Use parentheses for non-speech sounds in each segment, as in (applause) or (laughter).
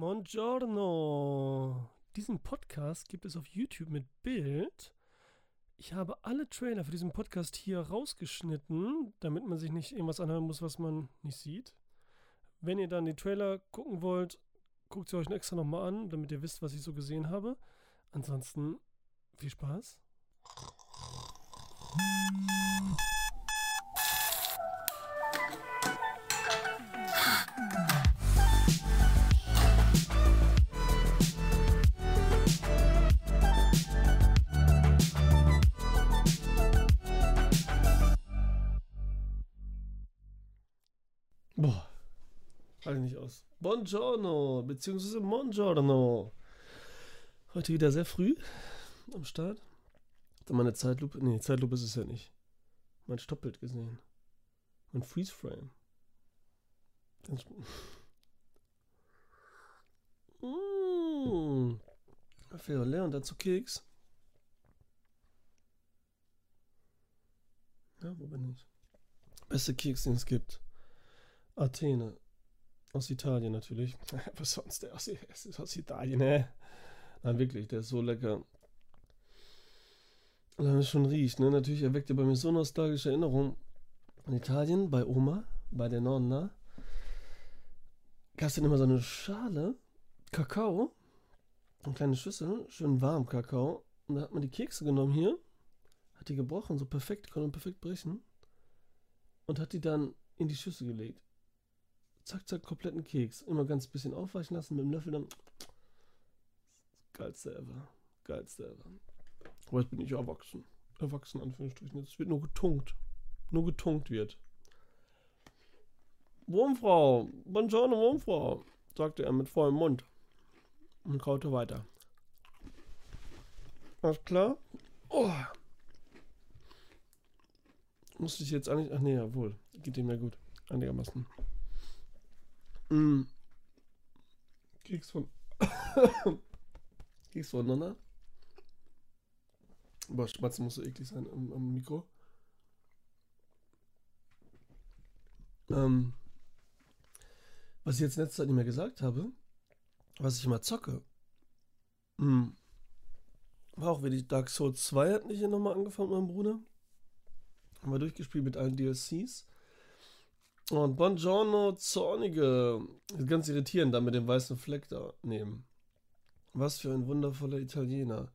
Buongiorno. Diesen Podcast gibt es auf YouTube mit Bild. Ich habe alle Trailer für diesen Podcast hier rausgeschnitten, damit man sich nicht irgendwas anhören muss, was man nicht sieht. Wenn ihr dann die Trailer gucken wollt, guckt sie euch extra nochmal an, damit ihr wisst, was ich so gesehen habe. Ansonsten viel Spaß. Aus. Buongiorno, beziehungsweise Buongiorno. Heute wieder sehr früh am Start. Hatte meine Zeitlupe, nee, Zeitlupe ist es ja nicht. Mein Stoppbild gesehen. Mein Freeze Frame. Ganz Mmh. Kaffee leer und dazu Keks. Ja, wo bin ich? Beste Keks, den es gibt. Athene. Aus Italien natürlich. (laughs) Was sonst der ist aus Italien, ne? Nein, wirklich, der ist so lecker. Dann es schon riecht, ne? Natürlich erweckt er bei mir so nostalgische Erinnerungen an Italien, bei Oma, bei der Nonna. Gab dann immer so eine Schale, Kakao, eine kleine Schüssel, schön warm Kakao. Und da hat man die Kekse genommen hier, hat die gebrochen, so perfekt, konnte man perfekt brechen. Und hat die dann in die Schüssel gelegt zack, zack, kompletten Keks. Immer ganz bisschen aufweichen lassen mit dem Löffel dann. Geilste ever. Geilste ever. Aber jetzt bin ich erwachsen. Erwachsen, Anführungsstrichen. Jetzt wird nur getunkt. Nur getunkt wird. Wurmfrau, Buongiorno, Wurmfrau, sagte er mit vollem Mund. Und kaute weiter. Alles klar? Oh. Musste ich jetzt eigentlich. Ach nee, jawohl. Geht ihm ja gut. Einigermaßen. Mm. Keks von. Keks von Nonna. Boah, Schmatzen muss so eklig sein am, am Mikro. Ähm, was ich jetzt in letzter Zeit nicht mehr gesagt habe, was ich immer zocke, mm, war auch, wenn ich Dark Souls 2 hat nicht hier nochmal angefangen mit meinem Bruder. Haben wir durchgespielt mit allen DLCs. Und Buongiorno Zornige. Ganz irritierend, da mit dem weißen Fleck da nehmen. Was für ein wundervoller Italiener.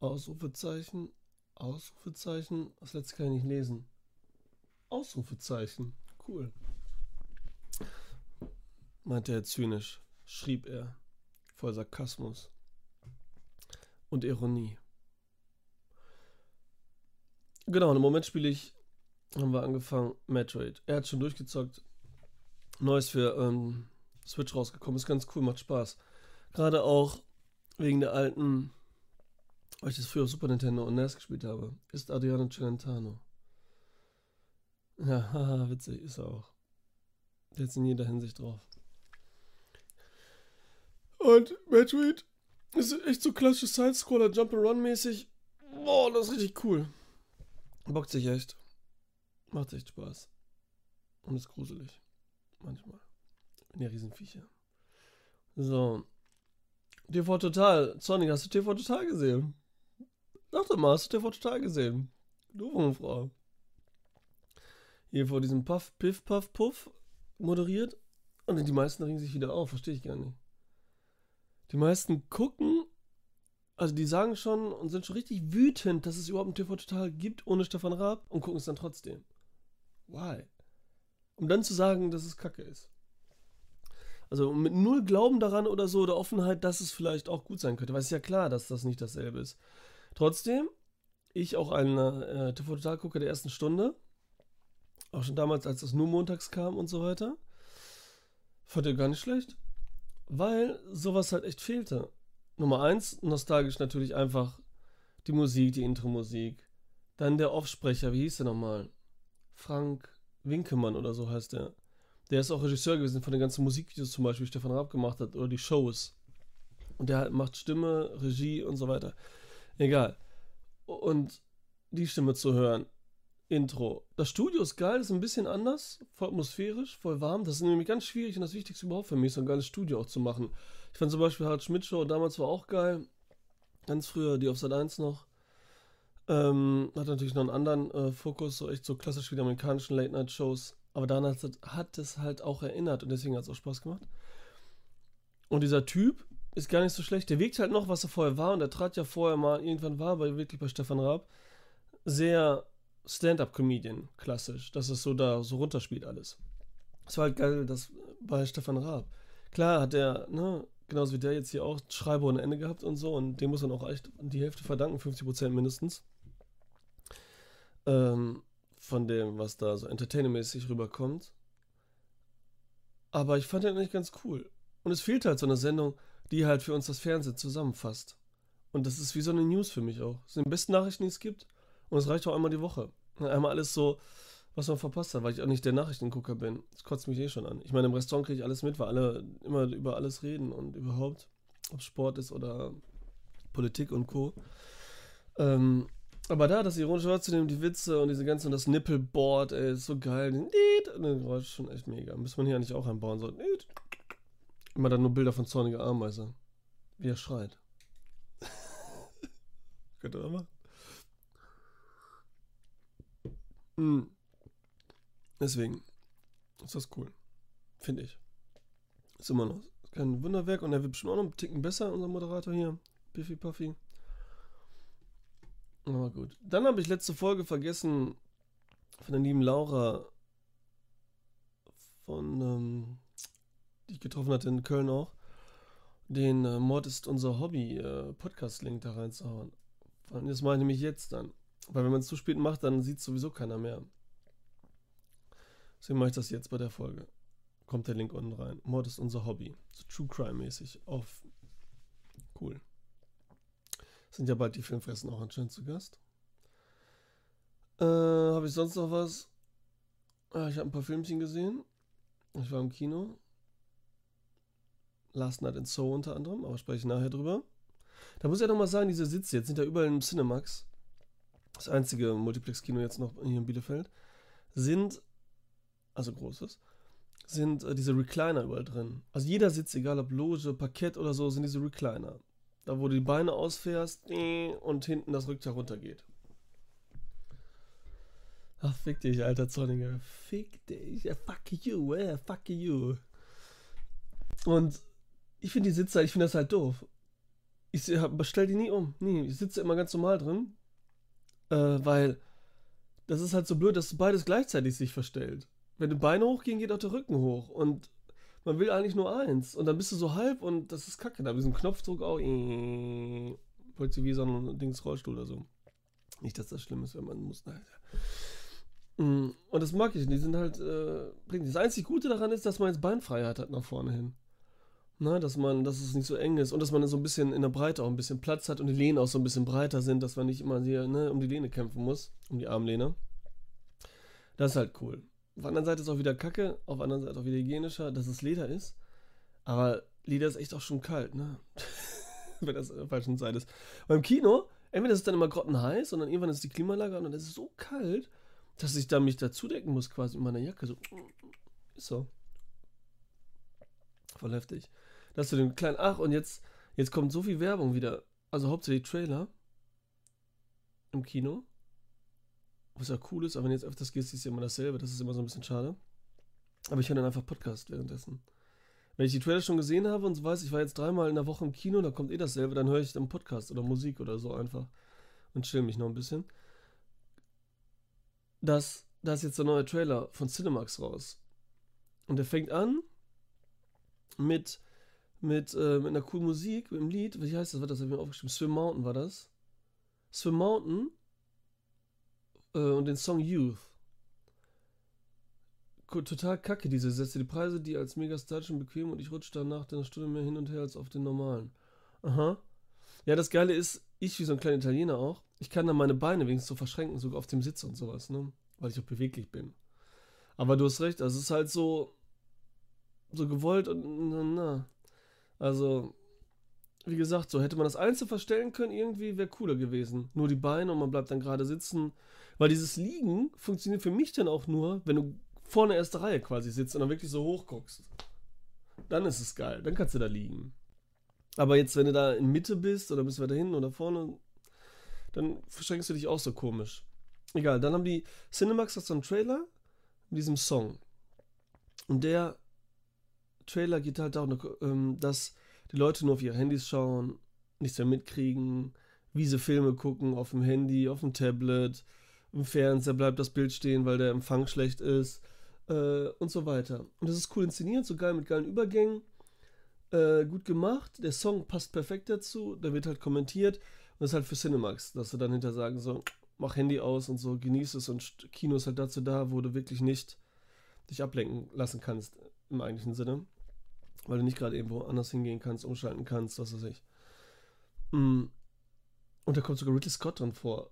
Ausrufezeichen, Ausrufezeichen. Das letzte kann ich nicht lesen. Ausrufezeichen. Cool. Meinte er zynisch. Schrieb er. Voll Sarkasmus. Und Ironie. Genau, im Moment spiele ich haben wir angefangen, Metroid. Er hat schon durchgezockt. Neues für ähm, Switch rausgekommen. Ist ganz cool, macht Spaß. Gerade auch wegen der alten, weil ich das früher auf Super Nintendo und NES gespielt habe, ist Adriano Celentano. Ja, (laughs) haha, witzig, ist er auch. Ist in jeder Hinsicht drauf. Und Metroid ist echt so klassisches Sidescroller, Jump'n'Run mäßig. Boah, das ist richtig cool. Bockt sich echt. Macht echt Spaß. Und ist gruselig. Manchmal. In der Riesenviecher. So. TV Total. Sonny, hast du TV Total gesehen? Sag doch mal, hast du TV Total gesehen? Du, Frau. Hier vor diesem Puff, Piff, Puff, Puff moderiert. Und die meisten ringen sich wieder auf. Verstehe ich gar nicht. Die meisten gucken, also die sagen schon und sind schon richtig wütend, dass es überhaupt ein TV Total gibt ohne Stefan Raab und gucken es dann trotzdem. Why? Um dann zu sagen, dass es Kacke ist. Also mit null Glauben daran oder so, oder Offenheit, dass es vielleicht auch gut sein könnte. Weil es ist ja klar, dass das nicht dasselbe ist. Trotzdem, ich auch ein äh, TV-Total-Gucker der ersten Stunde, auch schon damals, als das nur montags kam und so weiter, fand er gar nicht schlecht. Weil sowas halt echt fehlte. Nummer eins, nostalgisch natürlich einfach die Musik, die Intro-Musik. Dann der Offsprecher, wie hieß der nochmal? Frank Winkemann oder so heißt der. Der ist auch Regisseur gewesen von den ganzen Musikvideos zum Beispiel, die Stefan Raab gemacht hat, oder die Shows. Und der macht Stimme, Regie und so weiter. Egal. Und die Stimme zu hören, Intro. Das Studio ist geil, ist ein bisschen anders, voll atmosphärisch, voll warm. Das ist nämlich ganz schwierig und das Wichtigste überhaupt für mich, so ein geiles Studio auch zu machen. Ich fand zum Beispiel Harald Schmidt Show damals war auch geil. Ganz früher, die auf Sat 1 noch. Ähm, hat natürlich noch einen anderen äh, Fokus, so echt so klassisch wie die amerikanischen Late-Night-Shows. Aber daran hat, es halt auch erinnert und deswegen hat es auch Spaß gemacht. Und dieser Typ ist gar nicht so schlecht. Der wirkt halt noch, was er vorher war. Und er trat ja vorher mal, irgendwann war, weil wirklich bei Stefan Raab, sehr Stand-up-Comedian, klassisch. Dass es so da so runterspielt alles. Es war halt geil, das bei Stefan Raab. Klar hat er, ne, genauso wie der jetzt hier auch, Schreiber ohne Ende gehabt und so. Und dem muss man auch echt die Hälfte verdanken, 50% mindestens. Ähm, von dem, was da so entertainmentmäßig rüberkommt. Aber ich fand den eigentlich ganz cool. Und es fehlt halt so eine Sendung, die halt für uns das Fernsehen zusammenfasst. Und das ist wie so eine News für mich auch. Das sind die besten Nachrichten, die es gibt. Und es reicht auch einmal die Woche. Einmal alles so, was man verpasst hat, weil ich auch nicht der Nachrichtengucker bin. Das kotzt mich eh schon an. Ich meine, im Restaurant kriege ich alles mit, weil alle immer über alles reden und überhaupt, ob Sport ist oder Politik und Co. Ähm, aber da, das ironische Wort zu nehmen, die Witze und diese ganze und das Nippelboard, ey, ist so geil. Und das war schon echt mega. Müssen wir hier eigentlich auch einbauen. So, immer dann nur Bilder von zorniger Ameise. Wie er schreit. (laughs) Könnte man machen. Hm. Deswegen ist das cool. Finde ich. Ist immer noch kein Wunderwerk und er wird bestimmt auch noch einen Ticken besser, unser Moderator hier. Biffy Puffy. Aber gut. Dann habe ich letzte Folge vergessen von der lieben Laura von, ähm, die ich getroffen hatte in Köln auch, den äh, Mord ist unser Hobby äh, Podcast-Link da reinzuhauen. Das mache ich nämlich jetzt dann. Weil wenn man es zu spät macht, dann sieht es sowieso keiner mehr. Deswegen mache ich das jetzt bei der Folge. Kommt der Link unten rein. Mord ist unser Hobby. So True Crime-mäßig. Auf. Cool. Sind ja bald die Filmfressen auch anscheinend zu Gast. Äh, habe ich sonst noch was? Ah, ich habe ein paar Filmchen gesehen. Ich war im Kino. Last Night in Soho unter anderem, aber spreche ich nachher drüber. Da muss ich ja nochmal sagen, diese Sitze jetzt sind ja überall im Cinemax. Das einzige Multiplex-Kino jetzt noch hier in Bielefeld. Sind, also großes, sind äh, diese Recliner überall drin. Also jeder Sitz, egal ob Loge, Parkett oder so, sind diese Recliner. Da wo du die Beine ausfährst äh, und hinten das Rückteil runtergeht. Ach, fick dich, alter Zorninger. Fick dich. Fuck you, eh, fuck you. Und ich finde die Sitze, ich finde das halt doof. Ich bestell die nie um. Nie. Ich sitze immer ganz normal drin. Äh, weil das ist halt so blöd, dass beides gleichzeitig sich verstellt. Wenn die Beine hochgehen, geht auch der Rücken hoch. Und man will eigentlich nur eins. Und dann bist du so halb und das ist kacke. Da diesen Knopfdruck auch. Wollte wie so ein Dings Rollstuhl oder so. Nicht, dass das schlimm ist, wenn man muss. Naja. Mm, und das mag ich. Die sind halt. Äh, das einzig Gute daran ist, dass man jetzt Beinfreiheit hat nach vorne hin. Na, dass man, dass es nicht so eng ist und dass man so ein bisschen in der Breite auch ein bisschen Platz hat und die Lehnen auch so ein bisschen breiter sind, dass man nicht immer hier ne, um die Lehne kämpfen muss, um die Armlehne. Das ist halt cool. Auf der anderen Seite ist auch wieder Kacke, auf der anderen Seite auch wieder hygienischer, dass es Leder ist. Aber Leder ist echt auch schon kalt, ne? (laughs) Wenn das auf der falschen Seite ist. Beim Kino, entweder ist es dann immer grottenheiß und dann irgendwann ist die Klimaanlage an und es ist so kalt, dass ich da mich dazu decken muss, quasi in meiner Jacke. So. So. Voll heftig. Da hast du den kleinen. Ach, und jetzt, jetzt kommt so viel Werbung wieder. Also hauptsächlich Trailer. Im Kino. Was ja cool ist, aber wenn du jetzt öfters gehst, ist ja immer dasselbe. Das ist immer so ein bisschen schade. Aber ich höre dann einfach Podcast währenddessen. Wenn ich die Trailer schon gesehen habe und so weiß, ich war jetzt dreimal in der Woche im Kino, da kommt eh dasselbe, dann höre ich dann Podcast oder Musik oder so einfach. Und chill mich noch ein bisschen. Das, da ist jetzt der neue Trailer von Cinemax raus. Und der fängt an mit mit, äh, mit einer coolen Musik, mit einem Lied. Wie heißt das? Was das habe ich mir aufgeschrieben? Swim Mountain war das. Swim Mountain und den Song Youth. Total kacke, diese Sätze. Die Preise, die als mega stylisch und bequem und ich rutsche danach eine Stunde mehr hin und her als auf den normalen. Aha. Ja, das Geile ist, ich wie so ein kleiner Italiener auch, ich kann dann meine Beine wenigstens so verschränken, sogar auf dem Sitz und sowas, ne? Weil ich auch beweglich bin. Aber du hast recht, also es ist halt so, so gewollt und na, na. Also, wie gesagt, so hätte man das Einzel verstellen können, irgendwie wäre cooler gewesen. Nur die Beine und man bleibt dann gerade sitzen. Weil dieses Liegen funktioniert für mich dann auch nur, wenn du vorne erste Reihe quasi sitzt und dann wirklich so hoch guckst. Dann ist es geil. Dann kannst du da liegen. Aber jetzt, wenn du da in Mitte bist oder bist du weiter hinten oder vorne, dann verschränkst du dich auch so komisch. Egal, dann haben die Cinemax hat so einen Trailer mit diesem Song. Und der Trailer geht halt darum, ähm, dass die Leute nur auf ihre Handys schauen, nichts mehr mitkriegen, wie sie Filme gucken, auf dem Handy, auf dem Tablet, im Fernseher bleibt das Bild stehen, weil der Empfang schlecht ist äh, und so weiter. Und das ist cool inszeniert, so geil mit geilen Übergängen, äh, gut gemacht. Der Song passt perfekt dazu, der wird halt kommentiert und das ist halt für Cinemax, dass sie dann hinter sagen so, mach Handy aus und so, genieß es und Kino ist halt dazu da, wo du wirklich nicht dich ablenken lassen kannst, im eigentlichen Sinne. Weil du nicht gerade irgendwo anders hingehen kannst, umschalten kannst, was weiß ich. Mm. Und da kommt sogar Ridley Scott drin vor.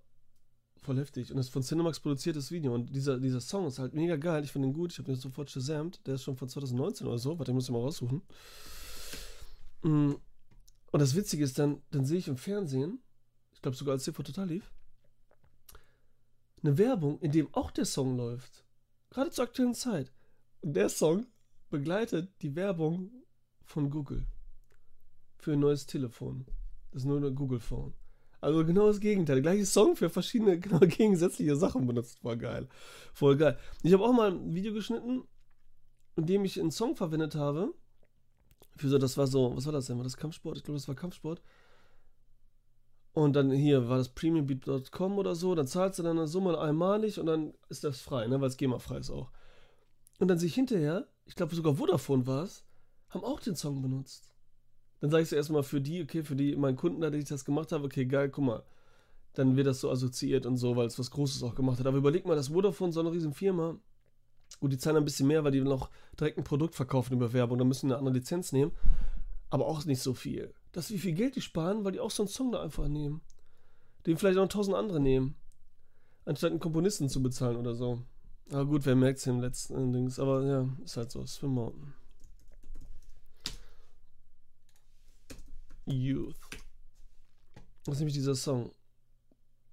Voll heftig. Und das ist von Cinemax produziertes Video. Und dieser, dieser Song ist halt mega geil. Ich finde ihn gut. Ich habe ihn sofort shazamt. Der ist schon von 2019 oder so. Warte, ich muss ihn mal raussuchen. Mm. Und das Witzige ist dann, dann sehe ich im Fernsehen, ich glaube sogar als TV Total lief, eine Werbung, in dem auch der Song läuft. Gerade zur aktuellen Zeit. Und der Song begleitet die Werbung von Google. Für ein neues Telefon. Das ist nur ein Google Phone. Also genau das Gegenteil. Der gleiche Song für verschiedene (laughs) genau gegensätzliche Sachen benutzt. Voll geil. Voll geil. Ich habe auch mal ein Video geschnitten, in dem ich einen Song verwendet habe. Für so, das war so, was war das denn? War das Kampfsport? Ich glaube, das war Kampfsport. Und dann hier war das premiumbeat.com oder so. Dann zahlst du dann eine Summe einmalig und dann ist das frei, ne? weil es GEMA-frei ist auch. Und dann sehe ich hinterher, ich glaube sogar Vodafone war es, haben auch den Song benutzt. Dann sage ich so erstmal für die, okay, für die, meinen Kunden, da ich das gemacht habe, okay, geil, guck mal. Dann wird das so assoziiert und so, weil es was Großes auch gemacht hat. Aber überleg mal, das Vodafone, so eine riesen Firma, gut, die zahlen ein bisschen mehr, weil die noch direkt ein Produkt verkaufen über Werbung, da müssen eine andere Lizenz nehmen. Aber auch nicht so viel. Das ist wie viel Geld die sparen, weil die auch so einen Song da einfach nehmen. Den vielleicht auch tausend andere nehmen. Anstatt einen Komponisten zu bezahlen oder so. Aber gut, wer merkt es im letzten Dings. Aber ja, ist halt so. Swim Mountain. Youth. Das ist nämlich dieser Song.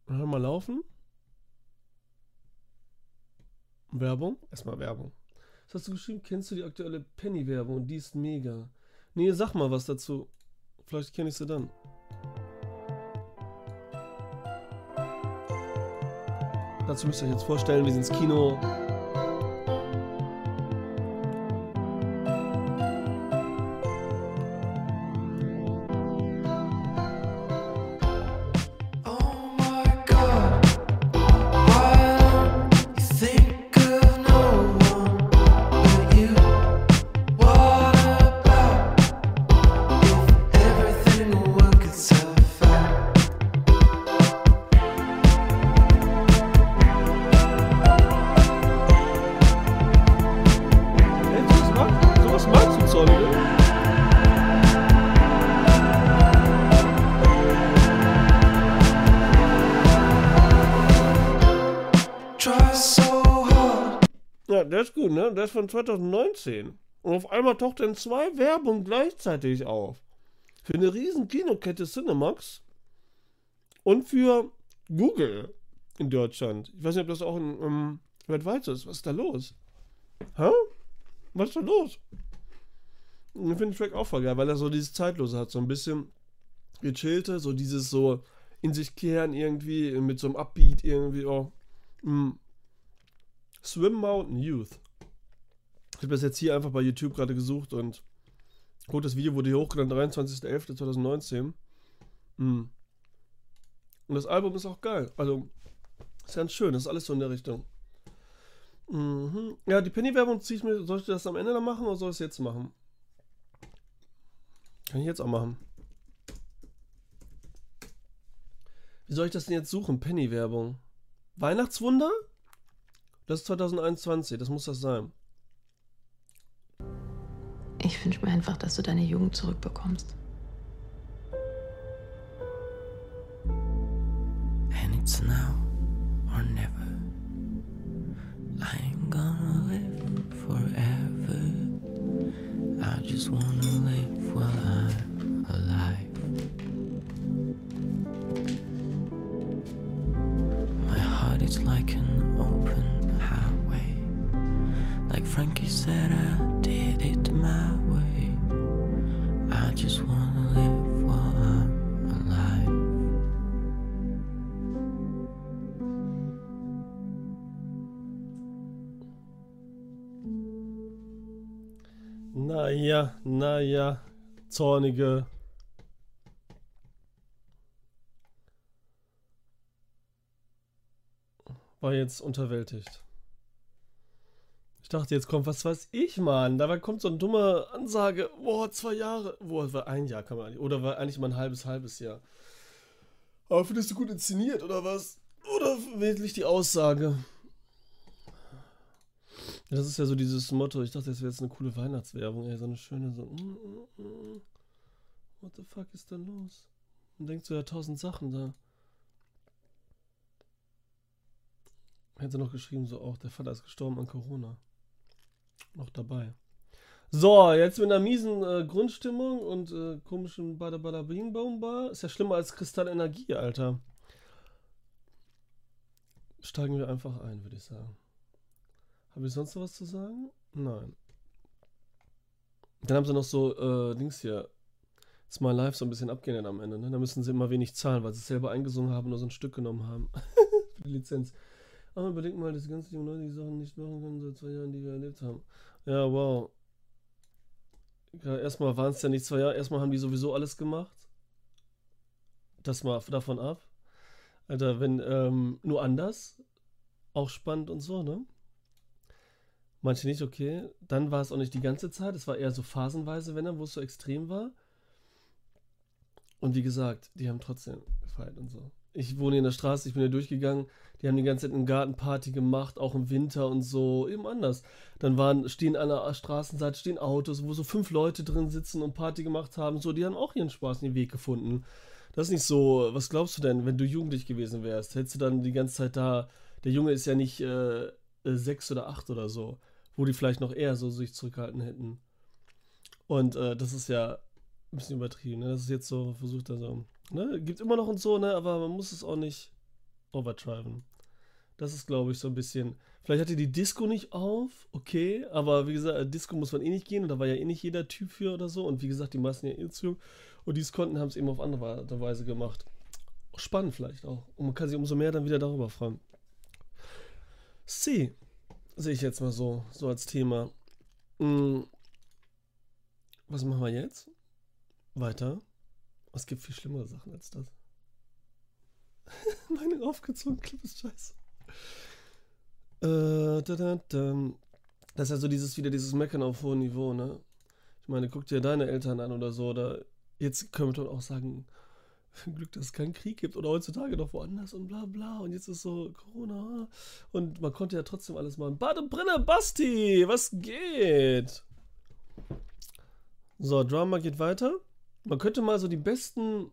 Hör mal laufen. Werbung. Erstmal Werbung. Was hast du geschrieben? Kennst du die aktuelle Penny-Werbung? Die ist mega. Nee, sag mal was dazu. Vielleicht kenne ich sie dann. Dazu müsst ihr euch jetzt vorstellen, wir sind ins Kino. Der ist von 2019. Und auf einmal taucht dann zwei Werbungen gleichzeitig auf. Für eine riesen Kinokette Cinemax und für Google in Deutschland. Ich weiß nicht, ob das auch in, um, weltweit ist. Was ist da los? Hä? Was ist da los? Ich finde den Track auch voll geil, weil er so dieses Zeitlose hat. So ein bisschen gechillte, so dieses so in sich kehren irgendwie, mit so einem Upbeat irgendwie. Oh. Swim Mountain Youth. Ich habe das jetzt hier einfach bei YouTube gerade gesucht und gut, das Video wurde hier hochgeladen, 23.11.2019. Mhm. Und das Album ist auch geil. Also, ist ganz schön, das ist alles so in der Richtung. Mhm. Ja, die Penny-Werbung ziehe ich mir. Soll ich das am Ende dann machen oder soll ich es jetzt machen? Kann ich jetzt auch machen. Wie soll ich das denn jetzt suchen? Penny-Werbung. Weihnachtswunder? Das ist 2021, das muss das sein. Ich wünsche mir einfach, dass du deine Jugend zurückbekommst. And it's now or never. I ain't gonna live forever. I just wanna live while I'm alive. My heart is like an open highway. Like Frankie said, Naja, naja, zornige. War jetzt unterwältigt. Ich dachte, jetzt kommt was weiß ich, Mann. Dabei kommt so eine dumme Ansage. Boah, zwei Jahre. Boah, war ein Jahr, kann man nicht. Oder war eigentlich mal ein halbes, halbes Jahr. Aber findest du gut inszeniert, oder was? Oder wirklich die Aussage? Das ist ja so dieses Motto. Ich dachte, das wäre jetzt eine coole Weihnachtswerbung, ey. So eine schöne, so. mm, mm, mm. What the fuck ist da los? Man denkt so, ja, tausend Sachen da. Hätte noch geschrieben, so auch, der Vater ist gestorben an Corona. Noch dabei. So, jetzt mit einer miesen äh, Grundstimmung und äh, komischen Bada Bada Bing Baum Bar. Ist ja schlimmer als Kristallenergie, Alter. Steigen wir einfach ein, würde ich sagen. Habe ich sonst noch was zu sagen? Nein. Dann haben sie noch so, äh, Dings hier, Smile Life so ein bisschen abgehen am Ende, ne? Da müssen sie immer wenig zahlen, weil sie es selber eingesungen haben und nur so ein Stück genommen haben. (laughs) Für die Lizenz. Aber überleg mal, dass die ganzen jungen Leute die Sachen nicht machen können seit zwei Jahren, die wir erlebt haben. Ja, wow. Ja, erstmal waren es ja nicht zwei Jahre, erstmal haben die sowieso alles gemacht. Das mal davon ab. Alter, wenn, ähm, nur anders. Auch spannend und so, ne? Manche nicht, okay. Dann war es auch nicht die ganze Zeit, es war eher so phasenweise, wenn dann, wo es so extrem war. Und wie gesagt, die haben trotzdem gefeiert und so. Ich wohne in der Straße, ich bin hier durchgegangen, die haben die ganze Zeit eine Gartenparty gemacht, auch im Winter und so, eben anders. Dann waren, stehen an der Straßenseite, stehen Autos, wo so fünf Leute drin sitzen und Party gemacht haben, so, die haben auch ihren Spaß in den Weg gefunden. Das ist nicht so, was glaubst du denn, wenn du jugendlich gewesen wärst? Hättest du dann die ganze Zeit da, der Junge ist ja nicht äh, äh, sechs oder acht oder so, wo die vielleicht noch eher so sich zurückhalten hätten. Und äh, das ist ja ein bisschen übertrieben, ne? Das ist jetzt so, versucht er so, ne? Gibt immer noch und so, ne? Aber man muss es auch nicht overdriven. Das ist, glaube ich, so ein bisschen. Vielleicht hatte die Disco nicht auf, okay, aber wie gesagt, Disco muss man eh nicht gehen und da war ja eh nicht jeder Typ für oder so. Und wie gesagt, die meisten ja eh zu. Und die es konnten, haben es eben auf andere Weise gemacht. Spannend vielleicht auch. Und man kann sich umso mehr dann wieder darüber freuen. C. Sehe ich jetzt mal so, so als Thema. Hm. Was machen wir jetzt? Weiter. Es gibt viel schlimmere Sachen als das. (laughs) Meine aufgezogene Clip ist scheiße. Äh, da, da, da. Das ist ja so dieses wieder dieses Meckern auf hohem Niveau, ne? Ich meine, guck dir deine Eltern an oder so, oder jetzt können wir doch auch sagen, (laughs) Glück, dass es keinen Krieg gibt oder heutzutage noch woanders und bla bla und jetzt ist so Corona und man konnte ja trotzdem alles machen. Badebrenner Basti, was geht? So, Drama geht weiter. Man könnte mal so die besten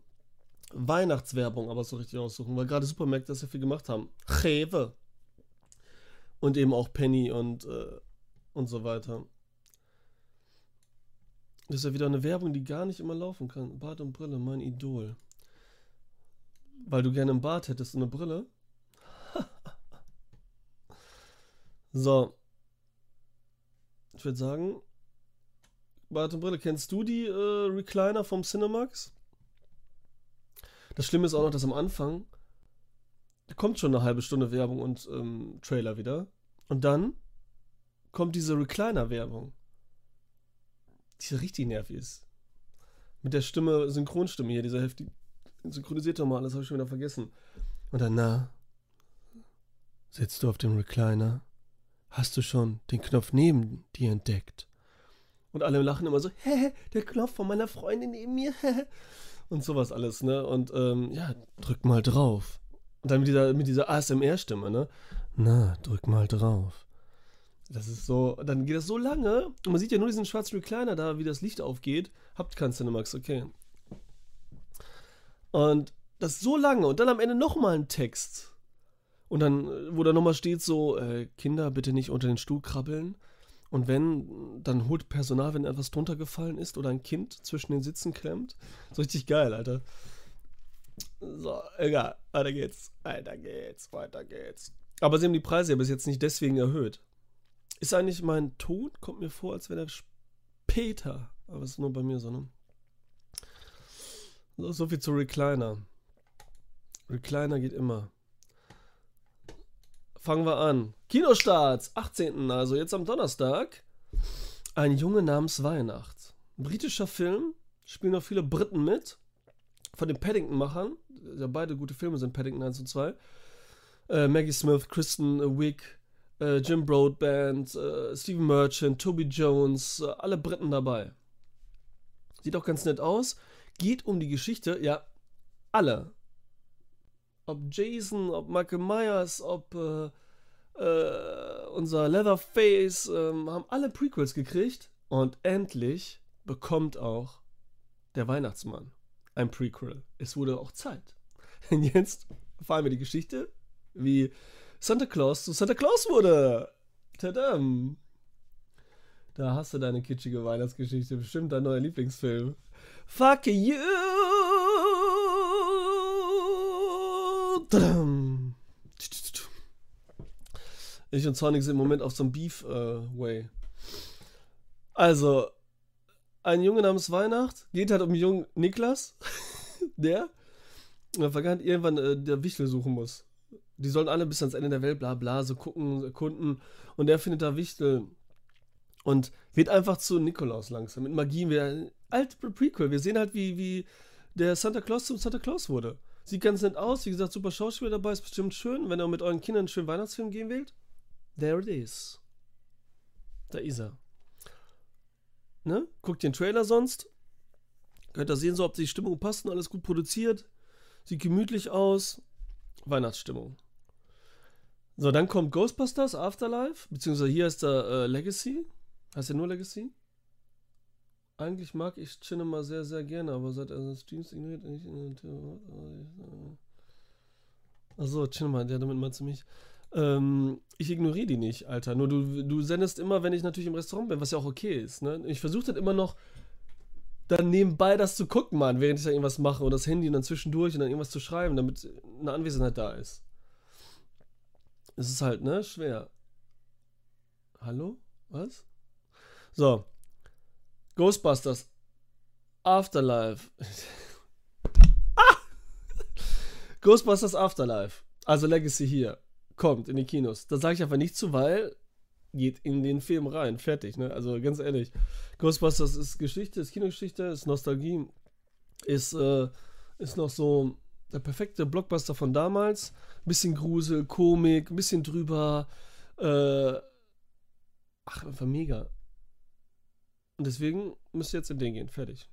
Weihnachtswerbung aber so richtig aussuchen, weil gerade Supermärkte das ja viel gemacht haben. Rewe. Und eben auch Penny und, äh, und so weiter. Das ist ja wieder eine Werbung, die gar nicht immer laufen kann. Bart und Brille, mein Idol. Weil du gerne ein Bart hättest und eine Brille. (laughs) so. Ich würde sagen, Bart und Brille, kennst du die äh, Recliner vom Cinemax? Das Schlimme ist auch noch, dass am Anfang da kommt schon eine halbe Stunde Werbung und ähm, Trailer wieder. Und dann kommt diese Recliner-Werbung. Die richtig nervig ist. Mit der Stimme, Synchronstimme hier, dieser heftig. Synchronisiert doch mal, das habe ich schon wieder vergessen. Und dann, na, sitzt du auf dem Recliner? Hast du schon den Knopf neben dir entdeckt? Und alle lachen immer so, (laughs) hä, der Knopf von meiner Freundin neben mir, (laughs) hä und sowas alles, ne? Und ähm, ja, drück mal drauf. Und dann mit dieser, mit dieser ASMR-Stimme, ne? Na, drück mal drauf. Das ist so, dann geht das so lange und man sieht ja nur diesen schwarzen Recliner da, wie das Licht aufgeht. Habt kein Cinemax, okay. Und das so lange und dann am Ende nochmal ein Text. Und dann, wo da nochmal steht so, äh, Kinder bitte nicht unter den Stuhl krabbeln. Und wenn, dann holt Personal, wenn etwas drunter gefallen ist oder ein Kind zwischen den Sitzen klemmt. So richtig geil, Alter. So, egal. Weiter geht's. Weiter geht's. Weiter geht's. Aber sie haben die Preise ja bis jetzt nicht deswegen erhöht. Ist eigentlich mein Ton? Kommt mir vor, als wäre der später. Aber es ist nur bei mir so, ne? So, viel zu Recliner. Recliner geht immer. Fangen wir an. Kinostarts, 18. also jetzt am Donnerstag. Ein Junge namens Weihnacht. Britischer Film, spielen auch viele Briten mit. Von den Paddington-Machern. Ja, beide gute Filme sind Paddington 1 und 2. Äh, Maggie Smith, Kristen Wiig, äh, Jim Broadband, äh, Stephen Merchant, Toby Jones, äh, alle Briten dabei. Sieht auch ganz nett aus. Geht um die Geschichte, ja, alle. Ob Jason, ob Michael Myers, ob äh, äh, unser Leatherface, ähm, haben alle Prequels gekriegt. Und endlich bekommt auch der Weihnachtsmann ein Prequel. Es wurde auch Zeit. (laughs) Und jetzt erfahren wir die Geschichte, wie Santa Claus zu Santa Claus wurde. Tadam. Da hast du deine kitschige Weihnachtsgeschichte. Bestimmt dein neuer Lieblingsfilm. Fuck you! Ich und Sonic sind im Moment auf so einem Beef-Way. Äh, also, ein Junge namens Weihnacht geht halt um den jungen Niklas, (laughs) der Vergangenheit irgendwann äh, der Wichtel suchen muss. Die sollen alle bis ans Ende der Welt, bla bla, so gucken, erkunden. Und der findet da Wichtel und wird einfach zu Nikolaus langsam. Mit Magie, wir alt Prequel. Wir sehen halt, wie, wie der Santa Claus zum Santa Claus wurde. Sieht ganz nett aus, wie gesagt, super Schauspieler dabei, ist bestimmt schön, wenn ihr mit euren Kindern einen schönen Weihnachtsfilm gehen wollt. There it is. Da ist er. Ne? Guckt den Trailer sonst. Könnt ihr sehen, so ob die Stimmung passt und alles gut produziert. Sieht gemütlich aus. Weihnachtsstimmung. So, dann kommt Ghostbusters Afterlife, beziehungsweise hier ist der äh, Legacy. Heißt der nur Legacy? Eigentlich mag ich Cinema sehr, sehr gerne, aber seit er also Streams ignoriert nicht. Achso, Cinema, ja, damit meinst du mich. Ähm, ich ignoriere die nicht, Alter. Nur du, du sendest immer, wenn ich natürlich im Restaurant bin, was ja auch okay ist. Ne? Ich versuche dann immer noch dann nebenbei das zu gucken, Mann, während ich da irgendwas mache und das Handy und dann zwischendurch und dann irgendwas zu schreiben, damit eine Anwesenheit da ist. Es ist halt, ne, schwer. Hallo? Was? So. Ghostbusters. Afterlife. ah! (laughs) Ghostbusters Afterlife. Also Legacy hier. Kommt in die Kinos. Da sage ich einfach nicht zu, weil geht in den Film rein. Fertig, ne? Also ganz ehrlich. Ghostbusters ist Geschichte, ist Kinogeschichte, ist Nostalgie, ist, äh, ist noch so der perfekte Blockbuster von damals. Bisschen Grusel, Komik, bisschen drüber. Äh, ach, einfach mega. Und deswegen müsst ihr jetzt in den gehen. Fertig.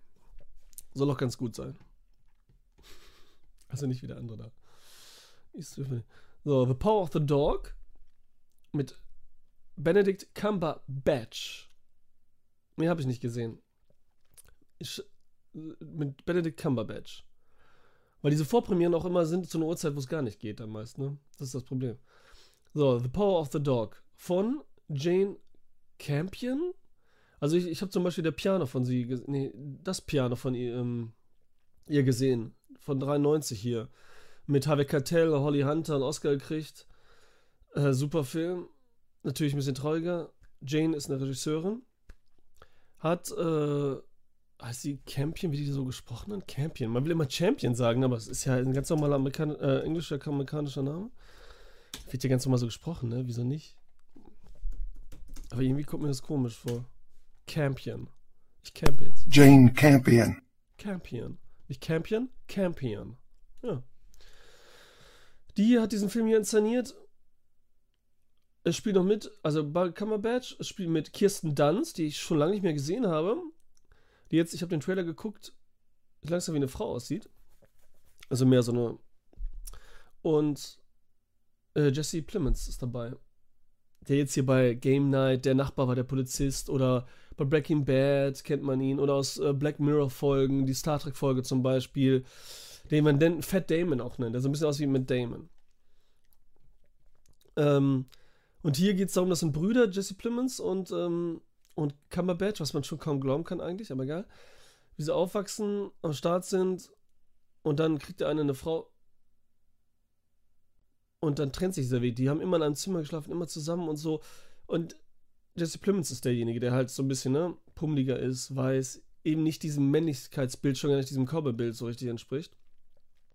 Soll auch ganz gut sein. Also nicht wie der andere da. So, The Power of the Dog mit Benedict Cumberbatch. Nee, habe ich nicht gesehen. Ich, mit Benedict Cumberbatch. Weil diese Vorpremieren auch immer sind zu einer Uhrzeit, wo es gar nicht geht, dann meist, ne? Das ist das Problem. So, The Power of the Dog von Jane Campion. Also ich, ich habe zum Beispiel der Piano von sie, nee, das Piano von ihr, ähm, ihr gesehen. Von 93 hier. Mit Harvey Keitel, Holly Hunter und Oscar gekriegt. Äh, super Film. Natürlich ein bisschen trauriger. Jane ist eine Regisseurin. Hat, äh, heißt sie Campion, wie die so gesprochen haben? Campion. Man will immer Champion sagen, aber es ist ja ein ganz normaler Amerikan äh, englischer, amerikanischer Name. Wird ja ganz normal so gesprochen, ne? Wieso nicht? Aber irgendwie kommt mir das komisch vor. Campion. Ich campe jetzt. Jane Campion. Campion. Nicht Campion? Campion. Ja. Die hat diesen Film hier inszeniert es spielt noch mit, also Cumberbatch, es spielt mit Kirsten Dunst, die ich schon lange nicht mehr gesehen habe. Die jetzt, ich habe den Trailer geguckt, langsam wie eine Frau aussieht. Also mehr so eine. Und äh, Jesse Plemons ist dabei. Der jetzt hier bei Game Night, der Nachbar war der Polizist oder bei Breaking Bad kennt man ihn oder aus äh, Black Mirror Folgen, die Star Trek Folge zum Beispiel, den man den Fat Damon auch nennt, der so ein bisschen aus wie mit Damon. Ähm, und hier geht es darum, das sind Brüder, Jesse Plemons und, ähm, und Cumberbatch, was man schon kaum glauben kann eigentlich, aber egal. Wie sie aufwachsen, am Start sind und dann kriegt der eine eine Frau. Und dann trennt sich dieser Weg. Die haben immer in einem Zimmer geschlafen, immer zusammen und so. Und Jesse Plemons ist derjenige, der halt so ein bisschen, ne, pummeliger ist, weiß, eben nicht diesem Männlichkeitsbild, schon gar nicht diesem Körperbild so richtig entspricht.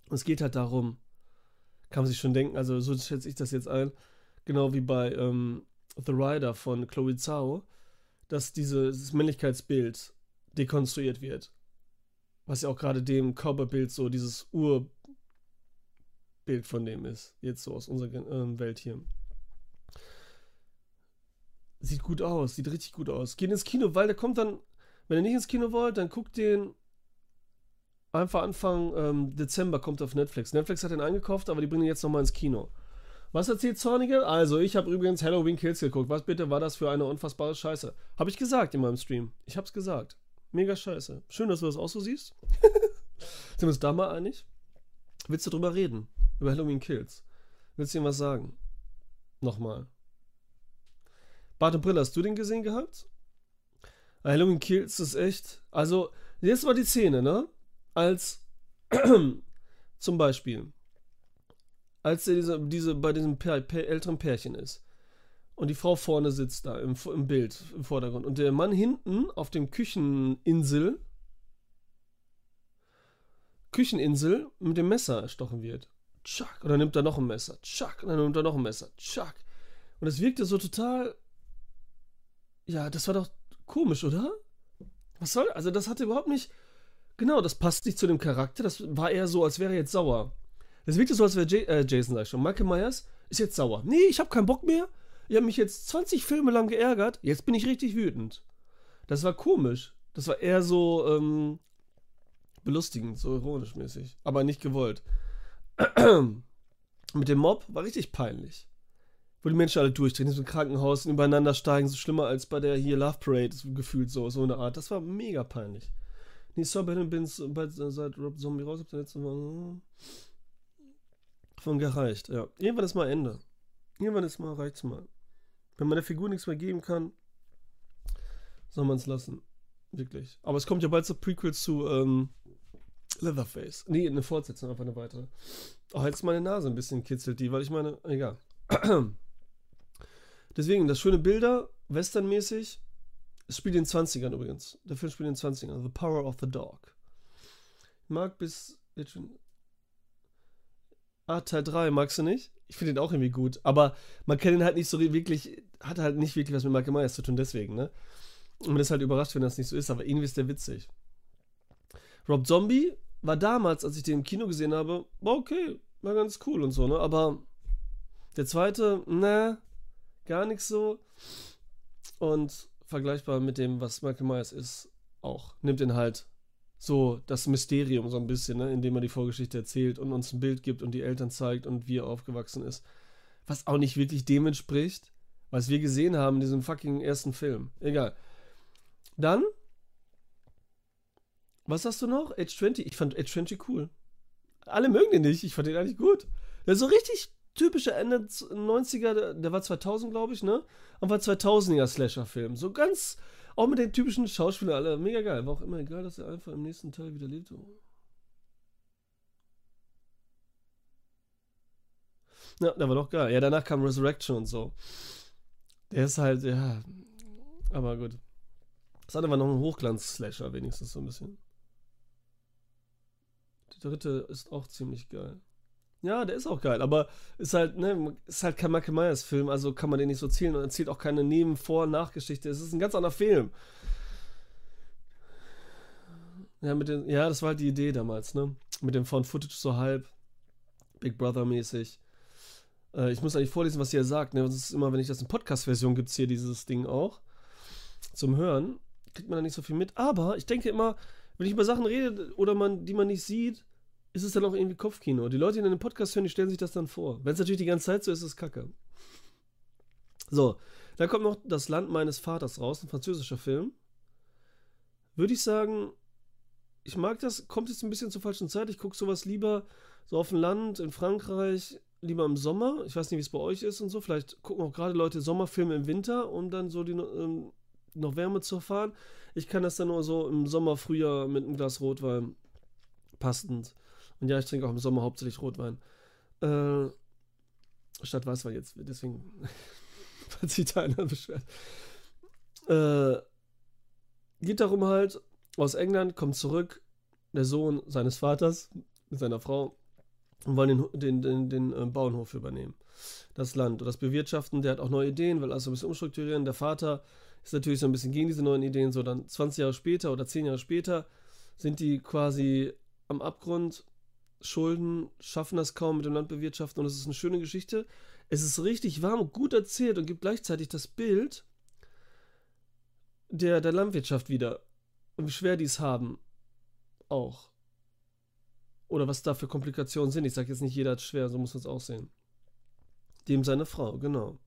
Und es geht halt darum, kann man sich schon denken, also so schätze ich das jetzt ein, genau wie bei ähm, The Rider von Chloe Zhao, dass dieses Männlichkeitsbild dekonstruiert wird. Was ja auch gerade dem Körperbild so dieses Urbild von dem ist. Jetzt so aus unserer äh, Welt hier. Sieht gut aus, sieht richtig gut aus. Geht ins Kino, weil der kommt dann, wenn ihr nicht ins Kino wollt, dann guckt den einfach Anfang ähm, Dezember kommt auf Netflix. Netflix hat den eingekauft, aber die bringen ihn jetzt nochmal ins Kino. Was erzählt Zornige? Also, ich habe übrigens Halloween Kills geguckt. Was bitte war das für eine unfassbare Scheiße? Habe ich gesagt in meinem Stream. Ich habe es gesagt. Mega scheiße. Schön, dass du das auch so siehst. (laughs) Sind wir uns da mal einig? Willst du drüber reden? Über Halloween Kills? Willst du ihm was sagen? Nochmal. Bart und Brille, hast du den gesehen gehabt? Halloween Kills ist echt. Also, jetzt war die Szene, ne? Als (clears throat) zum Beispiel, als er diese, diese bei diesem Pär, Pär, älteren Pärchen ist und die Frau vorne sitzt da im, im Bild, im Vordergrund und der Mann hinten auf dem Kücheninsel Kücheninsel mit dem Messer erstochen wird. Tschack. Und dann nimmt er noch ein Messer. Tschack. Und dann nimmt er noch ein Messer. Tschack. Und es wirkte so total. Ja, das war doch komisch, oder? Was soll. Also, das hatte überhaupt nicht. Genau, das passt nicht zu dem Charakter. Das war eher so, als wäre er jetzt sauer. Das wirkte so, als wäre äh, Jason, sag ich schon. Michael Myers ist jetzt sauer. Nee, ich habe keinen Bock mehr. Ich habe mich jetzt 20 Filme lang geärgert. Jetzt bin ich richtig wütend. Das war komisch. Das war eher so ähm, belustigend, so ironisch mäßig. Aber nicht gewollt. (clears throat) Mit dem Mob war richtig peinlich. Wo die Menschen alle durchdrehen, so einem Krankenhaus und übereinander steigen, so schlimmer als bei der hier Love Parade, gefühlt so, so eine Art. Das war mega peinlich. Nee, sorry, bin seit Rob Zombie raus, hab letzte Mal von gereicht, ja. Irgendwann ist mal Ende. Irgendwann ist mal, reicht's mal. Wenn man der Figur nichts mehr geben kann, soll man es lassen. Wirklich. Aber es kommt ja bald so Prequel zu ähm, Leatherface. Nee, eine Fortsetzung, einfach eine weitere. Oh, jetzt meine Nase ein bisschen kitzelt die, weil ich meine, egal. (clears throat) Deswegen, das schöne Bilder, westernmäßig. Es spielt in den 20ern übrigens. Der Film spielt in den 20ern. The Power of the Dog. Ich mag bis. Ah, Teil 3 magst du nicht? Ich finde den auch irgendwie gut. Aber man kennt ihn halt nicht so wirklich. Hat halt nicht wirklich was mit Michael Myers zu tun, deswegen, ne? Und man ist halt überrascht, wenn das nicht so ist. Aber irgendwie ist der witzig. Rob Zombie war damals, als ich den im Kino gesehen habe, war okay, war ganz cool und so, ne? Aber der zweite, ne, gar nichts so. Und vergleichbar mit dem, was Michael Myers ist, auch. Nimmt ihn halt so das Mysterium so ein bisschen, ne, indem er die Vorgeschichte erzählt und uns ein Bild gibt und die Eltern zeigt und wie er aufgewachsen ist. Was auch nicht wirklich dem entspricht, was wir gesehen haben in diesem fucking ersten Film. Egal. Dann was hast du noch? Age 20. Ich fand Age 20 cool. Alle mögen den nicht. Ich fand den eigentlich gut. Der ist so richtig typischer Ende 90er, der war 2000, glaube ich, ne? Und war 2000er Slasher-Film. So ganz, auch mit den typischen Schauspielern, alle mega geil. War auch immer egal, dass er einfach im nächsten Teil wieder lebt. Ja, der war doch geil. Ja, danach kam Resurrection und so. Der ist halt, ja. Aber gut. Das andere war noch ein Hochglanz-Slasher, wenigstens so ein bisschen. Der dritte ist auch ziemlich geil. Ja, der ist auch geil, aber ist halt, ne, ist halt kein Michael Myers Film, also kann man den nicht so zählen und erzählt auch keine Neben-, Vor-, Nachgeschichte. Es ist ein ganz anderer Film. Ja, mit den, ja, das war halt die Idee damals, ne? Mit dem Found Footage so halb, Big Brother-mäßig. Äh, ich muss eigentlich vorlesen, was ihr sagt, ne? Das ist immer, wenn ich das in Podcast-Version gibt es hier dieses Ding auch. Zum Hören. Kriegt man da nicht so viel mit. Aber ich denke immer, wenn ich über Sachen rede oder man, die man nicht sieht, ist es dann auch irgendwie Kopfkino. Die Leute, die in einem Podcast hören, die stellen sich das dann vor. Wenn es natürlich die ganze Zeit so ist, ist es kacke. So, dann kommt noch Das Land meines Vaters raus, ein französischer Film. Würde ich sagen, ich mag das, kommt jetzt ein bisschen zur falschen Zeit. Ich gucke sowas lieber so auf dem Land, in Frankreich, lieber im Sommer. Ich weiß nicht, wie es bei euch ist und so. Vielleicht gucken auch gerade Leute Sommerfilme im Winter, um dann so die, ähm, noch Wärme zu erfahren. Ich kann das dann nur so im Sommer, Frühjahr mit einem Glas Rotwein passend. Und ja, ich trinke auch im Sommer hauptsächlich Rotwein. Äh, Stadt weiß man jetzt, deswegen (laughs) hat sich da einer beschwert. Äh, geht darum halt, aus England, kommt zurück, der Sohn seines Vaters mit seiner Frau und wollen den, den, den, den äh, Bauernhof übernehmen. Das Land und das Bewirtschaften, der hat auch neue Ideen, will also ein bisschen umstrukturieren. Der Vater ist natürlich so ein bisschen gegen diese neuen Ideen, so dann 20 Jahre später oder 10 Jahre später sind die quasi am Abgrund, Schulden, schaffen das kaum mit dem Landbewirtschaften und es ist eine schöne Geschichte. Es ist richtig warm und gut erzählt und gibt gleichzeitig das Bild der, der Landwirtschaft wieder und wie schwer die es haben. Auch. Oder was da für Komplikationen sind. Ich sage jetzt nicht, jeder hat schwer, so muss das auch sehen. Dem seine Frau, genau.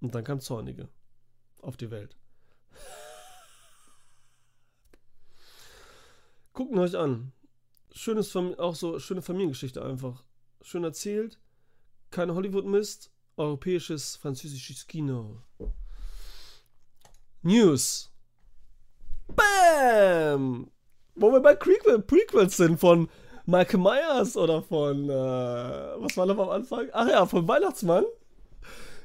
Und dann kam Zornige auf die Welt. (laughs) Gucken euch an. Schönes, auch so schöne Familiengeschichte einfach. Schön erzählt. Keine Hollywood-Mist. Europäisches, französisches Kino. News. Bam! Wo wir bei Prequel, Prequels sind von Michael Myers oder von, äh, was war noch am Anfang? Ach ja, von Weihnachtsmann.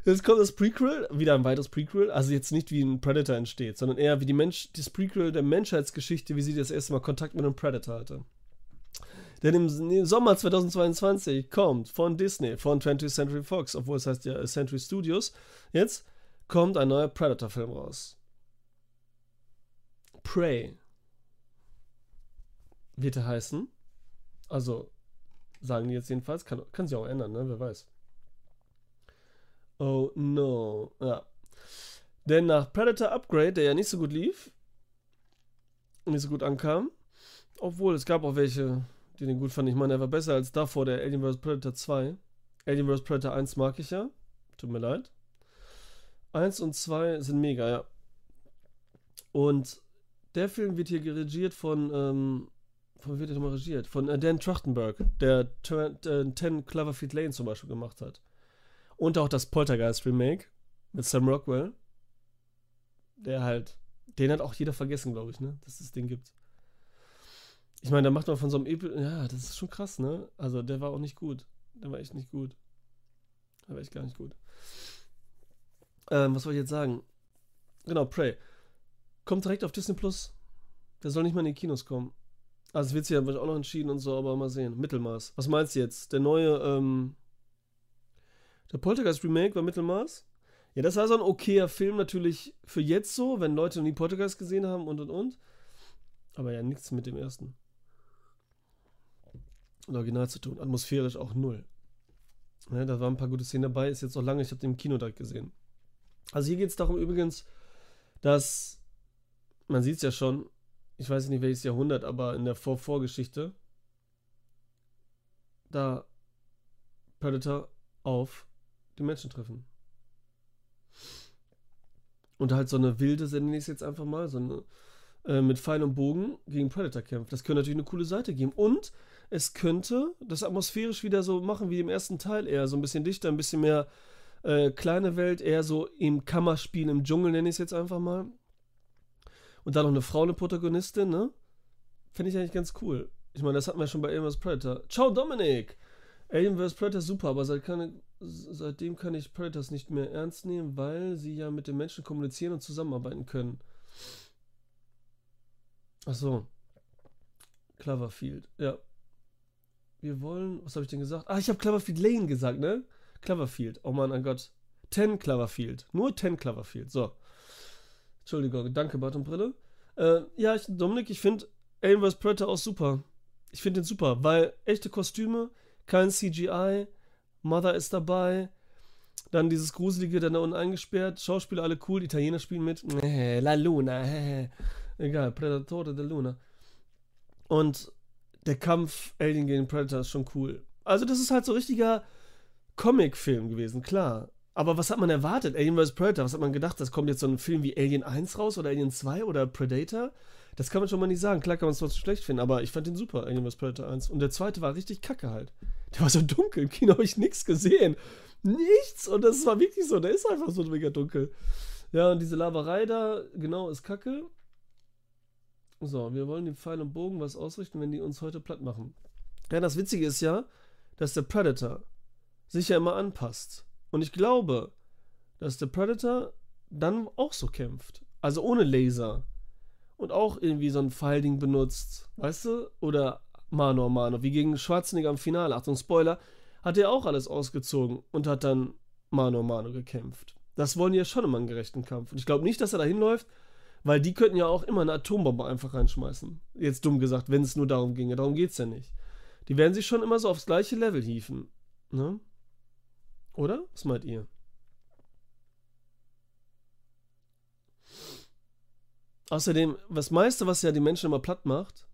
Jetzt kommt das Prequel, wieder ein weiteres Prequel, also jetzt nicht wie ein Predator entsteht, sondern eher wie die Mensch, das Prequel der Menschheitsgeschichte, wie sie das erste Mal Kontakt mit einem Predator hatte. Denn im Sommer 2022 kommt von Disney, von 20th Century Fox, obwohl es heißt ja Century Studios, jetzt kommt ein neuer Predator-Film raus. Prey wird er heißen. Also, sagen die jetzt jedenfalls. Kann, kann sich auch ändern, ne? Wer weiß. Oh no. Ja. Denn nach Predator Upgrade, der ja nicht so gut lief, nicht so gut ankam, obwohl es gab auch welche, den gut fanden. Ich meine, er war besser als davor, der Alien vs. Predator 2. Alien vs. Predator 1 mag ich ja. Tut mir leid. 1 und 2 sind mega, ja. Und der Film wird hier geregiert von ähm, von wird der nochmal regiert? Von äh, Dan Trachtenberg, der äh, Ten Cloverfield Lane zum Beispiel gemacht hat. Und auch das Poltergeist Remake mit Sam Rockwell. Der halt, den hat auch jeder vergessen, glaube ich, ne? Dass es den gibt. Ich meine, da macht man von so einem Epi ja, das ist schon krass, ne? Also der war auch nicht gut. Der war echt nicht gut. Der war echt gar nicht gut. Ähm, was soll ich jetzt sagen? Genau, Prey. Kommt direkt auf Disney Plus. Der soll nicht mal in die Kinos kommen. Also es wird sich ja auch noch entschieden und so, aber mal sehen. Mittelmaß. Was meinst du jetzt? Der neue, ähm, der Poltergeist Remake war Mittelmaß? Ja, das war so ein okayer Film natürlich für jetzt so, wenn Leute noch nie Poltergeist gesehen haben und und und. Aber ja, nichts mit dem ersten. Und Original zu tun. Atmosphärisch auch null. Ja, da waren ein paar gute Szenen dabei. Ist jetzt auch lange, ich habe den im Kino direkt gesehen. Also hier geht es darum übrigens, dass, man sieht es ja schon, ich weiß nicht welches Jahrhundert, aber in der Vor-Vorgeschichte, da Predator auf die Menschen treffen. Und halt so eine wilde, nenne ich es jetzt einfach mal, so eine äh, mit Pfeil und Bogen gegen Predator kämpft. Das könnte natürlich eine coole Seite geben. Und es könnte das atmosphärisch wieder so machen wie im ersten Teil, eher so ein bisschen dichter, ein bisschen mehr äh, kleine Welt, eher so im Kammerspiel im Dschungel, nenne ich es jetzt einfach mal. Und dann noch eine Frau, eine Protagonistin, ne? Finde ich eigentlich ganz cool. Ich meine, das hatten wir schon bei Alien vs. Predator. Ciao, Dominik! Alien vs. Predator super, aber seit kann, seitdem kann ich Predators nicht mehr ernst nehmen, weil sie ja mit den Menschen kommunizieren und zusammenarbeiten können. Ach so. Cloverfield, ja. Wir wollen, was habe ich denn gesagt? Ah, ich habe Cloverfield Lane gesagt, ne? Cloverfield. Oh Mann, oh Gott. Ten Cloverfield. Nur Ten Cloverfield. So. Entschuldigung, danke, Bartonbrille. Äh, ja, ich, Dominik, ich finde Alien vs. Predator auch super. Ich finde den super, weil echte Kostüme, kein CGI, Mother ist dabei, dann dieses Gruselige, dann da unten eingesperrt, Schauspieler alle cool, Italiener spielen mit. (laughs) La Luna, (laughs) egal, Predatore de Luna. Und der Kampf Alien gegen Predator ist schon cool. Also, das ist halt so richtiger Comic-Film gewesen, klar. Aber was hat man erwartet? Alien vs. Predator, was hat man gedacht? Das kommt jetzt so ein Film wie Alien 1 raus oder Alien 2 oder Predator? Das kann man schon mal nicht sagen. Klar kann man es trotzdem schlecht finden, aber ich fand den super, Alien vs. Predator 1. Und der zweite war richtig kacke halt. Der war so dunkel. Im Kino habe ich nichts gesehen. Nichts. Und das war wirklich so. Der ist einfach so mega dunkel. Ja, und diese Laberei da, genau, ist kacke. So, wir wollen den Pfeil und Bogen was ausrichten, wenn die uns heute platt machen. Ja, das Witzige ist ja, dass der Predator sich ja immer anpasst Und ich glaube, dass der Predator dann auch so kämpft. Also ohne Laser. Und auch irgendwie so ein Pfeilding benutzt. Weißt du? Oder Mano Mano. Wie gegen Schwarzenegger im Finale. Achtung, Spoiler. Hat er auch alles ausgezogen und hat dann Mano Mano gekämpft. Das wollen die ja schon immer einen gerechten Kampf. Und ich glaube nicht, dass er da hinläuft, weil die könnten ja auch immer eine Atombombe einfach reinschmeißen. Jetzt dumm gesagt, wenn es nur darum ginge. Darum geht es ja nicht. Die werden sich schon immer so aufs gleiche Level hieven. Ne? Oder? Was meint ihr? Außerdem, das meiste, was ja die Menschen immer platt macht,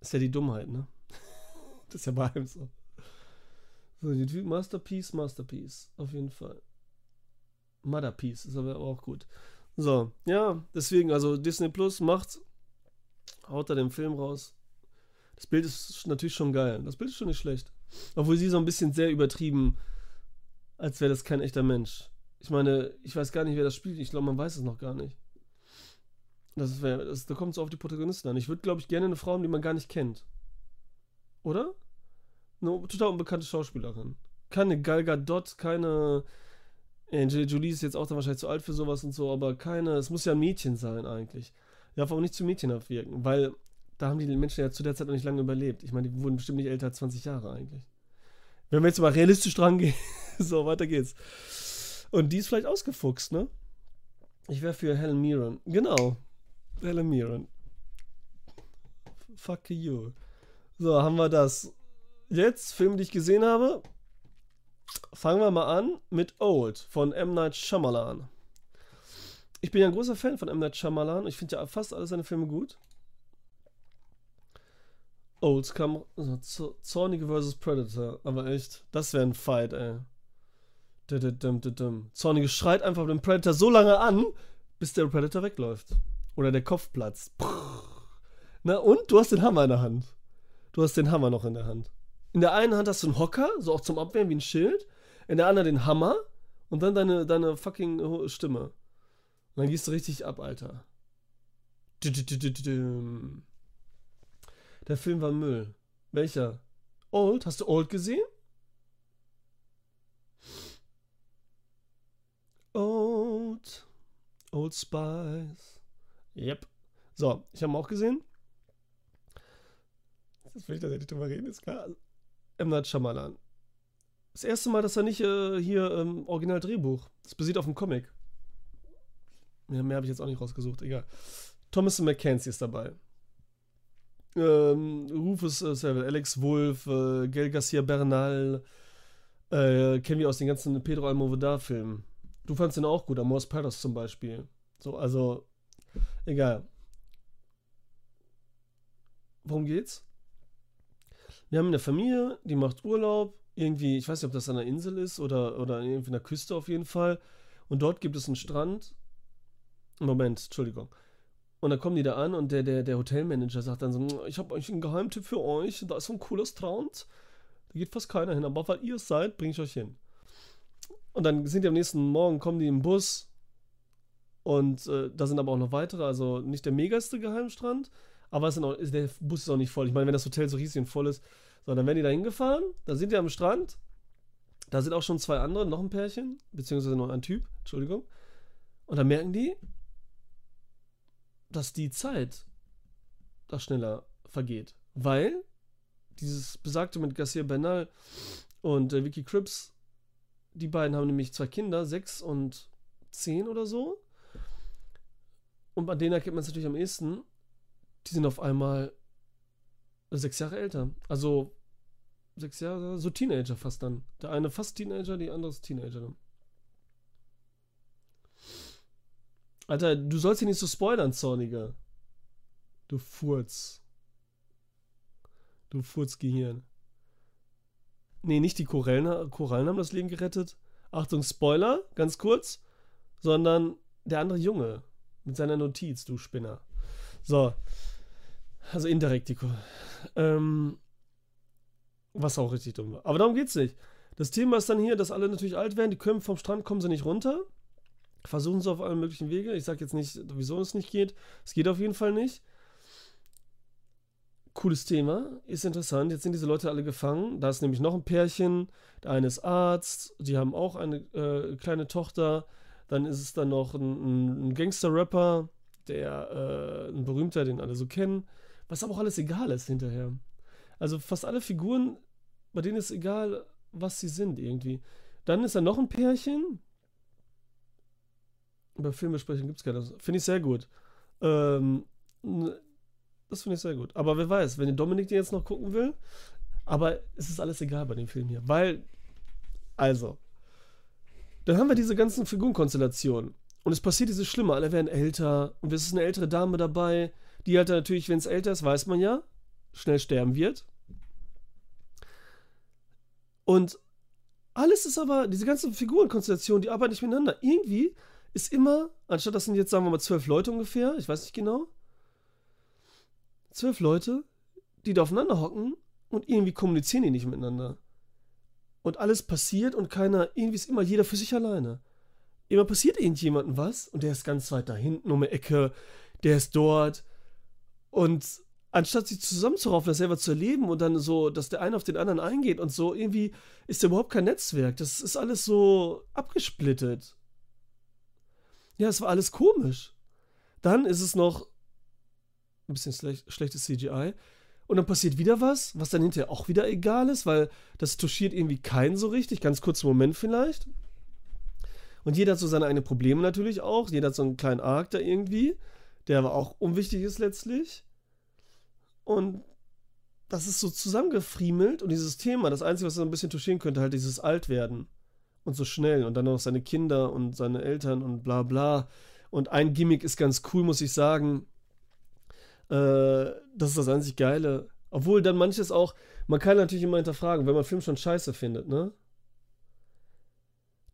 ist ja die Dummheit, ne? (laughs) das ist ja bei allem so. So, die Masterpiece, Masterpiece. Auf jeden Fall. Motherpiece ist aber auch gut. So, ja, deswegen, also Disney Plus macht, haut da den Film raus. Das Bild ist natürlich schon geil. Das Bild ist schon nicht schlecht. Obwohl sie so ein bisschen sehr übertrieben, als wäre das kein echter Mensch. Ich meine, ich weiß gar nicht, wer das spielt. Ich glaube, man weiß es noch gar nicht. Das wär, das, da kommt es auf die Protagonisten an. Ich würde, glaube ich, gerne eine Frau haben, die man gar nicht kennt. Oder? Eine total unbekannte Schauspielerin. Keine Gal Gadot, keine. Angelina Jolie ist jetzt auch dann wahrscheinlich zu alt für sowas und so, aber keine. Es muss ja ein Mädchen sein, eigentlich. Darf aber nicht zu mädchenhaft wirken, weil da haben die Menschen ja zu der Zeit noch nicht lange überlebt. Ich meine, die wurden bestimmt nicht älter als 20 Jahre eigentlich. Wenn wir jetzt mal realistisch dran gehen, (laughs) so, weiter geht's. Und die ist vielleicht ausgefuchst, ne? Ich wäre für Helen Mirren. Genau. Helen Mirren. Fuck you. So, haben wir das. Jetzt, Film, die ich gesehen habe. Fangen wir mal an mit Old von M. Night Shyamalan. Ich bin ja ein großer Fan von M. Night Shyamalan. Ich finde ja fast alle seine Filme gut. Old kam also, Zornige vs. Predator. Aber echt, das wäre ein Fight, ey. Zornige schreit einfach den Predator so lange an, bis der Predator wegläuft. Oder der Kopf platzt. Na und? Du hast den Hammer in der Hand. Du hast den Hammer noch in der Hand. In der einen Hand hast du einen Hocker, so auch zum Abwehren wie ein Schild. In der anderen den Hammer. Und dann deine, deine fucking Stimme. Und dann gehst du richtig ab, Alter. Der Film war Müll. Welcher? Old? Hast du Old gesehen? Old. Old Spice. Yep. So, ich habe ihn auch gesehen. Das will ich tatsächlich drüber reden, ist klar. M. Night Shyamalan. Das erste Mal, dass er nicht äh, hier ähm, Original-Drehbuch. Das basiert auf dem Comic. Ja, mehr habe ich jetzt auch nicht rausgesucht, egal. Thomas McKenzie ist dabei. Ähm, Rufus äh, Alex Wolf, äh, Gail Garcia Bernal, äh, kennen wir aus den ganzen Pedro Almodovar-Filmen. Du fandst den auch gut, Amores Paris zum Beispiel. So, also, egal. Worum geht's? Wir haben eine Familie, die macht Urlaub, irgendwie, ich weiß nicht, ob das an der Insel ist oder, oder irgendwie an der Küste auf jeden Fall. Und dort gibt es einen Strand. Moment, Entschuldigung. Und dann kommen die da an und der, der, der Hotelmanager sagt dann so, ich habe euch einen Geheimtipp für euch, da ist so ein cooler Strand. Da geht fast keiner hin, aber weil ihr es seid, bringe ich euch hin. Und dann sind die am nächsten Morgen, kommen die im Bus und äh, da sind aber auch noch weitere, also nicht der megaste Geheimstrand, aber sind auch, der Bus ist auch nicht voll. Ich meine, wenn das Hotel so riesig und voll ist, so, dann werden die da hingefahren, da sind die am Strand, da sind auch schon zwei andere, noch ein Pärchen, beziehungsweise noch ein Typ, Entschuldigung. Und dann merken die, dass die Zeit da schneller vergeht. Weil dieses besagte mit Garcia Bernal und äh, Vicky Cripps, die beiden haben nämlich zwei Kinder, sechs und zehn oder so. Und bei denen erkennt man es natürlich am ehesten. Die sind auf einmal sechs Jahre älter. Also sechs Jahre, so Teenager fast dann. Der eine fast Teenager, die andere ist Teenager. Alter, du sollst hier nicht so spoilern, Zorniger. Du Furz. Du Furzgehirn. Nee, nicht die Korallen, Korallen haben das Leben gerettet. Achtung, Spoiler, ganz kurz. Sondern der andere Junge. Mit seiner Notiz, du Spinner. So. Also indirekt die Korallen. Ähm, was auch richtig dumm war. Aber darum geht's nicht. Das Thema ist dann hier, dass alle natürlich alt werden. Die können vom Strand kommen sie nicht runter. Versuchen es auf allen möglichen Wege. Ich sage jetzt nicht, wieso es nicht geht. Es geht auf jeden Fall nicht. cooles Thema, ist interessant. Jetzt sind diese Leute alle gefangen. Da ist nämlich noch ein Pärchen. Der eine ist Arzt, die haben auch eine äh, kleine Tochter. Dann ist es dann noch ein, ein Gangster-Rapper, der äh, ein berühmter, den alle so kennen. Was aber auch alles egal ist hinterher. Also fast alle Figuren, bei denen ist egal, was sie sind irgendwie. Dann ist da noch ein Pärchen. Über Filme sprechen gibt es keine. Finde ich sehr gut. Ähm, das finde ich sehr gut. Aber wer weiß, wenn Dominik den jetzt noch gucken will. Aber es ist alles egal bei dem Film hier. Weil, also, dann haben wir diese ganzen Figurenkonstellationen. Und es passiert dieses Schlimme. Alle werden älter. Und es ist eine ältere Dame dabei, die halt natürlich, wenn es älter ist, weiß man ja, schnell sterben wird. Und alles ist aber, diese ganzen Figurenkonstellationen, die arbeiten nicht miteinander. Irgendwie ist immer, anstatt das sind jetzt, sagen wir mal, zwölf Leute ungefähr, ich weiß nicht genau, zwölf Leute, die da aufeinander hocken und irgendwie kommunizieren die nicht miteinander. Und alles passiert und keiner, irgendwie ist immer jeder für sich alleine. Immer passiert irgendjemandem was und der ist ganz weit da hinten um die Ecke, der ist dort. Und anstatt sich zusammenzuraufen, das selber zu erleben und dann so, dass der eine auf den anderen eingeht und so, irgendwie ist da überhaupt kein Netzwerk. Das ist alles so abgesplittet. Ja, es war alles komisch. Dann ist es noch ein bisschen schlech schlechtes CGI. Und dann passiert wieder was, was dann hinterher auch wieder egal ist, weil das touchiert irgendwie keinen so richtig. Ganz kurzen Moment vielleicht. Und jeder hat so seine eigenen Probleme natürlich auch. Jeder hat so einen kleinen Arc da irgendwie, der aber auch unwichtig ist letztlich. Und das ist so zusammengefriemelt und dieses Thema, das Einzige, was so ein bisschen touchieren könnte, halt dieses Altwerden. Und so schnell. Und dann noch seine Kinder und seine Eltern und bla bla. Und ein Gimmick ist ganz cool, muss ich sagen. Äh, das ist das einzig Geile. Obwohl dann manches auch, man kann natürlich immer hinterfragen, wenn man Film schon scheiße findet, ne?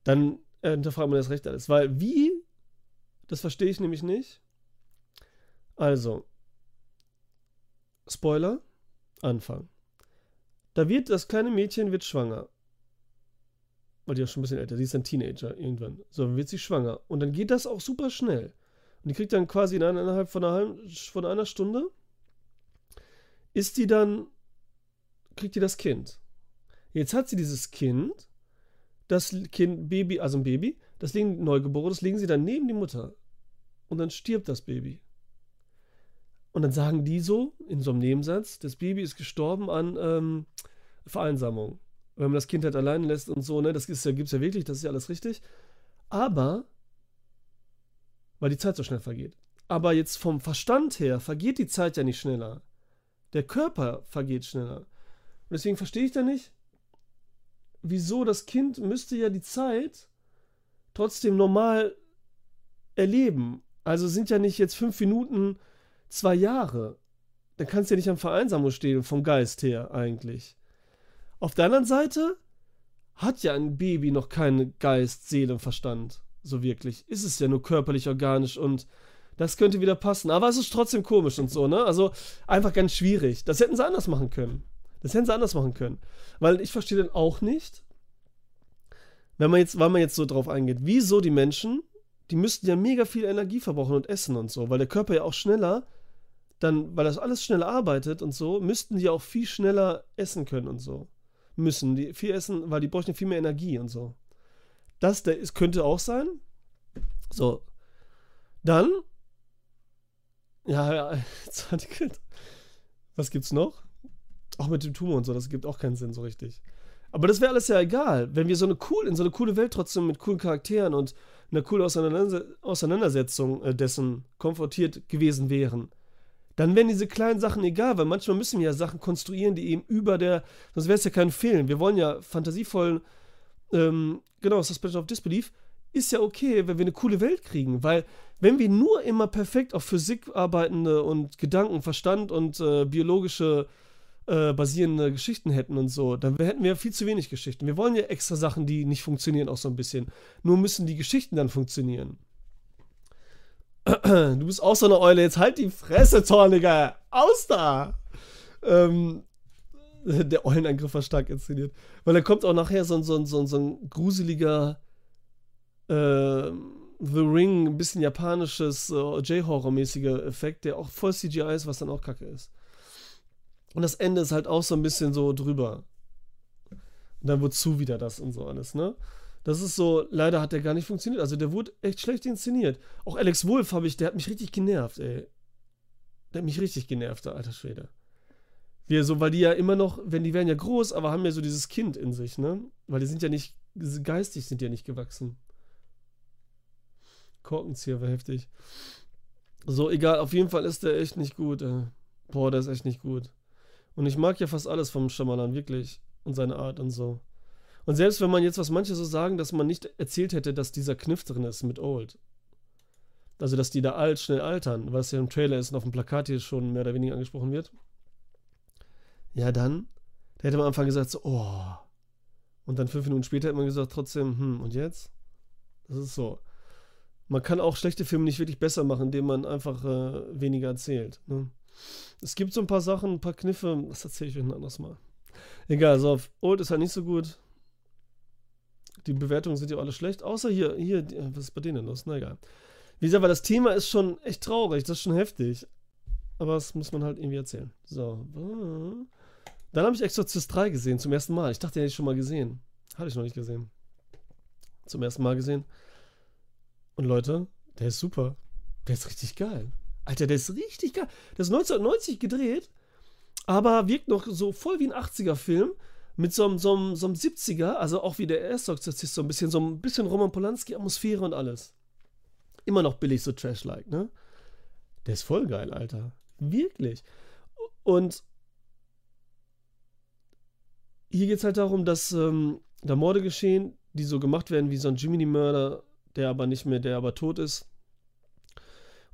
Dann äh, hinterfragt man das Recht alles. Weil wie, das verstehe ich nämlich nicht. Also, Spoiler, Anfang. Da wird, das kleine Mädchen wird schwanger. Weil die ist schon ein bisschen älter, die ist ein Teenager irgendwann. So, wird sie schwanger. Und dann geht das auch super schnell. Und die kriegt dann quasi innerhalb von einer, von einer Stunde, ist die dann, kriegt die das Kind. Jetzt hat sie dieses Kind, das Kind, Baby, also ein Baby, das liegen das legen sie dann neben die Mutter. Und dann stirbt das Baby. Und dann sagen die so, in so einem Nebensatz, das Baby ist gestorben an ähm, Vereinsamung. Wenn man das Kind halt allein lässt und so, ne, das ja, gibt es ja wirklich, das ist ja alles richtig. Aber weil die Zeit so schnell vergeht. Aber jetzt vom Verstand her vergeht die Zeit ja nicht schneller. Der Körper vergeht schneller. Und deswegen verstehe ich da nicht, wieso das Kind müsste ja die Zeit trotzdem normal erleben. Also sind ja nicht jetzt fünf Minuten zwei Jahre. Dann kannst du ja nicht am Vereinsamung stehen, vom Geist her eigentlich. Auf der anderen Seite hat ja ein Baby noch keinen Geist, Seele und Verstand so wirklich. Ist es ja nur körperlich organisch und das könnte wieder passen. Aber es ist trotzdem komisch und so, ne? Also einfach ganz schwierig. Das hätten sie anders machen können. Das hätten sie anders machen können. Weil ich verstehe dann auch nicht, wenn man jetzt, weil man jetzt so drauf eingeht, wieso die Menschen, die müssten ja mega viel Energie verbrauchen und essen und so, weil der Körper ja auch schneller, dann, weil das alles schneller arbeitet und so, müssten die auch viel schneller essen können und so. Müssen die viel essen, weil die bräuchten viel mehr Energie und so. Das es könnte auch sein. So. Dann. Ja, ja. (laughs) Was gibt's noch? Auch mit dem Tumor und so, das gibt auch keinen Sinn so richtig. Aber das wäre alles ja egal, wenn wir so eine cool, in so eine coole Welt trotzdem mit coolen Charakteren und einer coolen Auseinandersetzung äh, dessen konfrontiert gewesen wären. Dann wären diese kleinen Sachen egal, weil manchmal müssen wir ja Sachen konstruieren, die eben über der, sonst wäre es ja kein Film. Wir wollen ja fantasievollen ähm, genau, Suspension of Disbelief, ist ja okay, wenn wir eine coole Welt kriegen, weil wenn wir nur immer perfekt auf Physik arbeitende und Gedanken, Verstand und äh, biologische äh, basierende Geschichten hätten und so, dann hätten wir viel zu wenig Geschichten. Wir wollen ja extra Sachen, die nicht funktionieren, auch so ein bisschen. Nur müssen die Geschichten dann funktionieren. Du bist auch so eine Eule, jetzt halt die Fresse, Zorniger! Aus da! Ähm, der Eulenangriff war stark inszeniert. Weil dann kommt auch nachher so ein, so ein, so ein, so ein gruseliger äh, The Ring, ein bisschen japanisches äh, J-Horror-mäßiger Effekt, der auch voll CGI ist, was dann auch kacke ist. Und das Ende ist halt auch so ein bisschen so drüber. Und dann wozu wieder das und so alles, ne? Das ist so, leider hat der gar nicht funktioniert. Also der wurde echt schlecht inszeniert. Auch Alex Wolf habe ich, der hat mich richtig genervt, ey. Der hat mich richtig genervt, der alter Schwede. Wir so, weil die ja immer noch, wenn die werden ja groß, aber haben ja so dieses Kind in sich, ne? Weil die sind ja nicht, geistig sind ja nicht gewachsen. Korkenzieher war heftig. So, egal, auf jeden Fall ist der echt nicht gut, ey. Boah, der ist echt nicht gut. Und ich mag ja fast alles vom Schamalan, wirklich. Und seine Art und so. Und selbst wenn man jetzt, was manche so sagen, dass man nicht erzählt hätte, dass dieser Kniff drin ist mit Old. Also, dass die da alt, schnell altern, was ja im Trailer ist und auf dem Plakat hier schon mehr oder weniger angesprochen wird. Ja, dann, da hätte man am Anfang gesagt, so, oh. Und dann fünf Minuten später hätte man gesagt, trotzdem, hm, und jetzt? Das ist so. Man kann auch schlechte Filme nicht wirklich besser machen, indem man einfach äh, weniger erzählt. Ne? Es gibt so ein paar Sachen, ein paar Kniffe, das erzähle ich euch ein anderes Mal. Egal, so, Old ist halt nicht so gut. Die Bewertungen sind ja alle schlecht, außer hier, hier, was ist bei denen los? Na egal. Wie gesagt, weil das Thema ist schon echt traurig, das ist schon heftig. Aber das muss man halt irgendwie erzählen. So. Dann habe ich Exorcist 3 gesehen, zum ersten Mal. Ich dachte, den hätte ich schon mal gesehen. Hatte ich noch nicht gesehen. Zum ersten Mal gesehen. Und Leute, der ist super. Der ist richtig geil. Alter, der ist richtig geil. Der ist 1990 gedreht, aber wirkt noch so voll wie ein 80er-Film mit so einem, so, einem, so einem 70er, also auch wie der Exorzist, so ein bisschen, so ein bisschen Roman Polanski-Atmosphäre und alles. Immer noch billig, so Trash-like, ne? Der ist voll geil, Alter. Wirklich. Und hier geht es halt darum, dass ähm, da Morde geschehen, die so gemacht werden wie so ein Jiminy-Mörder, der aber nicht mehr, der aber tot ist.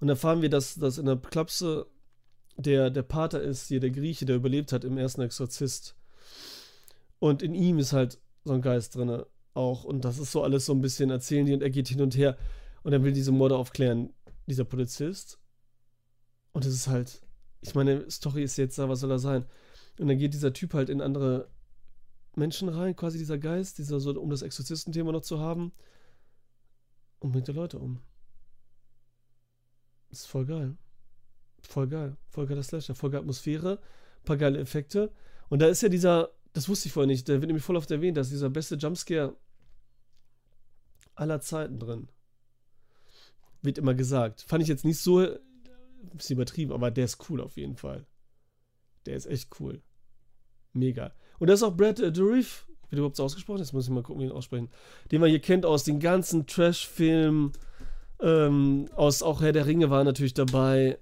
Und erfahren wir, dass, dass in der Klapse der, der Pater ist, hier der Grieche, der überlebt hat im ersten Exorzist. Und in ihm ist halt so ein Geist drin auch. Und das ist so alles so ein bisschen erzählen die und er geht hin und her. Und er will diese Morde aufklären, dieser Polizist. Und es ist halt, ich meine, Story ist jetzt da, was soll er sein? Und dann geht dieser Typ halt in andere Menschen rein, quasi dieser Geist, dieser so, um das Exorzistenthema noch zu haben. Und bringt die Leute um. Das ist voll geil. Voll geil. Voll geiler Slasher. Voll geile Atmosphäre. Paar geile Effekte. Und da ist ja dieser das wusste ich vorher nicht. Der wird nämlich voll oft erwähnt, dass dieser beste Jumpscare aller Zeiten drin. Wird immer gesagt. Fand ich jetzt nicht so ein bisschen übertrieben, aber der ist cool auf jeden Fall. Der ist echt cool. Mega. Und das ist auch Brad äh, Dourif, wie du überhaupt so ausgesprochen hast, muss ich mal gucken, wie ihn aussprechen. Den man hier kennt aus den ganzen Trash-Filmen. Ähm, aus auch Herr der Ringe war natürlich dabei.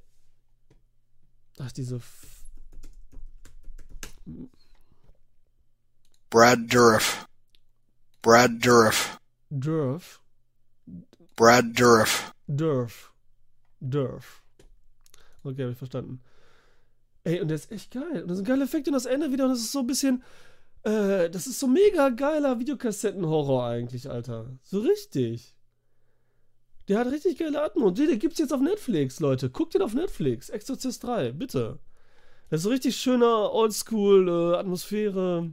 Ach, diese. F Brad Dourif. Brad Dourif. Durf. Brad Dourif. Durf. Durf. Okay, habe ich verstanden. Ey, und der ist echt geil. Und das sind geile Effekte und das Ende wieder. Und das ist so ein bisschen. Äh, das ist so mega geiler Videokassettenhorror eigentlich, Alter. So richtig. Der hat richtig geile Atmung. Und den, den gibt's jetzt auf Netflix, Leute. Guckt den auf Netflix. Exorcist 3, bitte. Das ist so richtig schöner Oldschool-Atmosphäre.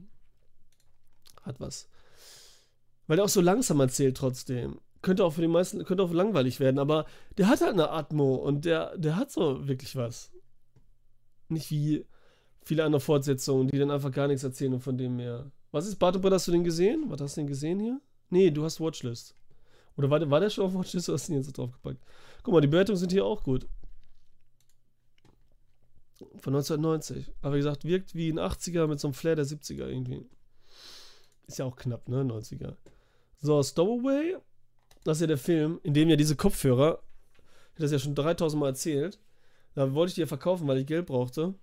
Hat was. Weil der auch so langsam erzählt trotzdem. Könnte auch für die meisten, könnte auch langweilig werden, aber der hat halt eine Atmo und der, der hat so wirklich was. Nicht wie viele andere Fortsetzungen, die dann einfach gar nichts erzählen und von dem mehr. Was ist, Bartobot, hast du den gesehen? Was hast du den gesehen hier? Nee, du hast Watchlist. Oder war der, war der schon auf Watchlist oder hast du den jetzt draufgepackt? Guck mal, die Bewertungen sind hier auch gut. Von 1990. Aber wie gesagt, wirkt wie ein 80er mit so einem Flair der 70er irgendwie. Ist ja auch knapp, ne? 90er. So, Stowaway. Das ist ja der Film, in dem ja diese Kopfhörer, ich habe das ja schon 3000 Mal erzählt, da wollte ich die ja verkaufen, weil ich Geld brauchte.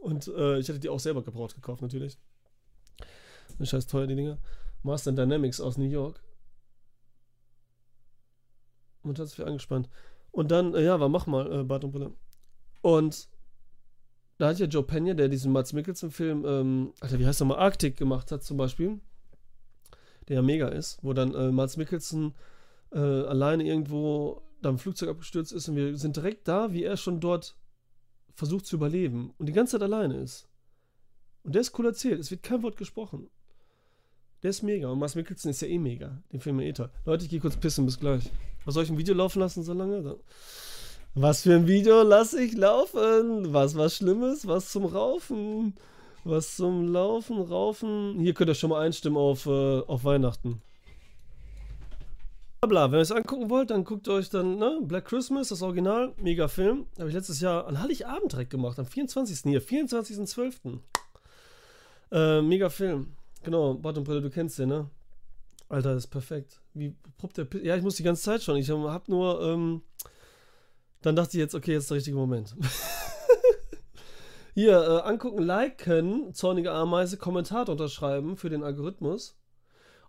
Und äh, ich hatte die auch selber gebraucht gekauft, natürlich. Scheiß teuer, die Dinger. Master Dynamics aus New York. Und hat sich viel angespannt. Und dann, äh, ja, war mach mal, äh, Bart und Brille. Und da hat ja Joe Pena, der diesen Mats Mikkelsen-Film, ähm, Alter, wie heißt der mal, Arctic gemacht hat zum Beispiel, der ja mega ist, wo dann äh, Mats Mikkelsen äh, alleine irgendwo da im Flugzeug abgestürzt ist und wir sind direkt da, wie er schon dort versucht zu überleben und die ganze Zeit alleine ist. Und der ist cool erzählt, es wird kein Wort gesprochen. Der ist mega und Mats Mikkelsen ist ja eh mega. Den Film ja eh toll. Leute, ich gehe kurz pissen, bis gleich. Was soll ich ein Video laufen lassen so lange? Was für ein Video lasse ich laufen? Was was Schlimmes? Was zum Raufen? Was zum Laufen, Raufen? Hier könnt ihr schon mal einstimmen auf, äh, auf Weihnachten. Bla, wenn ihr es angucken wollt, dann guckt euch dann, ne, Black Christmas, das Original, mega Film. Habe ich letztes Jahr an Heiligabend direkt gemacht, am 24. hier, 24.12. Äh, mega Film. Genau, Bottom Brille, du kennst den, ne? Alter, das ist perfekt. Wie poppt der P Ja, ich muss die ganze Zeit schon. Ich hab nur, ähm, dann dachte ich jetzt, okay, jetzt ist der richtige Moment. (laughs) Hier, äh, angucken, liken, zornige Ameise, Kommentar unterschreiben für den Algorithmus.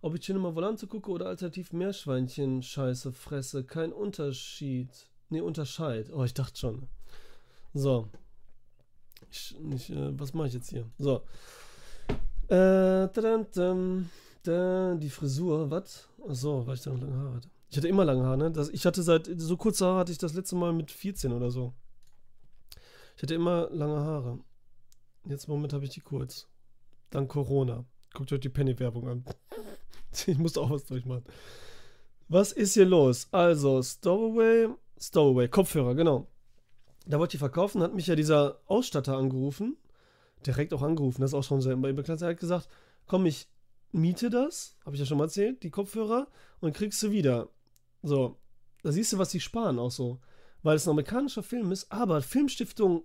Ob ich Cinema Volante gucke oder alternativ Meerschweinchen Scheiße fresse, kein Unterschied. Nee, Unterscheid. Oh, ich dachte schon. So. Ich, ich, äh, was mache ich jetzt hier? So. Äh, tadam, tadam, da, die Frisur, was? Achso, weil ich da noch lange Haare hatte. Ich hatte immer lange Haare, ne? Das, ich hatte seit, so kurze Haare hatte ich das letzte Mal mit 14 oder so. Ich hatte immer lange Haare. Jetzt im Moment habe ich die kurz. Dank Corona. Guckt euch die Penny-Werbung an. (laughs) Ich musste auch was durchmachen. Was ist hier los? Also, Stowaway, Stowaway, Kopfhörer, genau. Da wollte ich verkaufen, hat mich ja dieser Ausstatter angerufen. Direkt auch angerufen, das ist auch schon sehr bekannt. Er hat gesagt, komm, ich miete das, habe ich ja schon mal erzählt, die Kopfhörer, und kriegst du wieder. So, da siehst du, was die sparen auch so. Weil es ein amerikanischer Film ist, aber Filmstiftung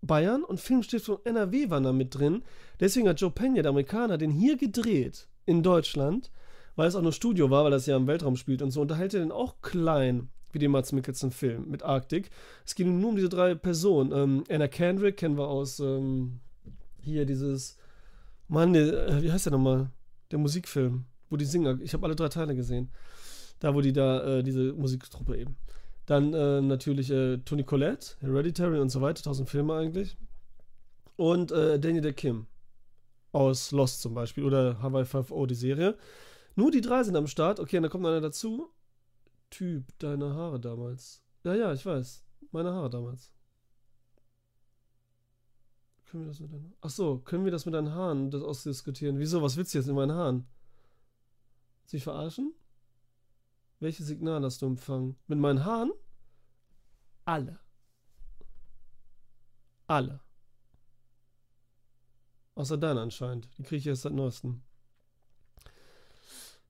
Bayern und Filmstiftung NRW waren da mit drin. Deswegen hat Joe Pena, der Amerikaner, den hier gedreht in Deutschland, weil es auch nur Studio war, weil das ja im Weltraum spielt und so. Und da hält er den auch klein, wie den Mats Mikkelsen-Film mit Arctic. Es geht nur um diese drei Personen. Ähm, Anna Kendrick kennen wir aus ähm, hier dieses, Mann, der, äh, wie heißt der nochmal? Der Musikfilm, wo die Singer, ich habe alle drei Teile gesehen. Da, wo die da, äh, diese Musiktruppe eben. Dann äh, natürlich äh, Tony Collette, Hereditary und so weiter, tausend Filme eigentlich. Und äh, Daniel der Kim aus Lost zum Beispiel oder Hawaii 5.0, die Serie. Nur die drei sind am Start. Okay, und da kommt einer dazu. Typ, deine Haare damals. Ja, ja, ich weiß. Meine Haare damals. Können wir das mit deinen Ach so, können wir das mit deinen Haaren das ausdiskutieren? Wieso? Was willst du jetzt in meinen Haaren? Sie verarschen? Welches Signal hast du empfangen? Mit meinen Haaren? Alle. Alle. Außer deine anscheinend. Die kriege ich erst seit neuestem.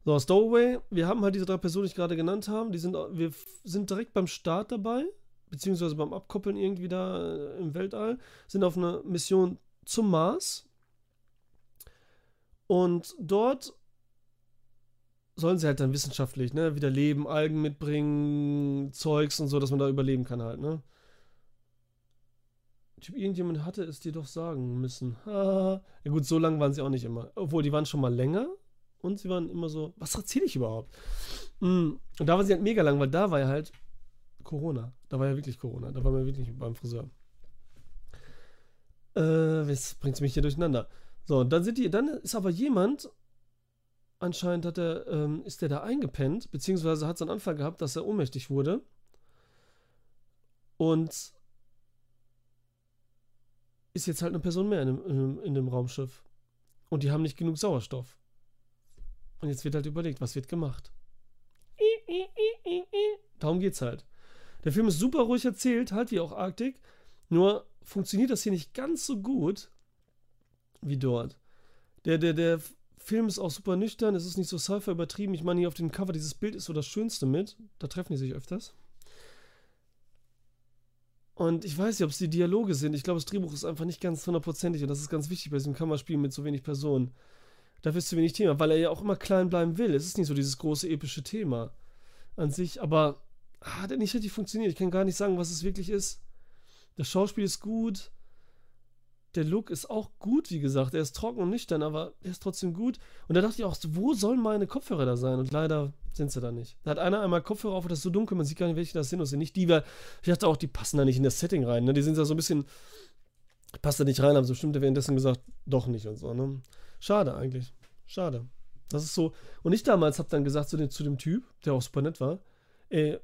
So, Stowaway, wir haben halt diese drei Personen, die ich gerade genannt habe. Die sind, wir sind direkt beim Start dabei, beziehungsweise beim Abkoppeln irgendwie da äh, im Weltall. Sind auf einer Mission zum Mars. Und dort sollen sie halt dann wissenschaftlich, ne, wieder leben, Algen mitbringen, Zeugs und so, dass man da überleben kann halt, ne. Typ, irgendjemand hatte es dir doch sagen müssen. (laughs) ja gut, so lang waren sie auch nicht immer. Obwohl, die waren schon mal länger und sie waren immer so, was erzähle ich überhaupt? Mm, und da waren sie halt mega lang, weil da war ja halt Corona. Da war ja wirklich Corona. Da waren wir wirklich beim Friseur. Äh, jetzt bringt mich hier durcheinander. So, und dann sind die, dann ist aber jemand anscheinend hat er, ähm, ist der da eingepennt, beziehungsweise hat es einen Anfall gehabt, dass er ohnmächtig wurde. Und ist jetzt halt eine Person mehr in dem, in, in dem Raumschiff. Und die haben nicht genug Sauerstoff. Und jetzt wird halt überlegt, was wird gemacht. Darum geht's halt. Der Film ist super ruhig erzählt, halt wie auch Arktik. Nur funktioniert das hier nicht ganz so gut wie dort. Der, der, der Film ist auch super nüchtern, es ist nicht so Cypher übertrieben. Ich meine, hier auf dem Cover, dieses Bild ist so das Schönste mit. Da treffen die sich öfters. Und ich weiß nicht, ob es die Dialoge sind. Ich glaube, das Drehbuch ist einfach nicht ganz hundertprozentig und das ist ganz wichtig bei diesem Kammerspiel mit so wenig Personen. Dafür ist zu wenig Thema, weil er ja auch immer klein bleiben will. Es ist nicht so dieses große epische Thema an sich, aber hat er nicht richtig funktioniert. Ich kann gar nicht sagen, was es wirklich ist. Das Schauspiel ist gut der Look ist auch gut, wie gesagt. Er ist trocken und nüchtern, aber er ist trotzdem gut. Und da dachte ich auch, wo sollen meine Kopfhörer da sein? Und leider sind sie da nicht. Da hat einer einmal Kopfhörer auf, das ist so dunkel, man sieht gar nicht, welche das sind. Und sind nicht die, weil ich dachte auch, die passen da nicht in das Setting rein. Ne? Die sind da so ein bisschen, passt da nicht rein, aber so stimmt er währenddessen gesagt, doch nicht und so. Ne? Schade eigentlich. Schade. Das ist so. Und ich damals habe dann gesagt zu dem, zu dem Typ, der auch super nett war, ey,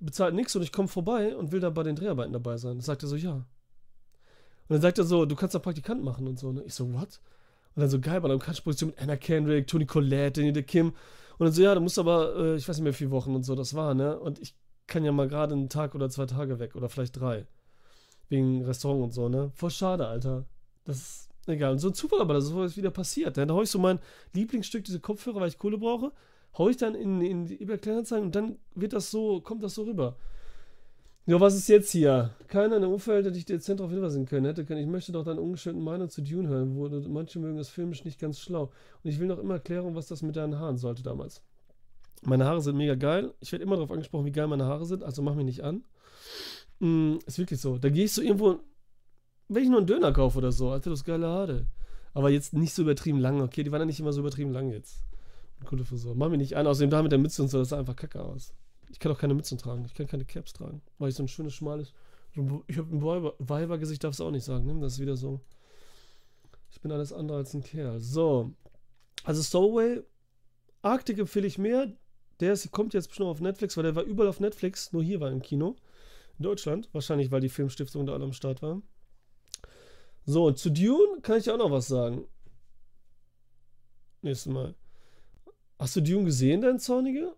bezahlt nichts und ich komme vorbei und will da bei den Dreharbeiten dabei sein. Das sagt er so, ja. Und dann sagt er so, du kannst da Praktikant machen und so. Ne? Ich so, what? Und dann so, geil, bei einer Position mit Anna Kendrick, Tony Collette, Daniel Kim. Und dann so, ja, du musst aber, äh, ich weiß nicht mehr, vier Wochen und so, das war, ne? Und ich kann ja mal gerade einen Tag oder zwei Tage weg oder vielleicht drei. Wegen Restaurant und so, ne? Voll schade, Alter. Das ist egal. Und so ein Zufall aber, dass sowas wieder passiert. Dann hau ich so mein Lieblingsstück, diese Kopfhörer, weil ich Kohle brauche, hau ich dann in, in die eBay Kleinanzeigen und dann wird das so, kommt das so rüber. Ja, was ist jetzt hier? Keiner in der Umfeld hätte ich dezent darauf hinweisen können. Hätte können. Ich möchte doch deine ungeschönten Meinung zu Dune hören. Wo, manche mögen das filmisch nicht ganz schlau. Und ich will noch immer erklären, was das mit deinen Haaren sollte damals. Meine Haare sind mega geil. Ich werde immer darauf angesprochen, wie geil meine Haare sind. Also mach mich nicht an. Mm, ist wirklich so. Da gehe ich so irgendwo, wenn ich nur einen Döner kaufe oder so, Alter, das geile Haare. Aber jetzt nicht so übertrieben lang. Okay, die waren ja nicht immer so übertrieben lang jetzt. Coole Frisur. Mach mich nicht an. Außerdem da mit der Mütze und so, das sah einfach kacke aus. Ich kann auch keine Mützen tragen. Ich kann keine Caps tragen. Weil ich so ein schönes, schmales. Ich habe ein Weibergesicht, darfst du auch nicht sagen. Ne? Das ist wieder so. Ich bin alles andere als ein Kerl. So. Also Stowaway. Arctic empfehle ich mehr. Der ist, kommt jetzt bestimmt auf Netflix, weil der war überall auf Netflix. Nur hier war im Kino. In Deutschland. Wahrscheinlich, weil die Filmstiftung da alle am Start war. So, und zu Dune kann ich auch noch was sagen. Nächstes Mal. Hast du Dune gesehen, dein Zornige?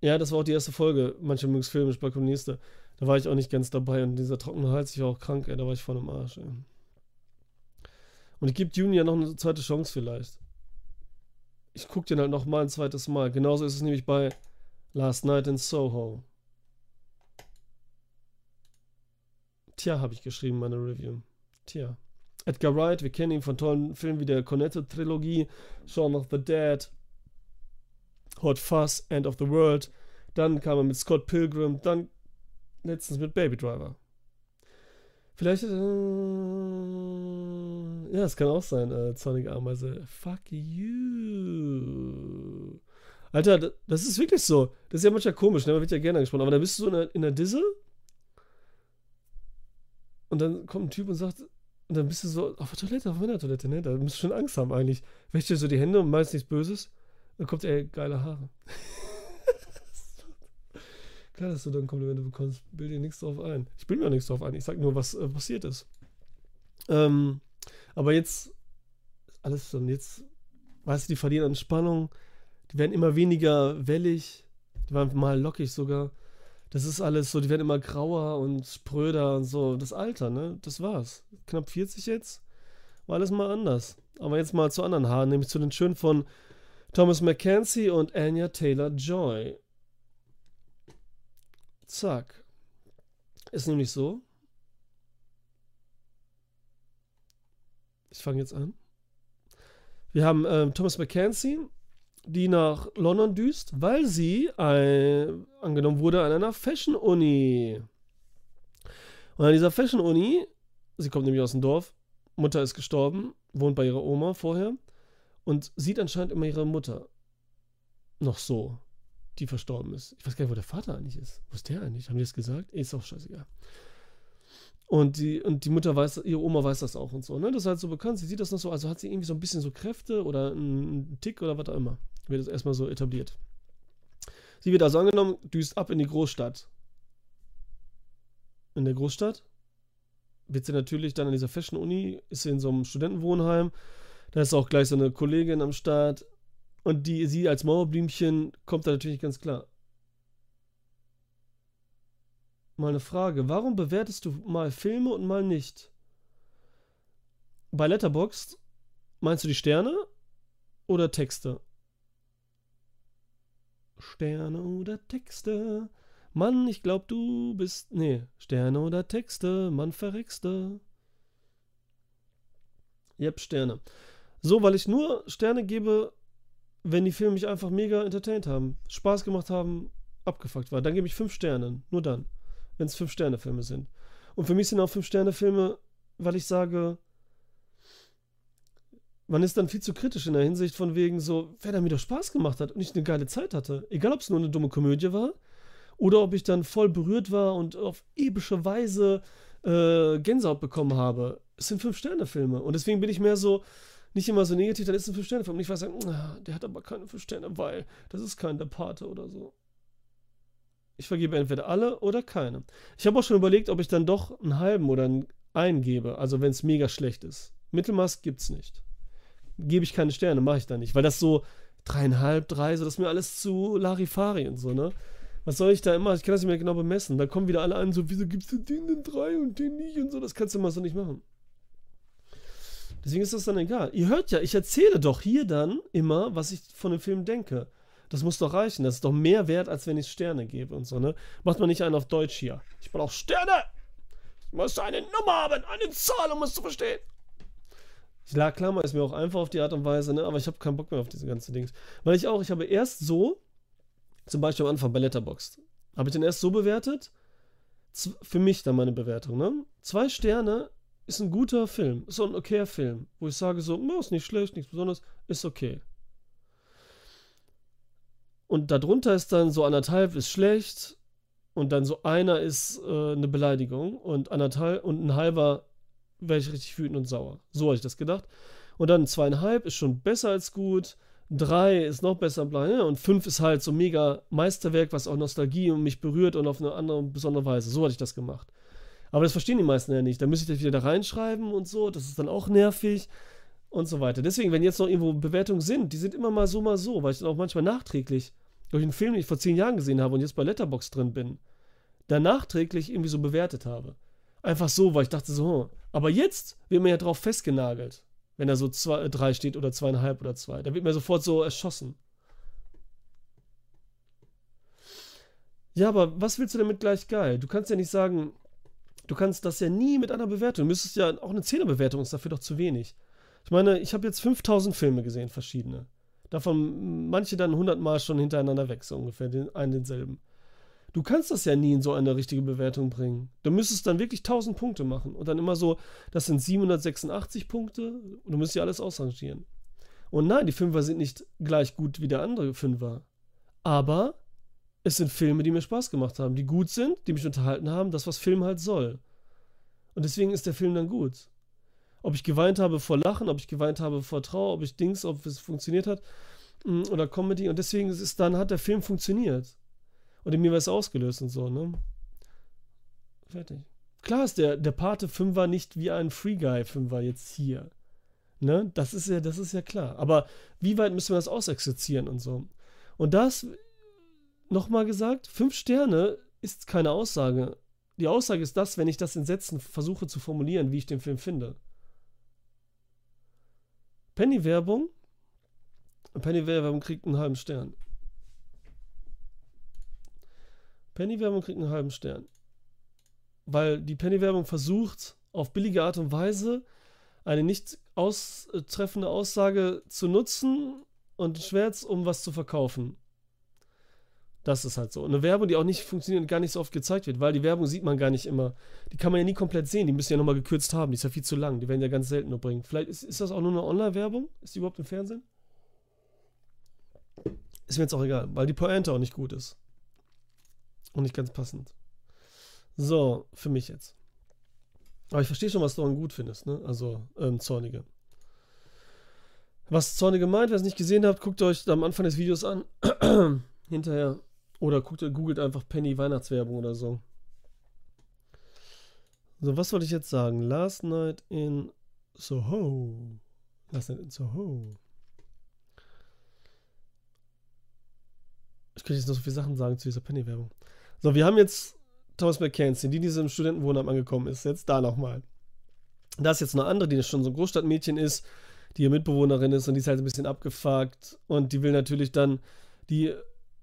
Ja, das war auch die erste Folge. Manche mögen es filmisch bei Kommuniste. Da war ich auch nicht ganz dabei und dieser trockene Hals, ich war auch krank, ey. Da war ich voll im Arsch, ey. Und ich gebe ja noch eine zweite Chance vielleicht. Ich gucke den halt noch mal ein zweites Mal. Genauso ist es nämlich bei Last Night in Soho. Tja, habe ich geschrieben, meine Review. Tja. Edgar Wright, wir kennen ihn von tollen Filmen wie der Cornetto-Trilogie, Shaun of the Dead, Hot Fuzz, End of the World. Dann kam er mit Scott Pilgrim, dann letztens mit Baby Driver. Vielleicht, äh, ja, es kann auch sein, äh, zornige Ameise. Fuck you. Alter, das ist wirklich so. Das ist ja manchmal komisch, ne? Man wird ja gerne angesprochen. Aber da bist du so in der, in der Disse und dann kommt ein Typ und sagt, und dann bist du so auf der Toilette, auf meiner Toilette, ne? Da musst du schon Angst haben eigentlich. Wäschst dir so die Hände und meinst nichts Böses. Dann kommt, ey, geile Haare. (laughs) Klar, dass du dann Komplimente bekommst. Bild dir nichts drauf ein. Ich bilde mir auch nichts drauf ein. Ich sag nur, was äh, passiert ist. Ähm, aber jetzt, alles schon, jetzt, weißt du, die verlieren an Spannung. Die werden immer weniger wellig. Die waren mal lockig sogar. Das ist alles so, die werden immer grauer und spröder und so. Das Alter, ne? Das war's. Knapp 40 jetzt. War alles mal anders. Aber jetzt mal zu anderen Haaren, nämlich zu den schönen von Thomas Mackenzie und Anya Taylor-Joy. Zack. Ist nämlich so. Ich fange jetzt an. Wir haben ähm, Thomas Mackenzie, die nach London düst, weil sie äh, angenommen wurde an einer Fashion-Uni. Und an dieser Fashion-Uni, sie kommt nämlich aus dem Dorf, Mutter ist gestorben, wohnt bei ihrer Oma vorher und sieht anscheinend immer ihre Mutter. Noch so, die verstorben ist. Ich weiß gar nicht, wo der Vater eigentlich ist. Wo ist der eigentlich? Haben die das gesagt? Ist auch scheißegal. Und die, und die Mutter weiß, ihre Oma weiß das auch und so, ne? Das ist halt so bekannt. Sie sieht das noch so, also hat sie irgendwie so ein bisschen so Kräfte oder einen Tick oder was auch immer. Wird das erstmal so etabliert. Sie wird also angenommen, düst ab in die Großstadt. In der Großstadt wird sie natürlich dann an dieser Fashion-Uni, ist sie in so einem Studentenwohnheim, da ist auch gleich so eine Kollegin am Start. Und die, sie als Mauerblümchen kommt da natürlich ganz klar. Mal eine Frage. Warum bewertest du mal Filme und mal nicht? Bei Letterboxd meinst du die Sterne oder Texte? Sterne oder Texte? Mann, ich glaub, du bist. Nee, Sterne oder Texte, Mann, verreckste. Yep, Sterne. So, weil ich nur Sterne gebe, wenn die Filme mich einfach mega entertained haben, Spaß gemacht haben, abgefuckt war. Dann gebe ich fünf Sterne. Nur dann. Wenn es fünf Sterne Filme sind. Und für mich sind auch fünf Sterne Filme, weil ich sage, man ist dann viel zu kritisch in der Hinsicht von wegen so, wer da mir doch Spaß gemacht hat und ich eine geile Zeit hatte. Egal, ob es nur eine dumme Komödie war oder ob ich dann voll berührt war und auf epische Weise äh, Gänsehaut bekommen habe. Es sind fünf Sterne Filme. Und deswegen bin ich mehr so, nicht immer so negativ, dann ist es ein 5-Sterne-Film. Und ich weiß sagen, ah, der hat aber keine 5 Sterne, weil das ist kein der Pate oder so. Ich vergebe entweder alle oder keine. Ich habe auch schon überlegt, ob ich dann doch einen halben oder einen, einen gebe, also wenn es mega schlecht ist. Mittelmaß gibt's nicht. Gebe ich keine Sterne, mache ich da nicht, weil das so dreieinhalb, drei, so das ist mir alles zu Larifari und so, ne? Was soll ich da immer? Ich kann das nicht mehr genau bemessen. Da kommen wieder alle an, so, wieso gibst du den denn drei und den nicht und so. Das kannst du mal so nicht machen. Deswegen ist das dann egal. Ihr hört ja, ich erzähle doch hier dann immer, was ich von dem Film denke. Das muss doch reichen. Das ist doch mehr wert, als wenn ich Sterne gebe und so, ne? Macht man nicht einen auf Deutsch hier. Ich brauche Sterne! Ich muss eine Nummer haben, eine Zahl, um es zu verstehen. Klar, mal ist mir auch einfach auf die Art und Weise, ne? Aber ich habe keinen Bock mehr auf diese ganzen Dings. Weil ich auch, ich habe erst so, zum Beispiel am Anfang bei Letterboxd, habe ich den erst so bewertet, für mich dann meine Bewertung, ne? Zwei Sterne ist ein guter Film, ist so ein okayer Film, wo ich sage so, ist nicht schlecht, nichts Besonderes, ist okay. Und darunter ist dann so anderthalb ist schlecht und dann so einer ist äh, eine Beleidigung und anderthalb und ein halber werde ich richtig wütend und sauer. So habe ich das gedacht. Und dann zweieinhalb ist schon besser als gut. Drei ist noch besser, bla, und fünf ist halt so mega Meisterwerk, was auch Nostalgie und mich berührt und auf eine andere besondere Weise. So hatte ich das gemacht. Aber das verstehen die meisten ja nicht. Da müsste ich das wieder da reinschreiben und so. Das ist dann auch nervig und so weiter. Deswegen, wenn jetzt noch irgendwo Bewertungen sind, die sind immer mal so, mal so, weil ich dann auch manchmal nachträglich durch einen Film, den ich vor zehn Jahren gesehen habe und jetzt bei Letterbox drin bin, dann nachträglich irgendwie so bewertet habe. Einfach so, weil ich dachte so, hm. aber jetzt wird mir ja drauf festgenagelt, wenn da so zwei, drei steht oder zweieinhalb oder zwei. Da wird mir sofort so erschossen. Ja, aber was willst du damit gleich geil? Du kannst ja nicht sagen, du kannst das ja nie mit einer Bewertung. Du müsstest ja auch eine Zehnerbewertung ist dafür doch zu wenig. Ich meine, ich habe jetzt 5000 Filme gesehen, verschiedene. Davon manche dann 100 Mal schon hintereinander weg, so ungefähr, den, einen denselben. Du kannst das ja nie in so eine richtige Bewertung bringen. Du müsstest dann wirklich 1000 Punkte machen und dann immer so, das sind 786 Punkte und du müsstest ja alles ausrangieren. Und nein, die Fünfer sind nicht gleich gut wie der andere Fünfer. Aber es sind Filme, die mir Spaß gemacht haben, die gut sind, die mich unterhalten haben, das, was Film halt soll. Und deswegen ist der Film dann gut. Ob ich geweint habe vor Lachen, ob ich geweint habe vor Trauer, ob ich Dings, ob es funktioniert hat mm, oder Comedy. Und deswegen ist es dann, hat der Film funktioniert. Und in mir was ausgelöst und so, ne? Fertig. Klar ist der, der Pate 5 nicht wie ein Free Guy 5 jetzt hier. Ne? Das ist ja, das ist ja klar. Aber wie weit müssen wir das ausexerzieren und so? Und das, nochmal gesagt, fünf Sterne ist keine Aussage. Die Aussage ist das, wenn ich das in Sätzen versuche zu formulieren, wie ich den Film finde. Penny-Werbung. Penny-Werbung kriegt einen halben Stern. Penny-Werbung kriegt einen halben Stern. Weil die Penny-Werbung versucht, auf billige Art und Weise eine nicht austreffende Aussage zu nutzen und Schwert, um was zu verkaufen. Das ist halt so. Eine Werbung, die auch nicht funktioniert und gar nicht so oft gezeigt wird, weil die Werbung sieht man gar nicht immer. Die kann man ja nie komplett sehen. Die müssen ja nochmal gekürzt haben. Die ist ja viel zu lang. Die werden ja ganz selten nur bringen. Vielleicht ist, ist das auch nur eine Online-Werbung? Ist die überhaupt im Fernsehen? Ist mir jetzt auch egal, weil die Pointe auch nicht gut ist. Und nicht ganz passend. So, für mich jetzt. Aber ich verstehe schon, was du gut findest, ne? Also, ähm, Zornige. Was Zornige meint, wer es nicht gesehen habt, guckt euch am Anfang des Videos an. (clears throat) Hinterher. Oder guckt, googelt einfach Penny Weihnachtswerbung oder so. So, was wollte ich jetzt sagen? Last Night in Soho. Last Night in Soho. Ich könnte jetzt noch so viele Sachen sagen zu dieser Penny-Werbung. So, wir haben jetzt Thomas McKenzie, die in diesem Studentenwohnheim angekommen ist. Jetzt da nochmal. Da ist jetzt eine andere, die schon so ein Großstadtmädchen ist, die ihr Mitbewohnerin ist und die ist halt ein bisschen abgefuckt. Und die will natürlich dann, die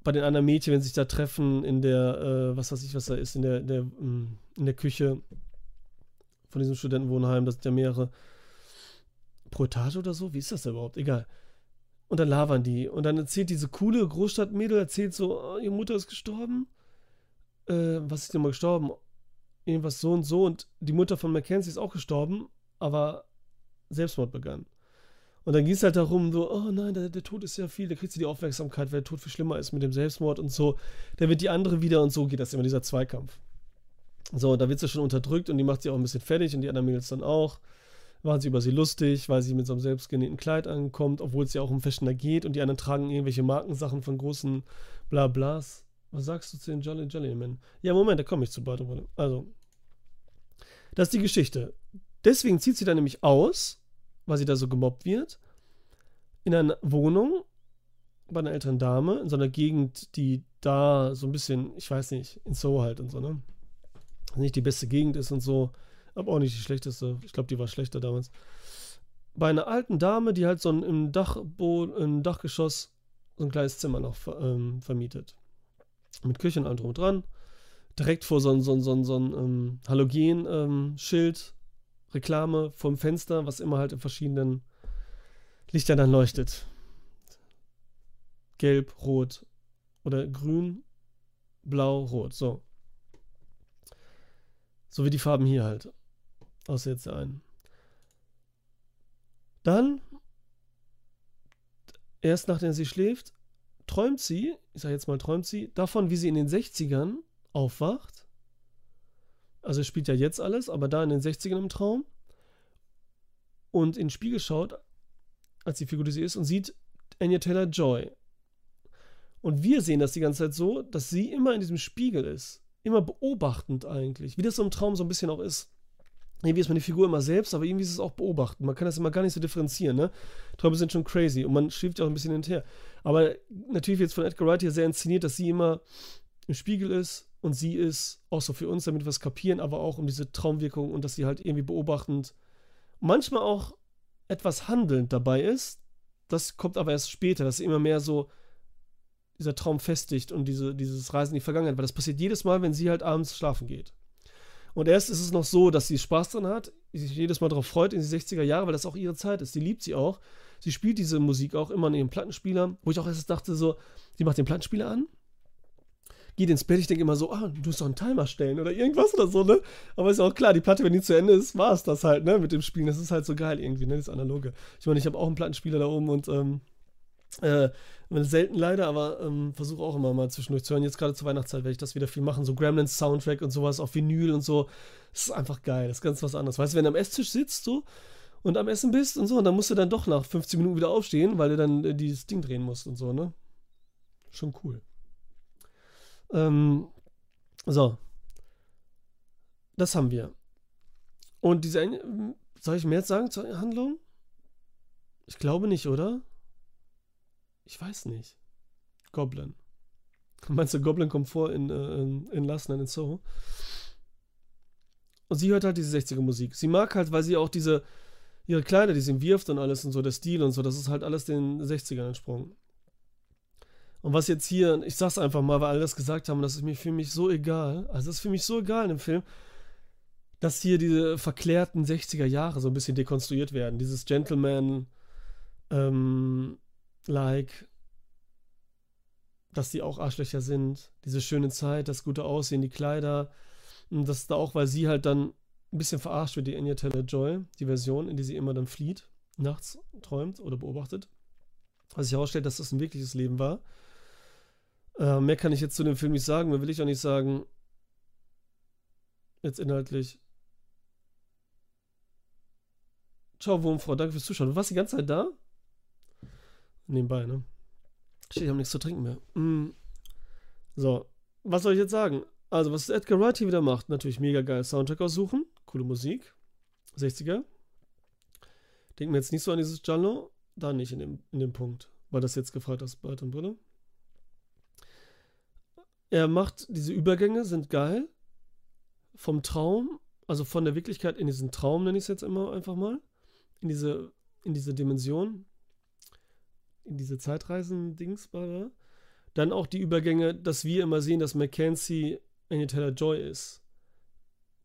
bei den anderen Mädchen, wenn sie sich da treffen, in der, äh, was weiß ich, was da ist, in der, der, mm, in der Küche von diesem Studentenwohnheim, das sind ja mehrere pro Etage oder so, wie ist das da überhaupt? Egal. Und dann labern die. Und dann erzählt diese coole Großstadtmädel, erzählt so, oh, ihre Mutter ist gestorben äh, was ist denn mal gestorben? Irgendwas so und so. Und die Mutter von Mackenzie ist auch gestorben, aber Selbstmord begann. Und dann ging es halt darum, so, oh nein, der, der Tod ist ja viel, da kriegt sie die Aufmerksamkeit, weil der Tod viel schlimmer ist mit dem Selbstmord und so. Da wird die andere wieder und so geht das immer, dieser Zweikampf. So, da wird sie schon unterdrückt und die macht sie auch ein bisschen fertig und die anderen Mädels dann auch. Waren sie über sie lustig, weil sie mit so einem selbstgenähten Kleid ankommt, obwohl es ja auch um Fashioner geht und die anderen tragen irgendwelche Markensachen von großen Blablas. Was sagst du zu den Jolly Jolly Men? Ja, Moment, da komme ich zu bald. Also, das ist die Geschichte. Deswegen zieht sie dann nämlich aus, weil sie da so gemobbt wird, in eine Wohnung, bei einer älteren Dame in so einer Gegend, die da so ein bisschen, ich weiß nicht, in Soho halt und so, ne? Nicht die beste Gegend ist und so, aber auch nicht die schlechteste. Ich glaube, die war schlechter damals. Bei einer alten Dame, die halt so ein im, Dachbo im Dachgeschoss so ein kleines Zimmer noch ähm, vermietet. Mit Küche und allem drum und dran. Direkt vor so ein, so ein, so ein, so ein ähm, Halogen-Schild, ähm, Reklame vom Fenster, was immer halt in verschiedenen Lichtern dann leuchtet. Gelb, rot oder grün, blau, rot. So. So wie die Farben hier halt. Außer jetzt der einen. Dann, erst nachdem sie schläft, träumt sie, ich sag jetzt mal träumt sie, davon, wie sie in den 60ern aufwacht. Also spielt ja jetzt alles, aber da in den 60ern im Traum. Und in den Spiegel schaut, als die Figur, die sie ist, und sieht Anya Taylor Joy. Und wir sehen das die ganze Zeit so, dass sie immer in diesem Spiegel ist. Immer beobachtend eigentlich. Wie das so im Traum so ein bisschen auch ist. Irgendwie ist man die Figur immer selbst, aber irgendwie ist es auch beobachten. Man kann das immer gar nicht so differenzieren, ne? Träume sind schon crazy und man schiebt ja auch ein bisschen hinterher. Aber natürlich wird es von Edgar Wright hier sehr inszeniert, dass sie immer im Spiegel ist und sie ist auch so für uns, damit wir es kapieren, aber auch um diese Traumwirkung und dass sie halt irgendwie beobachtend, manchmal auch etwas handelnd dabei ist. Das kommt aber erst später, dass sie immer mehr so dieser Traum festigt und diese, dieses Reisen in die Vergangenheit, weil das passiert jedes Mal, wenn sie halt abends schlafen geht. Und erst ist es noch so, dass sie Spaß dran hat, sich jedes Mal darauf freut in die 60er Jahre, weil das auch ihre Zeit ist. Sie liebt sie auch. Sie spielt diese Musik auch immer in ihrem Plattenspieler, wo ich auch erst dachte, so, sie macht den Plattenspieler an, geht ins Bett, ich denke immer so, ah, du musst doch einen Timer stellen oder irgendwas oder so, ne? Aber ist ja auch klar, die Platte, wenn die zu Ende ist, war es das halt, ne? Mit dem Spielen. Das ist halt so geil irgendwie, ne? Das Analoge. Ich meine, ich habe auch einen Plattenspieler da oben und, ähm, äh, selten leider, aber ähm, versuche auch immer mal zwischendurch zu hören. Jetzt gerade zur Weihnachtszeit werde ich das wieder viel machen. So Gremlins Soundtrack und sowas auf Vinyl und so. Das ist einfach geil. Das ist ganz was anderes. Weißt du, wenn du am Esstisch sitzt so und am Essen bist und so, und dann musst du dann doch nach 15 Minuten wieder aufstehen, weil du dann äh, dieses Ding drehen musst und so, ne? Schon cool. Ähm, so. Das haben wir. Und diese, soll ich mehr sagen zur Handlung? Ich glaube nicht, oder? Ich weiß nicht. Goblin. (laughs) Meinst du, Goblin kommt vor in, äh, in, in Last Night in Soho? Und sie hört halt diese 60er Musik. Sie mag halt, weil sie auch diese, ihre Kleider, die sie wirft und alles und so, der Stil und so, das ist halt alles den 60ern entsprungen. Und was jetzt hier, ich sag's einfach mal, weil alle das gesagt haben, das ist mir für mich so egal. Also, das ist für mich so egal in dem Film, dass hier diese verklärten 60er Jahre so ein bisschen dekonstruiert werden. Dieses Gentleman, ähm, like, dass die auch Arschlöcher sind, diese schöne Zeit, das gute Aussehen, die Kleider. Und das da auch, weil sie halt dann ein bisschen verarscht wird, die Anya Taylor Joy, die Version, in die sie immer dann flieht, nachts träumt oder beobachtet. Was sich herausstellt, dass das ein wirkliches Leben war. Äh, mehr kann ich jetzt zu dem Film nicht sagen, mehr will ich auch nicht sagen. Jetzt inhaltlich. Ciao, Wurmfrau, danke fürs Zuschauen. Du warst die ganze Zeit da? Nebenbei, ne? Ich habe nichts zu trinken mehr. Mm. So, was soll ich jetzt sagen? Also, was Edgar Wright hier wieder macht, natürlich mega geil. Soundtrack aussuchen, coole Musik, 60er. Denken wir jetzt nicht so an dieses Giallo, da nicht in dem, in dem Punkt, weil das jetzt gefragt hast, Bart und Brille. Er macht, diese Übergänge sind geil. Vom Traum, also von der Wirklichkeit in diesen Traum, nenne ich es jetzt immer einfach mal. In diese, in diese Dimension in diese Zeitreisen-Dings. Dann auch die Übergänge, dass wir immer sehen, dass Mackenzie Anya Taylor Joy ist.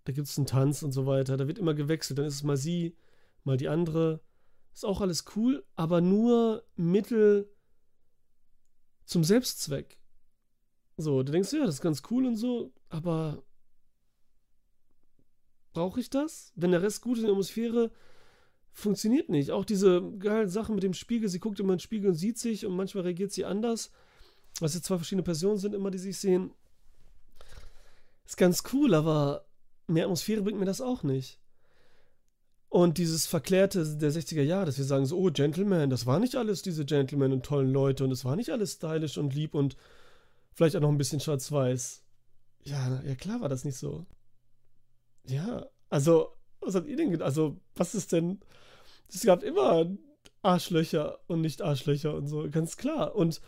Da gibt es einen Tanz und so weiter. Da wird immer gewechselt. Dann ist es mal sie, mal die andere. Ist auch alles cool, aber nur Mittel zum Selbstzweck. So, du denkst, ja, das ist ganz cool und so, aber brauche ich das? Wenn der Rest gut ist in der Atmosphäre, funktioniert nicht. Auch diese geile Sache mit dem Spiegel, sie guckt immer in den Spiegel und sieht sich und manchmal reagiert sie anders. Was jetzt zwei verschiedene Personen sind, immer die sich sehen. Ist ganz cool, aber mehr Atmosphäre bringt mir das auch nicht. Und dieses Verklärte der 60er Jahre, dass wir sagen so, oh, Gentleman, das war nicht alles diese Gentlemen und tollen Leute und es war nicht alles stylisch und lieb und vielleicht auch noch ein bisschen schwarz-weiß. Ja, ja klar war das nicht so. Ja, also, was habt ihr denn gedacht? Also, was ist denn es gab immer Arschlöcher und nicht Arschlöcher und so, ganz klar. Und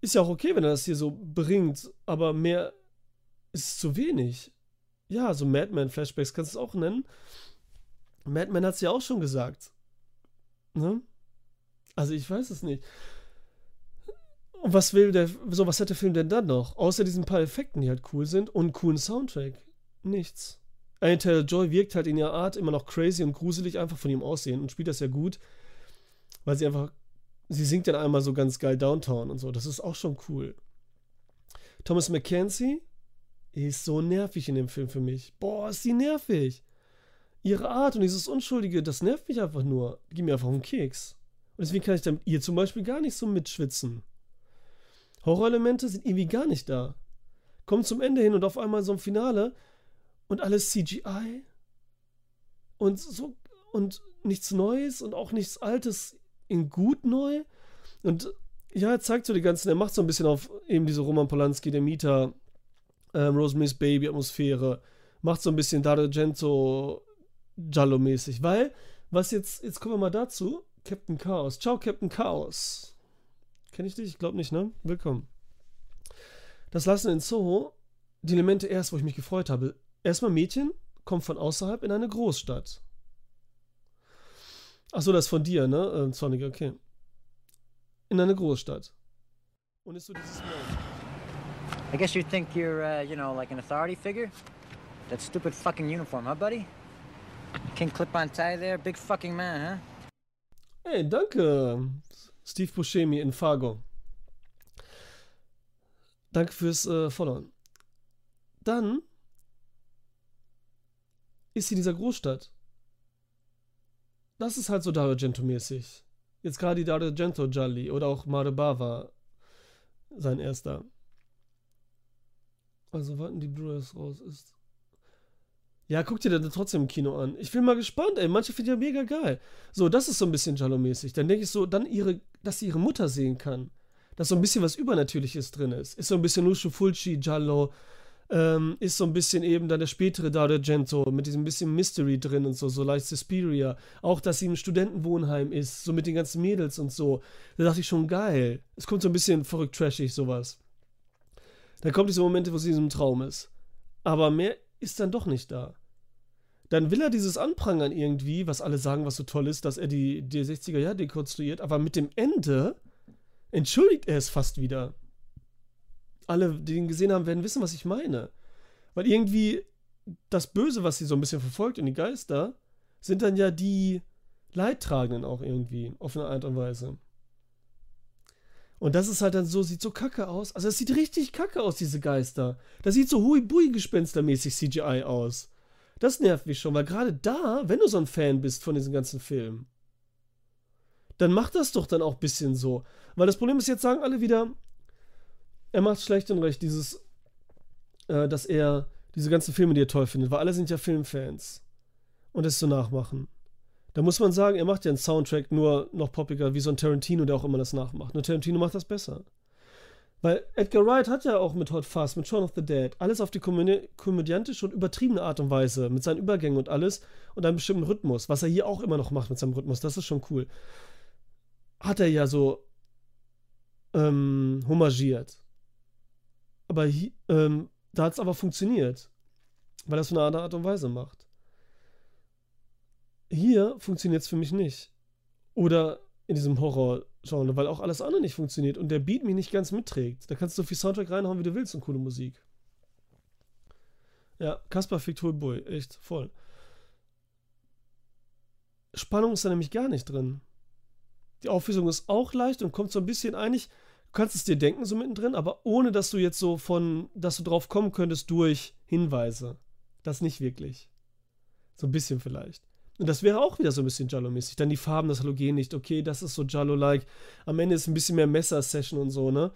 ist ja auch okay, wenn er das hier so bringt, aber mehr ist zu wenig. Ja, so Madman-Flashbacks kannst du es auch nennen. Madman hat es ja auch schon gesagt. Ne? Also ich weiß es nicht. Und was will der, so was hat der Film denn dann noch? Außer diesen paar Effekten, die halt cool sind und coolen Soundtrack. Nichts. Anya Taylor-Joy wirkt halt in ihrer Art immer noch crazy und gruselig einfach von ihrem Aussehen und spielt das ja gut, weil sie einfach, sie singt dann einmal so ganz geil Downtown und so. Das ist auch schon cool. Thomas McKenzie ist so nervig in dem Film für mich. Boah, ist die nervig. Ihre Art und dieses Unschuldige, das nervt mich einfach nur. Gib mir einfach einen Keks. Und deswegen kann ich dann ihr zum Beispiel gar nicht so mitschwitzen. Horrorelemente sind irgendwie gar nicht da. Kommt zum Ende hin und auf einmal so ein Finale und alles CGI und so und nichts Neues und auch nichts Altes in gut neu. Und ja, er zeigt so die ganzen, er macht so ein bisschen auf eben diese Roman Polanski, der Mieter, ähm, Rosemary's Baby Atmosphäre, macht so ein bisschen Dario Argento Giallo-mäßig, weil, was jetzt, jetzt kommen wir mal dazu, Captain Chaos. Ciao, Captain Chaos. Kenn ich dich? Ich glaube nicht, ne? Willkommen. Das Lassen in Soho, die Elemente erst, wo ich mich gefreut habe. Erstmal Mädchen, kommt von außerhalb in eine Großstadt. Achso, das ist von dir, ne? Äh, Sonic, okay. In eine Großstadt. Und ist so dieses. I guess you think you're, uh, you know, like an authority figure? That stupid fucking uniform, huh, buddy? King clip-on tie there, big fucking man, huh? Hey, danke, Steve Buscemi in Fargo. Danke fürs äh, Followen. Dann ist sie in dieser Großstadt. Das ist halt so Dario Argento-mäßig. Jetzt gerade die Dario Argento Jolly oder auch Mare Bava, sein erster. Also warten die Brewers raus ist. Ja, guck dir das trotzdem im Kino an. Ich bin mal gespannt, ey. Manche finden ja mega geil. So, das ist so ein bisschen Jallo-mäßig. Dann denke ich so, dann ihre, dass sie ihre Mutter sehen kann. Dass so ein bisschen was Übernatürliches drin ist. Ist so ein bisschen Nushu Fulci, Giallo. Ähm, ist so ein bisschen eben dann der spätere Dario Argento mit diesem bisschen Mystery drin und so, so leicht Suspiria. Auch, dass sie im Studentenwohnheim ist, so mit den ganzen Mädels und so. Da dachte ich schon, geil. Es kommt so ein bisschen verrückt trashig, sowas. Dann kommt diese Momente, wo sie in diesem Traum ist. Aber mehr ist dann doch nicht da. Dann will er dieses Anprangern irgendwie, was alle sagen, was so toll ist, dass er die, die 60er Jahre dekonstruiert, aber mit dem Ende entschuldigt er es fast wieder. Alle, die ihn gesehen haben, werden wissen, was ich meine. Weil irgendwie das Böse, was sie so ein bisschen verfolgt und die Geister, sind dann ja die Leidtragenden auch irgendwie, auf eine Art und Weise. Und das ist halt dann so, sieht so kacke aus. Also es sieht richtig kacke aus, diese Geister. Das sieht so hui-bui-gespenstermäßig CGI aus. Das nervt mich schon, weil gerade da, wenn du so ein Fan bist von diesen ganzen Filmen, dann mach das doch dann auch ein bisschen so. Weil das Problem ist, jetzt sagen alle wieder, er macht schlecht und recht, dieses, äh, dass er diese ganzen Filme, die er toll findet, weil alle sind ja Filmfans. Und das so nachmachen. Da muss man sagen, er macht ja einen Soundtrack nur noch poppiger, wie so ein Tarantino, der auch immer das nachmacht. Nur Tarantino macht das besser. Weil Edgar Wright hat ja auch mit Hot Fuzz, mit Shaun of the Dead, alles auf die komödi komödiantische und übertriebene Art und Weise, mit seinen Übergängen und alles und einem bestimmten Rhythmus, was er hier auch immer noch macht mit seinem Rhythmus, das ist schon cool. Hat er ja so ähm, homagiert. Aber ähm, da hat es aber funktioniert, weil er es auf eine andere Art und Weise macht. Hier funktioniert es für mich nicht. Oder in diesem Horror-Genre, weil auch alles andere nicht funktioniert und der Beat mich nicht ganz mitträgt. Da kannst du so viel Soundtrack reinhauen, wie du willst und coole Musik. Ja, Kaspar fickt Boy, echt, voll. Spannung ist da nämlich gar nicht drin. Die Auflösung ist auch leicht und kommt so ein bisschen eigentlich, du kannst es dir denken so mittendrin, aber ohne dass du jetzt so von, dass du drauf kommen könntest durch Hinweise. Das nicht wirklich. So ein bisschen vielleicht. Das wäre auch wieder so ein bisschen Jallo-mäßig. Dann die Farben, das Halogen nicht. Okay, das ist so Jallo-like. Am Ende ist ein bisschen mehr Messer-Session und so, ne?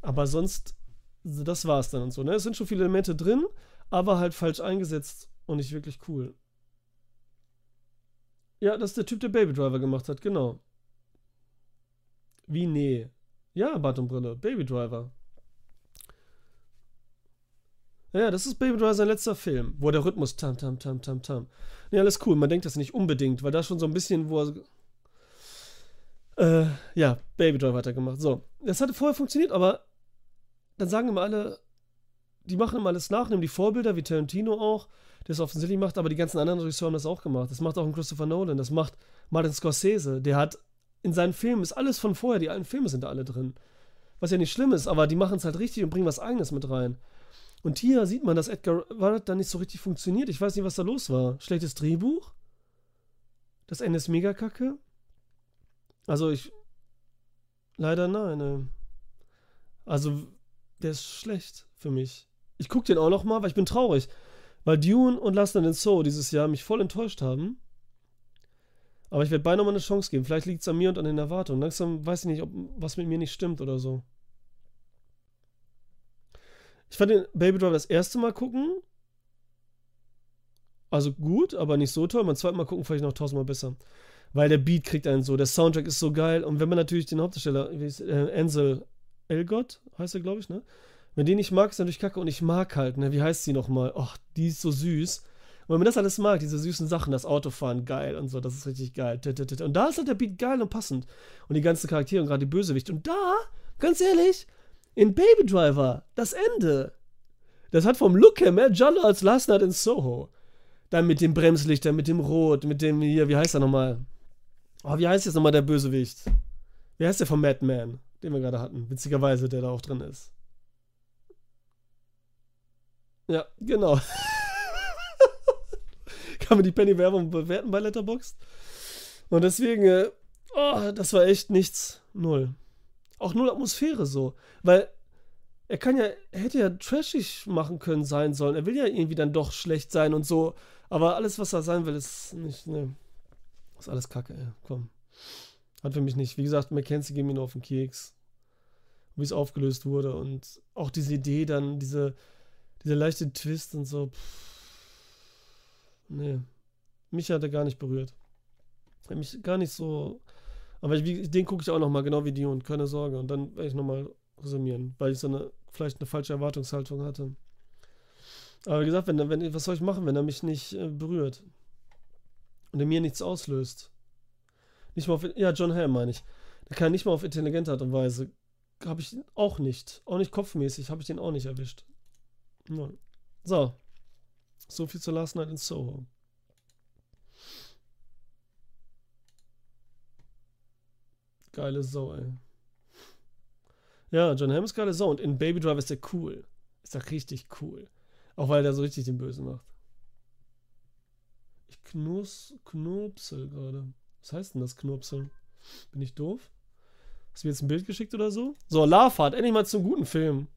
Aber sonst, das war's dann und so, ne? Es sind schon viele Elemente drin, aber halt falsch eingesetzt und nicht wirklich cool. Ja, das ist der Typ, der Baby Driver gemacht hat, genau. Wie nee? Ja, Bart und Brille, Baby Driver. Ja, das ist Baby Driver sein letzter Film, wo der Rhythmus tam tam tam tam tam. Ja, alles cool. Man denkt das nicht unbedingt, weil da schon so ein bisschen, wo er. Äh, ja, Baby Driver hat er gemacht. So, das hatte vorher funktioniert, aber dann sagen immer alle, die machen immer alles nach, nehmen die Vorbilder, wie Tarantino auch, der es offensichtlich macht, aber die ganzen anderen Regisseure haben das auch gemacht. Das macht auch ein Christopher Nolan, das macht Martin Scorsese, der hat in seinen Filmen, ist alles von vorher, die alten Filme sind da alle drin. Was ja nicht schlimm ist, aber die machen es halt richtig und bringen was Eigenes mit rein. Und hier sieht man, dass Edgar Wright da nicht so richtig funktioniert. Ich weiß nicht, was da los war. Schlechtes Drehbuch? Das Ende ist mega kacke? Also ich. Leider nein. Ne. Also, der ist schlecht für mich. Ich gucke den auch noch mal, weil ich bin traurig. Weil Dune und Last Night in Soul dieses Jahr mich voll enttäuscht haben. Aber ich werde beinahe mal eine Chance geben. Vielleicht liegt es an mir und an den Erwartungen. Langsam weiß ich nicht, ob was mit mir nicht stimmt oder so. Ich fand den Baby Driver das erste Mal gucken. Also gut, aber nicht so toll. Beim zweiten Mal gucken vielleicht noch tausendmal besser. Weil der Beat kriegt einen so. Der Soundtrack ist so geil. Und wenn man natürlich den Hauptdarsteller, wie äh, Ansel Elgott, heißt er, glaube ich, ne? Wenn den nicht mag, ist er natürlich kacke. Und ich mag halt, ne? Wie heißt sie nochmal? Och, die ist so süß. Und wenn man das alles mag, diese süßen Sachen, das Autofahren geil und so, das ist richtig geil. Und da ist halt der Beat geil und passend. Und die ganzen Charaktere und gerade die Bösewicht. Und da, ganz ehrlich, in Baby Driver, das Ende. Das hat vom Look her mehr Jollo als Last Night in Soho. Dann mit dem Bremslichter, mit dem Rot, mit dem hier, wie heißt er nochmal? Oh, wie heißt jetzt nochmal der Bösewicht? Wie heißt der von Madman, den wir gerade hatten? Witzigerweise, der da auch drin ist. Ja, genau. (laughs) Kann man die Penny-Werbung bewerten bei Letterboxd? Und deswegen, äh, oh, das war echt nichts. Null. Auch null Atmosphäre so. Weil er kann ja, er hätte ja trashig machen können sein sollen. Er will ja irgendwie dann doch schlecht sein und so. Aber alles, was er sein will, ist nicht, ne. Ist alles Kacke, ey. Komm. Hat für mich nicht. Wie gesagt, Mackenzie ging mir nur auf den Keks. Wie es aufgelöst wurde und auch diese Idee dann, diese, dieser leichte Twist und so. Pff, nee. Mich hat er gar nicht berührt. Hat mich gar nicht so. Aber ich, den gucke ich auch nochmal, genau wie die und keine Sorge. Und dann werde ich nochmal resümieren, weil ich so eine, vielleicht eine falsche Erwartungshaltung hatte. Aber wie gesagt, wenn, wenn, was soll ich machen, wenn er mich nicht äh, berührt? Und er mir nichts auslöst? Nicht mal auf, ja, John Hamm meine ich. Der kann nicht mal auf intelligente Art und Weise. Habe ich auch nicht. Auch nicht kopfmäßig, habe ich den auch nicht erwischt. Nein. So. So viel zur Last Night in Soho. Geile Sau, ey. Ja, John Hamm ist geile Sau. Und in Baby Driver ist der cool. Ist der richtig cool. Auch weil der so richtig den Bösen macht. Ich knus, knurpsel gerade. Was heißt denn das Knurpsel? Bin ich doof? Hast du mir jetzt ein Bild geschickt oder so? So, Heart, endlich mal zum guten Film.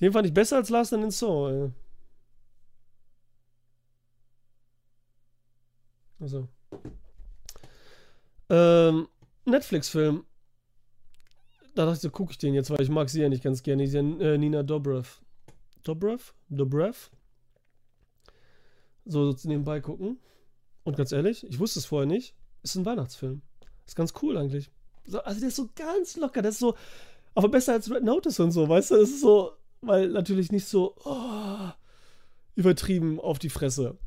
Den fand ich besser als Last in Soul, ey. Also. Ähm, Netflix-Film. Da dachte ich, so gucke ich den jetzt, weil ich mag sie ja nicht ganz gerne. Die ist ja äh, Nina Dobrev. Dobrev? Dobrev? So, so nebenbei gucken. Und ganz ehrlich, ich wusste es vorher nicht. Ist ein Weihnachtsfilm. Ist ganz cool eigentlich. So, also der ist so ganz locker. Der ist so, aber besser als Red Notice und so, weißt du? Das ist so, weil natürlich nicht so oh, übertrieben auf die Fresse.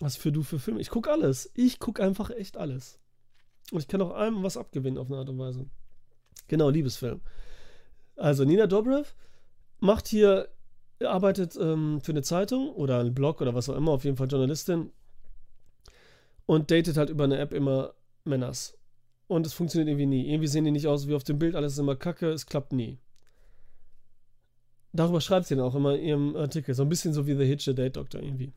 Was für du für Filme? Ich gucke alles. Ich gucke einfach echt alles. Und ich kann auch allem was abgewinnen auf eine Art und Weise. Genau, Liebesfilm. Also Nina Dobrev macht hier, arbeitet ähm, für eine Zeitung oder einen Blog oder was auch immer, auf jeden Fall Journalistin und datet halt über eine App immer Männers. Und es funktioniert irgendwie nie. Irgendwie sehen die nicht aus wie auf dem Bild, alles ist immer kacke, es klappt nie. Darüber schreibt sie dann auch immer in ihrem Artikel. So ein bisschen so wie The Hitch, the Date Doctor irgendwie.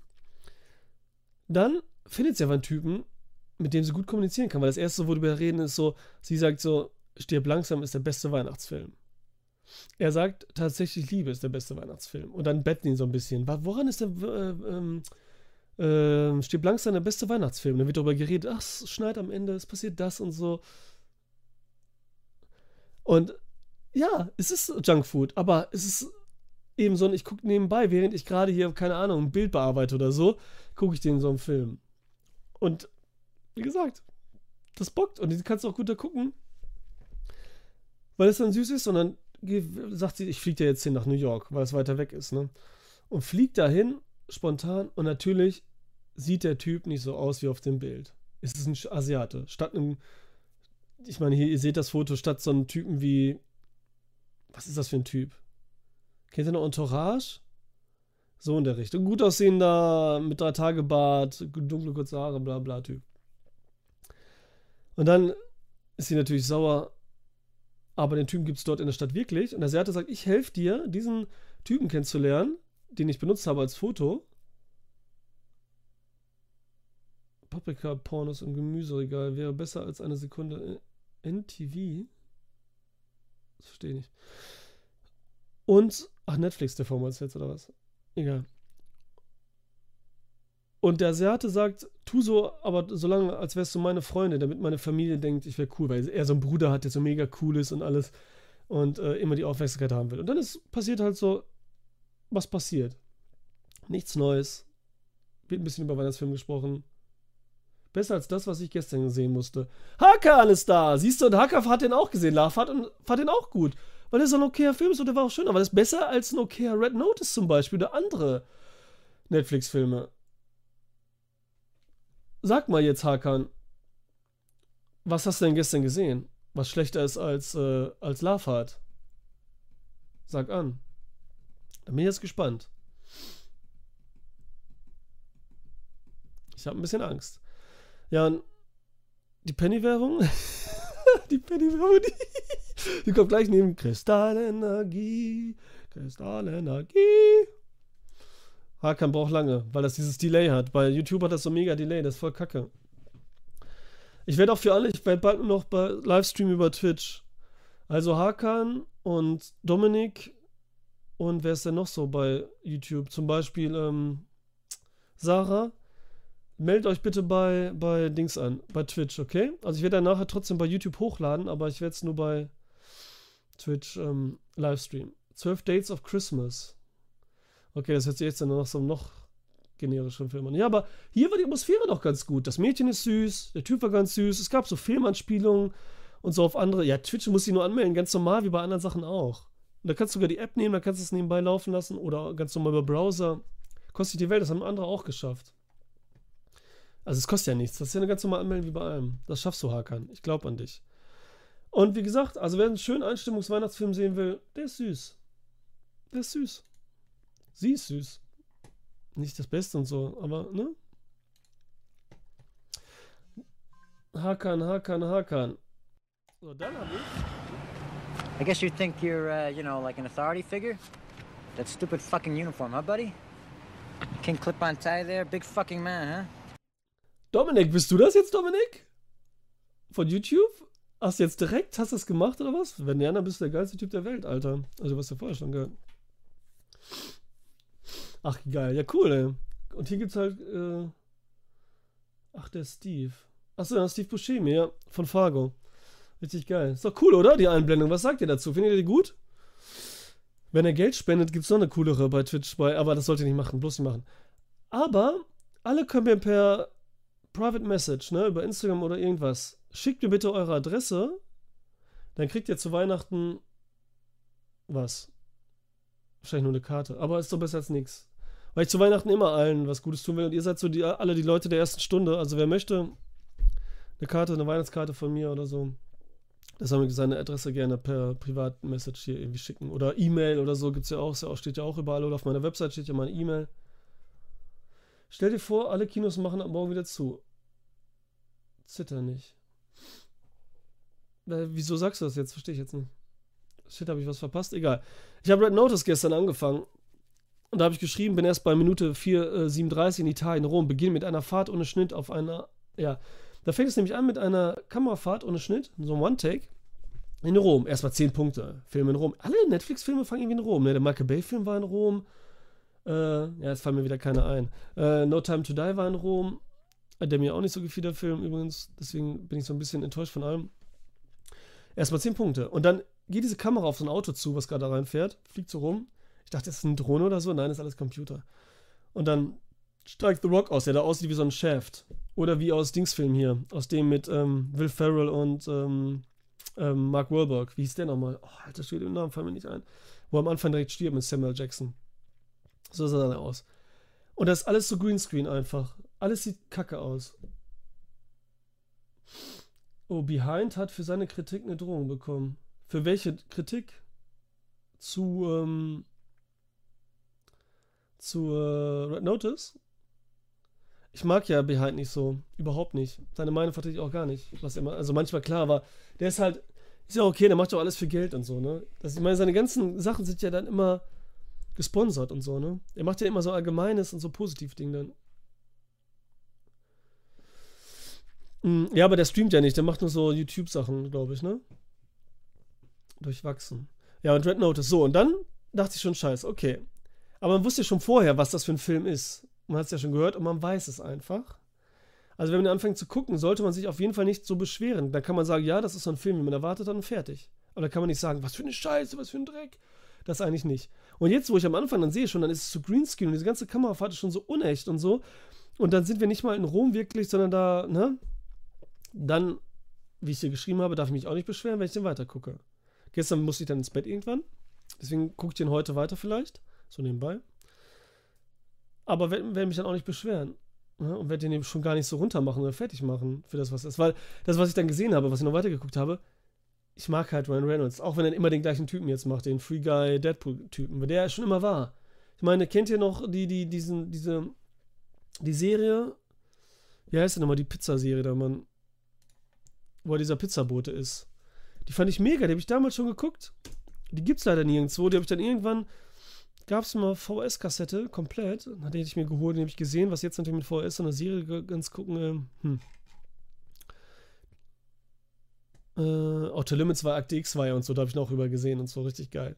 Dann findet sie aber einen Typen, mit dem sie gut kommunizieren kann, weil das erste, wo wir reden, ist so, sie sagt so, Stirb langsam ist der beste Weihnachtsfilm. Er sagt tatsächlich, Liebe ist der beste Weihnachtsfilm. Und dann betten ihn so ein bisschen. Woran ist der äh, ähm, äh, Stirb langsam der beste Weihnachtsfilm? Dann wird darüber geredet, ach, es schneit am Ende, es passiert das und so. Und ja, es ist Junkfood, aber es ist eben so, ich gucke nebenbei, während ich gerade hier, keine Ahnung, ein Bild bearbeite oder so, gucke ich den so einen Film. Und wie gesagt, das bockt und die kannst du auch gut da gucken weil es dann süß ist und dann sagt sie, ich fliege ja jetzt hin nach New York, weil es weiter weg ist, ne? Und fliegt dahin, spontan, und natürlich sieht der Typ nicht so aus wie auf dem Bild. Es ist ein Asiate. Statt einem ich meine, hier, ihr seht das Foto statt so einem Typen wie. Was ist das für ein Typ? Kennt ihr noch Entourage? So in der Richtung. Gut aussehender, mit drei Tage Bart, dunkle kurze Haare, bla bla Typ. Und dann ist sie natürlich sauer, aber den Typen gibt es dort in der Stadt wirklich. Und der Seate sagt, ich helfe dir, diesen Typen kennenzulernen, den ich benutzt habe als Foto. Paprika-Pornos im Gemüseregal wäre besser als eine Sekunde NTV. Das verstehe ich nicht. Und, ach, Netflix TV meinst du jetzt, oder was? Egal. Und der Asiate sagt, tu so, aber so lange, als wärst du meine Freundin, damit meine Familie denkt, ich wäre cool, weil er so einen Bruder hat, der so mega cool ist und alles und äh, immer die Aufmerksamkeit haben will. Und dann ist passiert halt so, was passiert. Nichts Neues. Wird ein bisschen über Weihnachtsfilm gesprochen. Besser als das, was ich gestern sehen musste. Hakan ist da! Siehst du, und Hakan hat den auch gesehen. Love hat, fand den auch gut. Weil das ein okayer Film ist und der war auch schön. Aber das ist besser als ein okayer Red Notice zum Beispiel oder andere Netflix-Filme. Sag mal jetzt, Hakan, was hast du denn gestern gesehen? Was schlechter ist als, äh, als hat? Sag an. Da bin ich jetzt gespannt. Ich habe ein bisschen Angst. Ja, die Penny-Werbung. (laughs) die Penny-Werbung, die, die kommt gleich neben Kristallenergie. Kristallenergie. Hakan braucht lange, weil das dieses Delay hat. Bei YouTube hat das so mega Delay, das ist voll kacke. Ich werde auch für alle, ich werde bald noch bei Livestream über Twitch. Also Hakan und Dominik und wer ist denn noch so bei YouTube? Zum Beispiel ähm, Sarah. Meldet euch bitte bei, bei Dings an, bei Twitch, okay? Also ich werde dann nachher trotzdem bei YouTube hochladen, aber ich werde es nur bei Twitch ähm, Livestream. 12 Dates of Christmas. Okay, das hört sich jetzt dann noch so noch generischen Film an. Ja, aber hier war die Atmosphäre doch ganz gut. Das Mädchen ist süß, der Typ war ganz süß, es gab so Filmanspielungen und so auf andere. Ja, Twitch muss ich nur anmelden, ganz normal wie bei anderen Sachen auch. Und da kannst du sogar die App nehmen, da kannst du es nebenbei laufen lassen oder ganz normal über Browser. Kostet die Welt, das haben andere auch geschafft. Also es kostet ja nichts. Das ist ja eine ganz normale Anmeldung wie bei allem. Das schaffst du, Hakan. Ich glaube an dich. Und wie gesagt, also wer einen schönen Einstimmungsweihnachtsfilm sehen will, der ist süß. Der ist süß. Sie ist süß. Nicht das Beste und so, aber, ne? Hakan, Hakan, Hakan. So, dann habe ich. I guess you think you're, uh, you know, like an authority figure? That stupid fucking uniform, huh, buddy? King clip-on tie there, big fucking man, huh? Dominik, bist du das jetzt, Dominik? Von YouTube? Hast du jetzt direkt, hast du das gemacht oder was? Wenn ja, dann bist du der geilste Typ der Welt, Alter. Also, was ja vorher schon geil. Ach, geil. Ja, cool, ey. Und hier gibt's halt, äh Ach, der Steve. Achso, ja, Steve Buscemi, ja, von Fargo. Richtig geil. Ist doch cool, oder? Die Einblendung. Was sagt ihr dazu? Findet ihr die gut? Wenn er Geld spendet, gibt's noch eine coolere bei Twitch, bei, aber das sollt ihr nicht machen, bloß nicht machen. Aber alle können mir per Private Message, ne, über Instagram oder irgendwas, schickt mir bitte eure Adresse, dann kriegt ihr zu Weihnachten was? Wahrscheinlich nur eine Karte, aber ist doch besser als nichts. Weil ich zu Weihnachten immer allen was Gutes tun will und ihr seid so die, alle die Leute der ersten Stunde. Also wer möchte, eine Karte, eine Weihnachtskarte von mir oder so, der soll mir seine Adresse gerne per Privatmessage hier irgendwie schicken. Oder E-Mail oder so gibt es ja auch, steht ja auch überall oder auf meiner Website steht ja meine E-Mail. Stell dir vor, alle Kinos machen ab morgen wieder zu. Zitter nicht. Äh, wieso sagst du das jetzt? Verstehe ich jetzt nicht. Shit, habe ich was verpasst? Egal. Ich habe Red Notice gestern angefangen. Und da habe ich geschrieben, bin erst bei Minute 4,37 äh, in Italien, Rom. Beginn mit einer Fahrt ohne Schnitt auf einer. Ja. Da fängt es nämlich an mit einer Kamerafahrt ohne Schnitt, so ein One-Take. In Rom. Erstmal 10 Punkte. Film in Rom. Alle Netflix-Filme fangen irgendwie in Rom. Ne? Der Michael Bay-Film war in Rom. Äh, ja, jetzt fallen mir wieder keine ein. Äh, no Time to Die war in Rom. Der mir auch nicht so gefiel, der Film übrigens. Deswegen bin ich so ein bisschen enttäuscht von allem. Erstmal 10 Punkte. Und dann geht diese Kamera auf so ein Auto zu, was gerade reinfährt, fliegt so rum. Ich dachte, das ist eine Drohne oder so. Nein, das ist alles Computer. Und dann steigt The Rock aus, der da aussieht wie so ein Shaft. Oder wie aus Dingsfilm hier. Aus dem mit ähm, Will Ferrell und ähm, ähm, Mark Wahlberg. Wie hieß der nochmal? Oh, Alter, steht im Namen, fallen mir nicht ein. Wo am Anfang direkt stirbt mit Samuel Jackson. So sah er aus. Und das ist alles so Greenscreen einfach. Alles sieht kacke aus. Oh, Behind hat für seine Kritik eine Drohung bekommen. Für welche Kritik? Zu, ähm, zu äh, Red Notice? Ich mag ja Behind nicht so. Überhaupt nicht. Seine Meinung vertrete ich auch gar nicht. Was immer, also manchmal klar, aber der ist halt, ist ja okay, der macht doch alles für Geld und so, ne? Das, ich meine, seine ganzen Sachen sind ja dann immer gesponsert und so, ne? Er macht ja immer so allgemeines und so positiv Ding dann. Mm, Ja, aber der streamt ja nicht, der macht nur so YouTube-Sachen, glaube ich, ne? Durchwachsen. Ja, und Red Notice. So, und dann dachte ich schon, scheiße, okay. Aber man wusste schon vorher, was das für ein Film ist. Man hat es ja schon gehört und man weiß es einfach. Also wenn man anfängt zu gucken, sollte man sich auf jeden Fall nicht so beschweren. Dann kann man sagen, ja, das ist so ein Film, wie man erwartet und fertig. Aber da kann man nicht sagen, was für eine Scheiße, was für ein Dreck. Das eigentlich nicht. Und jetzt, wo ich am Anfang dann sehe schon, dann ist es so Greenscreen und diese ganze Kamerafahrt ist schon so unecht und so. Und dann sind wir nicht mal in Rom wirklich, sondern da, ne? Dann, wie ich dir geschrieben habe, darf ich mich auch nicht beschweren, wenn ich den weitergucke. Gestern musste ich dann ins Bett irgendwann. Deswegen gucke ich den heute weiter vielleicht. So nebenbei. Aber werde werd mich dann auch nicht beschweren. Ne? Und werde den eben schon gar nicht so runter machen oder fertig machen für das, was es ist. Weil das, was ich dann gesehen habe, was ich noch weitergeguckt habe, ich mag halt Ryan Reynolds. Auch wenn er immer den gleichen Typen jetzt macht, den Free Guy Deadpool-Typen. Weil der schon immer war. Ich meine, kennt ihr noch die, die, diesen, diese, die Serie? Wie heißt denn nochmal die Pizzaserie da, Mann? Wo er dieser Pizzabote ist. Die fand ich mega, die habe ich damals schon geguckt. Die gibt's leider nirgendwo. Die habe ich dann irgendwann. Gab es mal VS-Kassette, komplett. Dann hatte ich mir geholt, die habe ich gesehen, was jetzt natürlich mit VS und der Serie ganz gucken. ähm, Hm. Äh, Outer Limits war Akte X war ja und so, da habe ich noch rüber gesehen und so, richtig geil.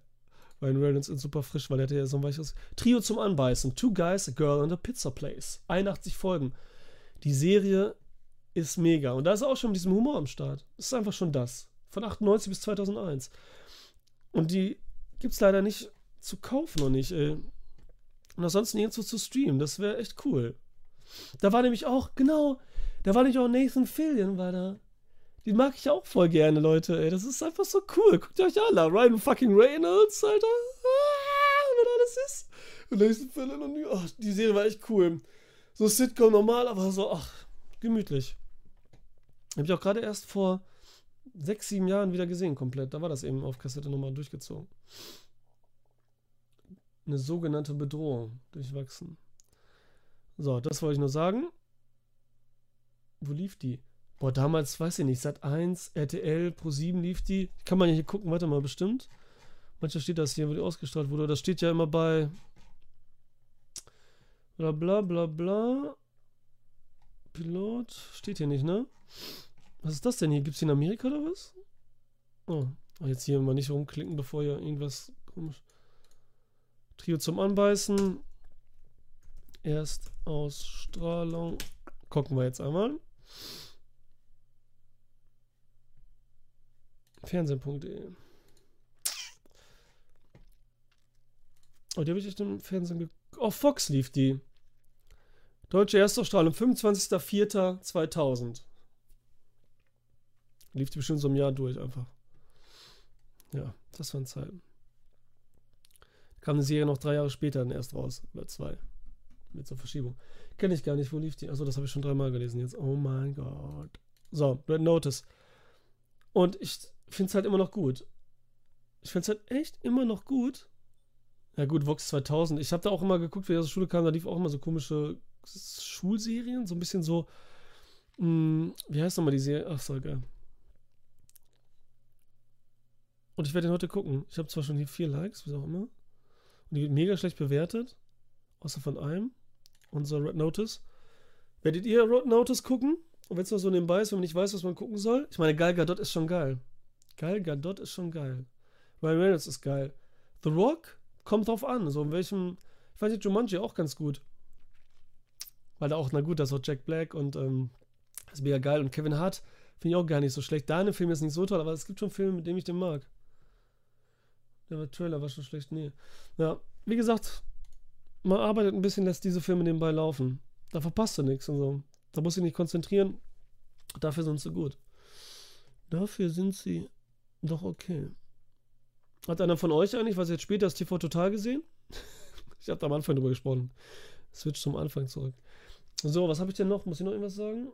Ryan Reynolds ist super frisch, weil er hatte ja so ein weiches Trio zum Anbeißen. Two Guys, a Girl and a Pizza Place. 81 Folgen. Die Serie ist mega. Und da ist er auch schon mit diesem Humor am Start. Das ist einfach schon das. Von 98 bis 2001. Und die gibt es leider nicht zu kaufen und nicht. Äh. Und ansonsten nirgendwo zu streamen. Das wäre echt cool. Da war nämlich auch, genau, da war nämlich auch Nathan Fillion, war da. Den mag ich auch voll gerne, Leute. Ey. Das ist einfach so cool. Guckt euch an, da. Ryan fucking Reynolds, Alter. Ah, wenn alles ist. Und Nathan Fillion und ach, die Serie war echt cool. So Sitcom normal, aber so, ach, gemütlich. Habe ich auch gerade erst vor sechs, sieben Jahren wieder gesehen, komplett. Da war das eben auf Kassette nochmal durchgezogen. Eine sogenannte Bedrohung durchwachsen. So, das wollte ich nur sagen. Wo lief die? Boah, damals, weiß ich nicht, Sat 1, RTL, Pro 7 lief die. Kann man ja hier gucken, warte mal, bestimmt. Manchmal steht das hier, wo die ausgestrahlt wurde. Das steht ja immer bei. Bla bla bla bla. Pilot. Steht hier nicht, ne? Was ist das denn hier? Gibt's die in Amerika oder was? Oh, jetzt hier mal nicht rumklicken, bevor hier irgendwas komisch. Trio zum Anbeißen. Erstausstrahlung. Gucken wir jetzt einmal. Fernsehen.de. Oh, die habe ich echt im Fernsehen geguckt. Auf Fox lief die. Deutsche Erstausstrahlung, 25.04.2000. Lief die bestimmt so ein Jahr durch einfach. Ja, das waren Zeiten. Kam eine Serie noch drei Jahre später dann erst raus. Oder zwei. Mit so Verschiebung. Kenne ich gar nicht, wo lief die? Achso, das habe ich schon dreimal gelesen jetzt. Oh mein Gott. So, Red Notice. Und ich finde es halt immer noch gut. Ich finde es halt echt immer noch gut. Ja gut, Vox 2000. Ich habe da auch immer geguckt, wie ich aus der Schule kam, da lief auch immer so komische Schulserien. So ein bisschen so, mh, wie heißt nochmal die Serie? Ach so, geil. Und ich werde den heute gucken. Ich habe zwar schon hier vier Likes, wie auch immer. Die wird mega schlecht bewertet. Außer von einem. Unser Red Notice. Werdet ihr Red Notice gucken? Und wenn es nur so nebenbei ist, wenn man nicht weiß, was man gucken soll? Ich meine, Gal Gadot ist schon geil. Gal Gadot ist schon geil. Ryan Reynolds ist geil. The Rock kommt drauf an. So in welchem. Ich fand die Jumanji auch ganz gut. Weil da auch, na gut, da ist auch Jack Black und ähm, das ist mega geil. Und Kevin Hart finde ich auch gar nicht so schlecht. Deine Film ist nicht so toll, aber es gibt schon Filme, mit denen ich den mag. Der Trailer war schon schlecht. Nee. Ja, wie gesagt, man arbeitet ein bisschen, lässt diese Filme nebenbei laufen. Da verpasst du nichts und so. Da musst du dich nicht konzentrieren. Dafür sind sie gut. Dafür sind sie doch okay. Hat einer von euch eigentlich, was jetzt später das TV Total gesehen? (laughs) ich habe da am Anfang drüber gesprochen. Switch zum Anfang zurück. So, was habe ich denn noch? Muss ich noch irgendwas sagen?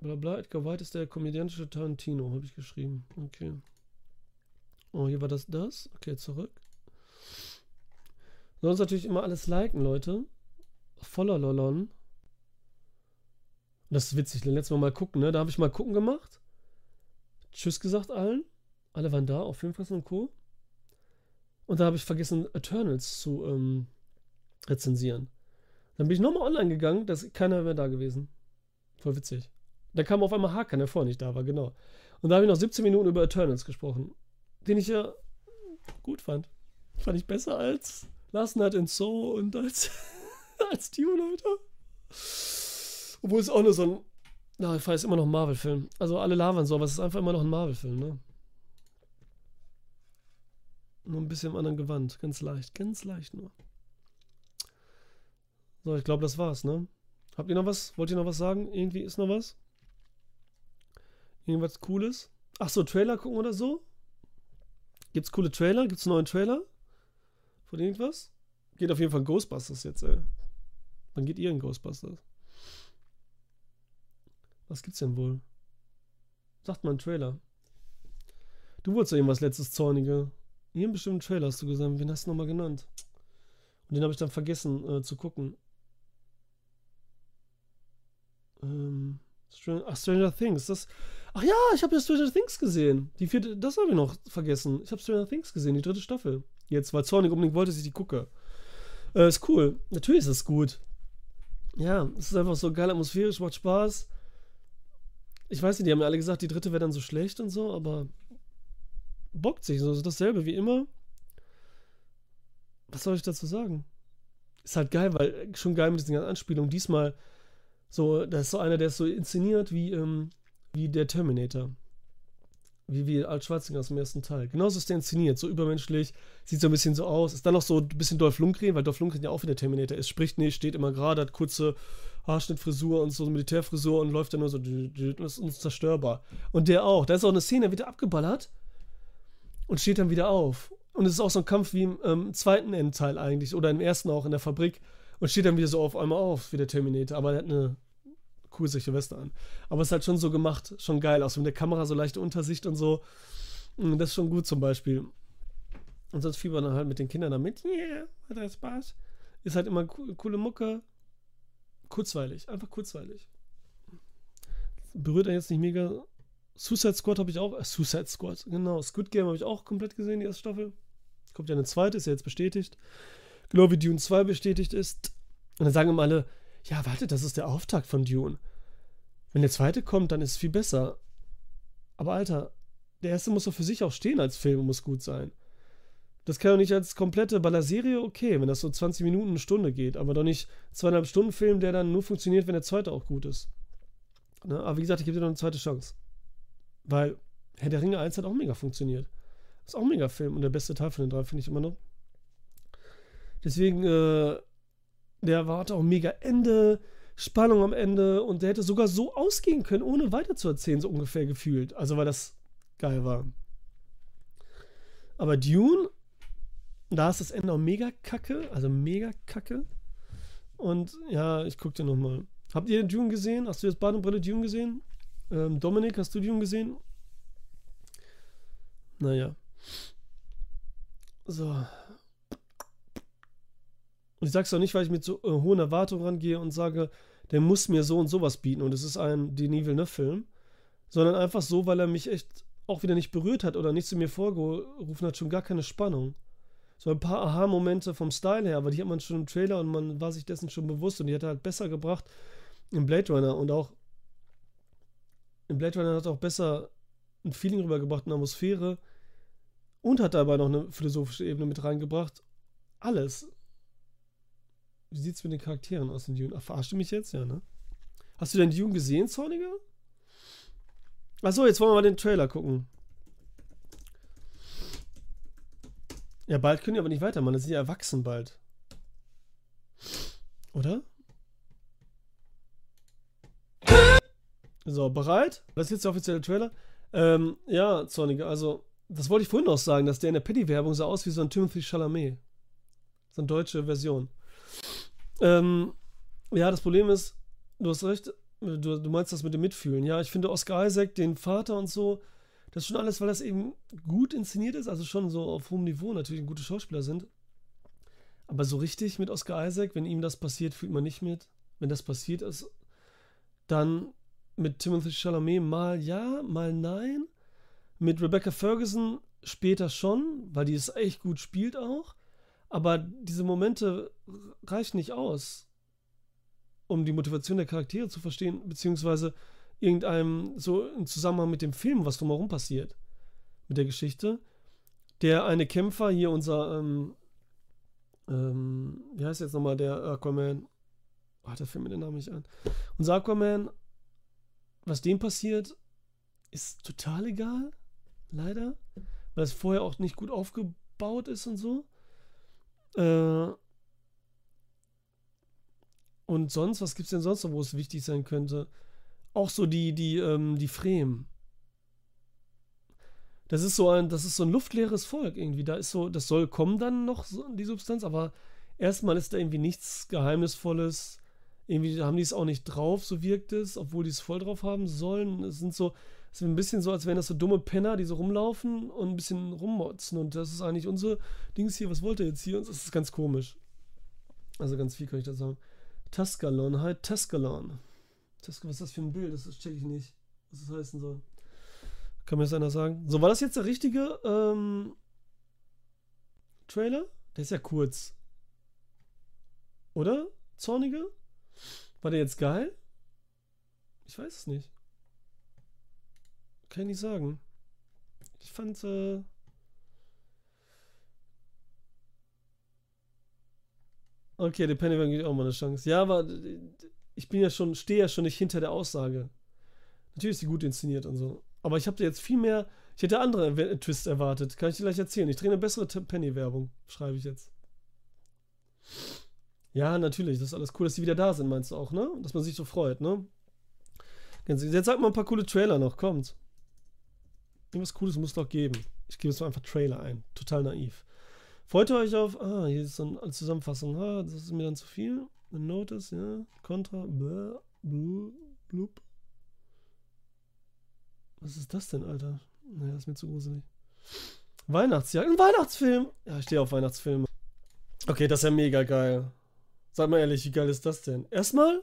Bla bla, Edgar White ist der komödiantische Tarantino, habe ich geschrieben. Okay. Oh, hier war das das. Okay, zurück. Sonst natürlich immer alles liken, Leute. Voller Lolon. Das ist witzig, letztes Mal mal gucken, ne? Da habe ich mal gucken gemacht. Tschüss gesagt allen. Alle waren da auf Filmfressen und Co. Und da habe ich vergessen, Eternals zu ähm, rezensieren. Dann bin ich nochmal online gegangen, da ist keiner mehr da gewesen. Voll witzig. Da kam auf einmal Hakan, der vorher nicht da war, genau. Und da habe ich noch 17 Minuten über Eternals gesprochen. Den ich ja gut fand. Fand ich besser als Last Night in So und als, (laughs) als Dune, Alter. Obwohl es auch nur so ein. Na, ich weiß immer noch ein Marvel-Film. Also alle labern so, aber es ist einfach immer noch ein Marvel-Film, ne? Nur ein bisschen im anderen Gewand. Ganz leicht. Ganz leicht nur. So, ich glaube, das war's, ne? Habt ihr noch was? Wollt ihr noch was sagen? Irgendwie ist noch was? Irgendwas Cooles? Ach so, Trailer gucken oder so? Gibt's coole Trailer? Gibt's einen neuen Trailer? Von irgendwas? Geht auf jeden Fall in Ghostbusters jetzt, ey. Wann geht ihr in Ghostbusters? Was gibt's denn wohl? Sagt mal einen Trailer. Du wolltest ja irgendwas letztes Zornige. Hier einen bestimmten Trailer hast du gesagt. Wen hast du nochmal genannt? Und den habe ich dann vergessen äh, zu gucken. Ähm, Str Ach, Stranger Things. Das, ach ja, ich habe ja Stranger Things gesehen. Die vierte, das habe ich noch vergessen. Ich habe Stranger Things gesehen, die dritte Staffel. Jetzt, weil Zornig unbedingt wollte, dass ich die gucke. Äh, ist cool. Natürlich ist es gut. Ja, es ist einfach so geil atmosphärisch, macht Spaß. Ich weiß nicht, die haben ja alle gesagt, die dritte wäre dann so schlecht und so, aber bockt sich. So ist dasselbe wie immer. Was soll ich dazu sagen? Ist halt geil, weil schon geil mit diesen ganzen Anspielungen. Diesmal so, da ist so einer, der ist so inszeniert wie, ähm, wie der Terminator. Wie, wie Alt Schwarzenegger aus dem ersten Teil. Genauso ist der inszeniert, so übermenschlich, sieht so ein bisschen so aus. Ist dann noch so ein bisschen Dolph Lundgren, weil Dolph Lundgren ja auch wie der Terminator ist. Spricht nicht, steht immer gerade, hat kurze Haarschnittfrisur und so Militärfrisur und läuft dann nur so, das ist unzerstörbar. Und der auch. Da ist auch eine Szene, wird abgeballert und steht dann wieder auf. Und es ist auch so ein Kampf wie im ähm, zweiten Endteil eigentlich, oder im ersten auch in der Fabrik. Und steht dann wieder so auf einmal auf, wie der Terminator. Aber er hat eine coole Weste an. Aber es ist halt schon so gemacht, schon geil aus. Mit der Kamera so leichte Untersicht und so. Und das ist schon gut zum Beispiel. Und sonst fiebern halt mit den Kindern damit. Yeah, hat er Spaß. Ist halt immer co coole Mucke. Kurzweilig, einfach kurzweilig. Berührt er jetzt nicht mega. Suicide Squad habe ich auch. Äh, Suicide Squad, genau. Squid Game habe ich auch komplett gesehen, die erste Staffel. Kommt ja eine zweite, ist ja jetzt bestätigt. Genau wie Dune 2 bestätigt ist. Und dann sagen immer alle, ja, warte, das ist der Auftakt von Dune. Wenn der zweite kommt, dann ist es viel besser. Aber Alter, der erste muss doch für sich auch stehen als Film und muss gut sein. Das kann doch nicht als komplette Ballerserie okay, wenn das so 20 Minuten, eine Stunde geht, aber doch nicht zweieinhalb Stunden Film, der dann nur funktioniert, wenn der zweite auch gut ist. Ne? Aber wie gesagt, ich gebe dir noch eine zweite Chance. Weil Herr der Ringe 1 hat auch mega funktioniert. Ist auch ein mega Film und der beste Teil von den drei, finde ich immer noch. Deswegen, äh, der war auch mega Ende, Spannung am Ende und der hätte sogar so ausgehen können, ohne weiterzuerzählen, so ungefähr gefühlt. Also, weil das geil war. Aber Dune, da ist das Ende auch mega kacke, also mega kacke. Und ja, ich guck dir nochmal. Habt ihr Dune gesehen? Hast du jetzt Badebrille Dune gesehen? Ähm, Dominik, hast du Dune gesehen? Naja. So, und ich sage es auch nicht, weil ich mit so äh, hohen Erwartungen rangehe und sage, der muss mir so und sowas bieten und es ist ein Denis Villeneuve-Film, sondern einfach so, weil er mich echt auch wieder nicht berührt hat oder nicht zu mir vorgerufen hat, schon gar keine Spannung. So ein paar Aha-Momente vom Style her, aber die hat man schon im Trailer und man war sich dessen schon bewusst und die hat er halt besser gebracht im Blade Runner und auch im Blade Runner hat er auch besser ein Feeling rübergebracht, eine Atmosphäre und hat dabei noch eine philosophische Ebene mit reingebracht. Alles. Wie sieht es mit den Charakteren aus in Dune? Ach, verarscht du mich jetzt? Ja, ne? Hast du denn Dune gesehen, Zorniger? Achso, jetzt wollen wir mal den Trailer gucken. Ja, bald können die aber nicht weitermachen. Das sind ja erwachsen bald. Oder? So, bereit? Das ist jetzt der offizielle Trailer. Ähm, ja, Zorniger, also, das wollte ich vorhin noch sagen, dass der in der Petty-Werbung sah aus wie so ein Timothy Chalamet. So eine deutsche Version. Ähm, ja, das Problem ist, du hast recht, du, du meinst das mit dem Mitfühlen. Ja, ich finde Oscar Isaac, den Vater und so, das ist schon alles, weil das eben gut inszeniert ist, also schon so auf hohem Niveau natürlich gute Schauspieler sind. Aber so richtig mit Oscar Isaac, wenn ihm das passiert, fühlt man nicht mit. Wenn das passiert ist, dann mit Timothy Chalamet mal ja, mal nein. Mit Rebecca Ferguson später schon, weil die es echt gut spielt auch. Aber diese Momente reichen nicht aus, um die Motivation der Charaktere zu verstehen, beziehungsweise irgendeinem so im Zusammenhang mit dem Film, was drumherum passiert, mit der Geschichte. Der eine Kämpfer, hier unser, ähm, ähm, wie heißt jetzt nochmal der Aquaman? Oh, der fällt mir den Namen nicht an. Unser Aquaman, was dem passiert, ist total egal, leider, weil es vorher auch nicht gut aufgebaut ist und so. Äh, und sonst, was gibt es denn sonst noch, wo es wichtig sein könnte? Auch so die, die, ähm, die Fremen. Das ist so ein, das ist so ein luftleeres Volk irgendwie. Da ist so, das soll kommen dann noch so, die Substanz, aber erstmal ist da irgendwie nichts Geheimnisvolles. Irgendwie haben die es auch nicht drauf, so wirkt es, obwohl die es voll drauf haben sollen. Es sind so, es ist ein bisschen so, als wären das so dumme Penner, die so rumlaufen und ein bisschen rummotzen. Und das ist eigentlich unser Dings hier. Was wollt ihr jetzt hier? Das ist ganz komisch. Also ganz viel kann ich da sagen. Tuscalon, halt Tuscalon. Das, was ist das für ein Bild? Das check ich nicht, was das heißen soll. Kann mir das einer sagen? So, war das jetzt der richtige ähm, Trailer? Der ist ja kurz. Oder? Zornige? War der jetzt geil? Ich weiß es nicht. Kann ich nicht sagen. Ich fand, äh, Okay, der Pennywagon gibt auch mal eine Chance. Ja, aber ich bin ja schon, stehe ja schon nicht hinter der Aussage. Natürlich ist sie gut inszeniert und so. Aber ich habe jetzt viel mehr, ich hätte andere Twist erwartet. Kann ich dir gleich erzählen. Ich drehe eine bessere Penny-Werbung, schreibe ich jetzt. Ja, natürlich, das ist alles cool, dass die wieder da sind, meinst du auch, ne? Dass man sich so freut, ne? Jetzt sag mal ein paar coole Trailer noch, kommt. Irgendwas Cooles muss es doch geben. Ich gebe jetzt mal einfach Trailer ein. Total naiv. Freut ihr euch auf. Ah, hier ist dann eine Zusammenfassung. Ah, das ist mir dann zu viel. Notice, ja. Contra. Blah, blah, blub. Was ist das denn, Alter? Naja, ist mir zu gruselig. Weihnachtsjagd. Ein Weihnachtsfilm. Ja, ich stehe auf Weihnachtsfilme. Okay, das ist ja mega geil. Sag mal ehrlich, wie geil ist das denn? Erstmal,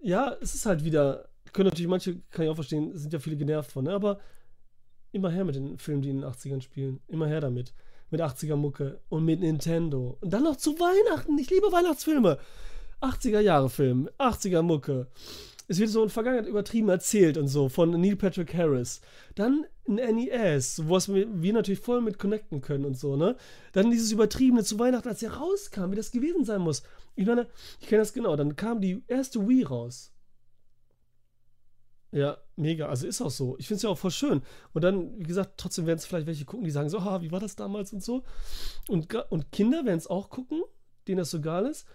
ja, es ist halt wieder. Können natürlich manche, kann ich auch verstehen, sind ja viele genervt von, ne? aber immer her mit den Filmen, die in den 80ern spielen. Immer her damit mit 80er Mucke und mit Nintendo. Und dann noch zu Weihnachten. Ich liebe Weihnachtsfilme. 80er Jahre Film, 80er Mucke. Es wird so in Vergangenheit übertrieben erzählt und so von Neil Patrick Harris. Dann ein NES, wo wir natürlich voll mit connecten können und so, ne? Dann dieses übertriebene zu Weihnachten, als er rauskam, wie das gewesen sein muss. Ich meine, ich kenne das genau. Dann kam die erste Wii raus. Ja, mega. Also ist auch so. Ich finde es ja auch voll schön. Und dann, wie gesagt, trotzdem werden es vielleicht welche gucken, die sagen so, ha, wie war das damals und so. Und, und Kinder werden es auch gucken, denen das so egal ist.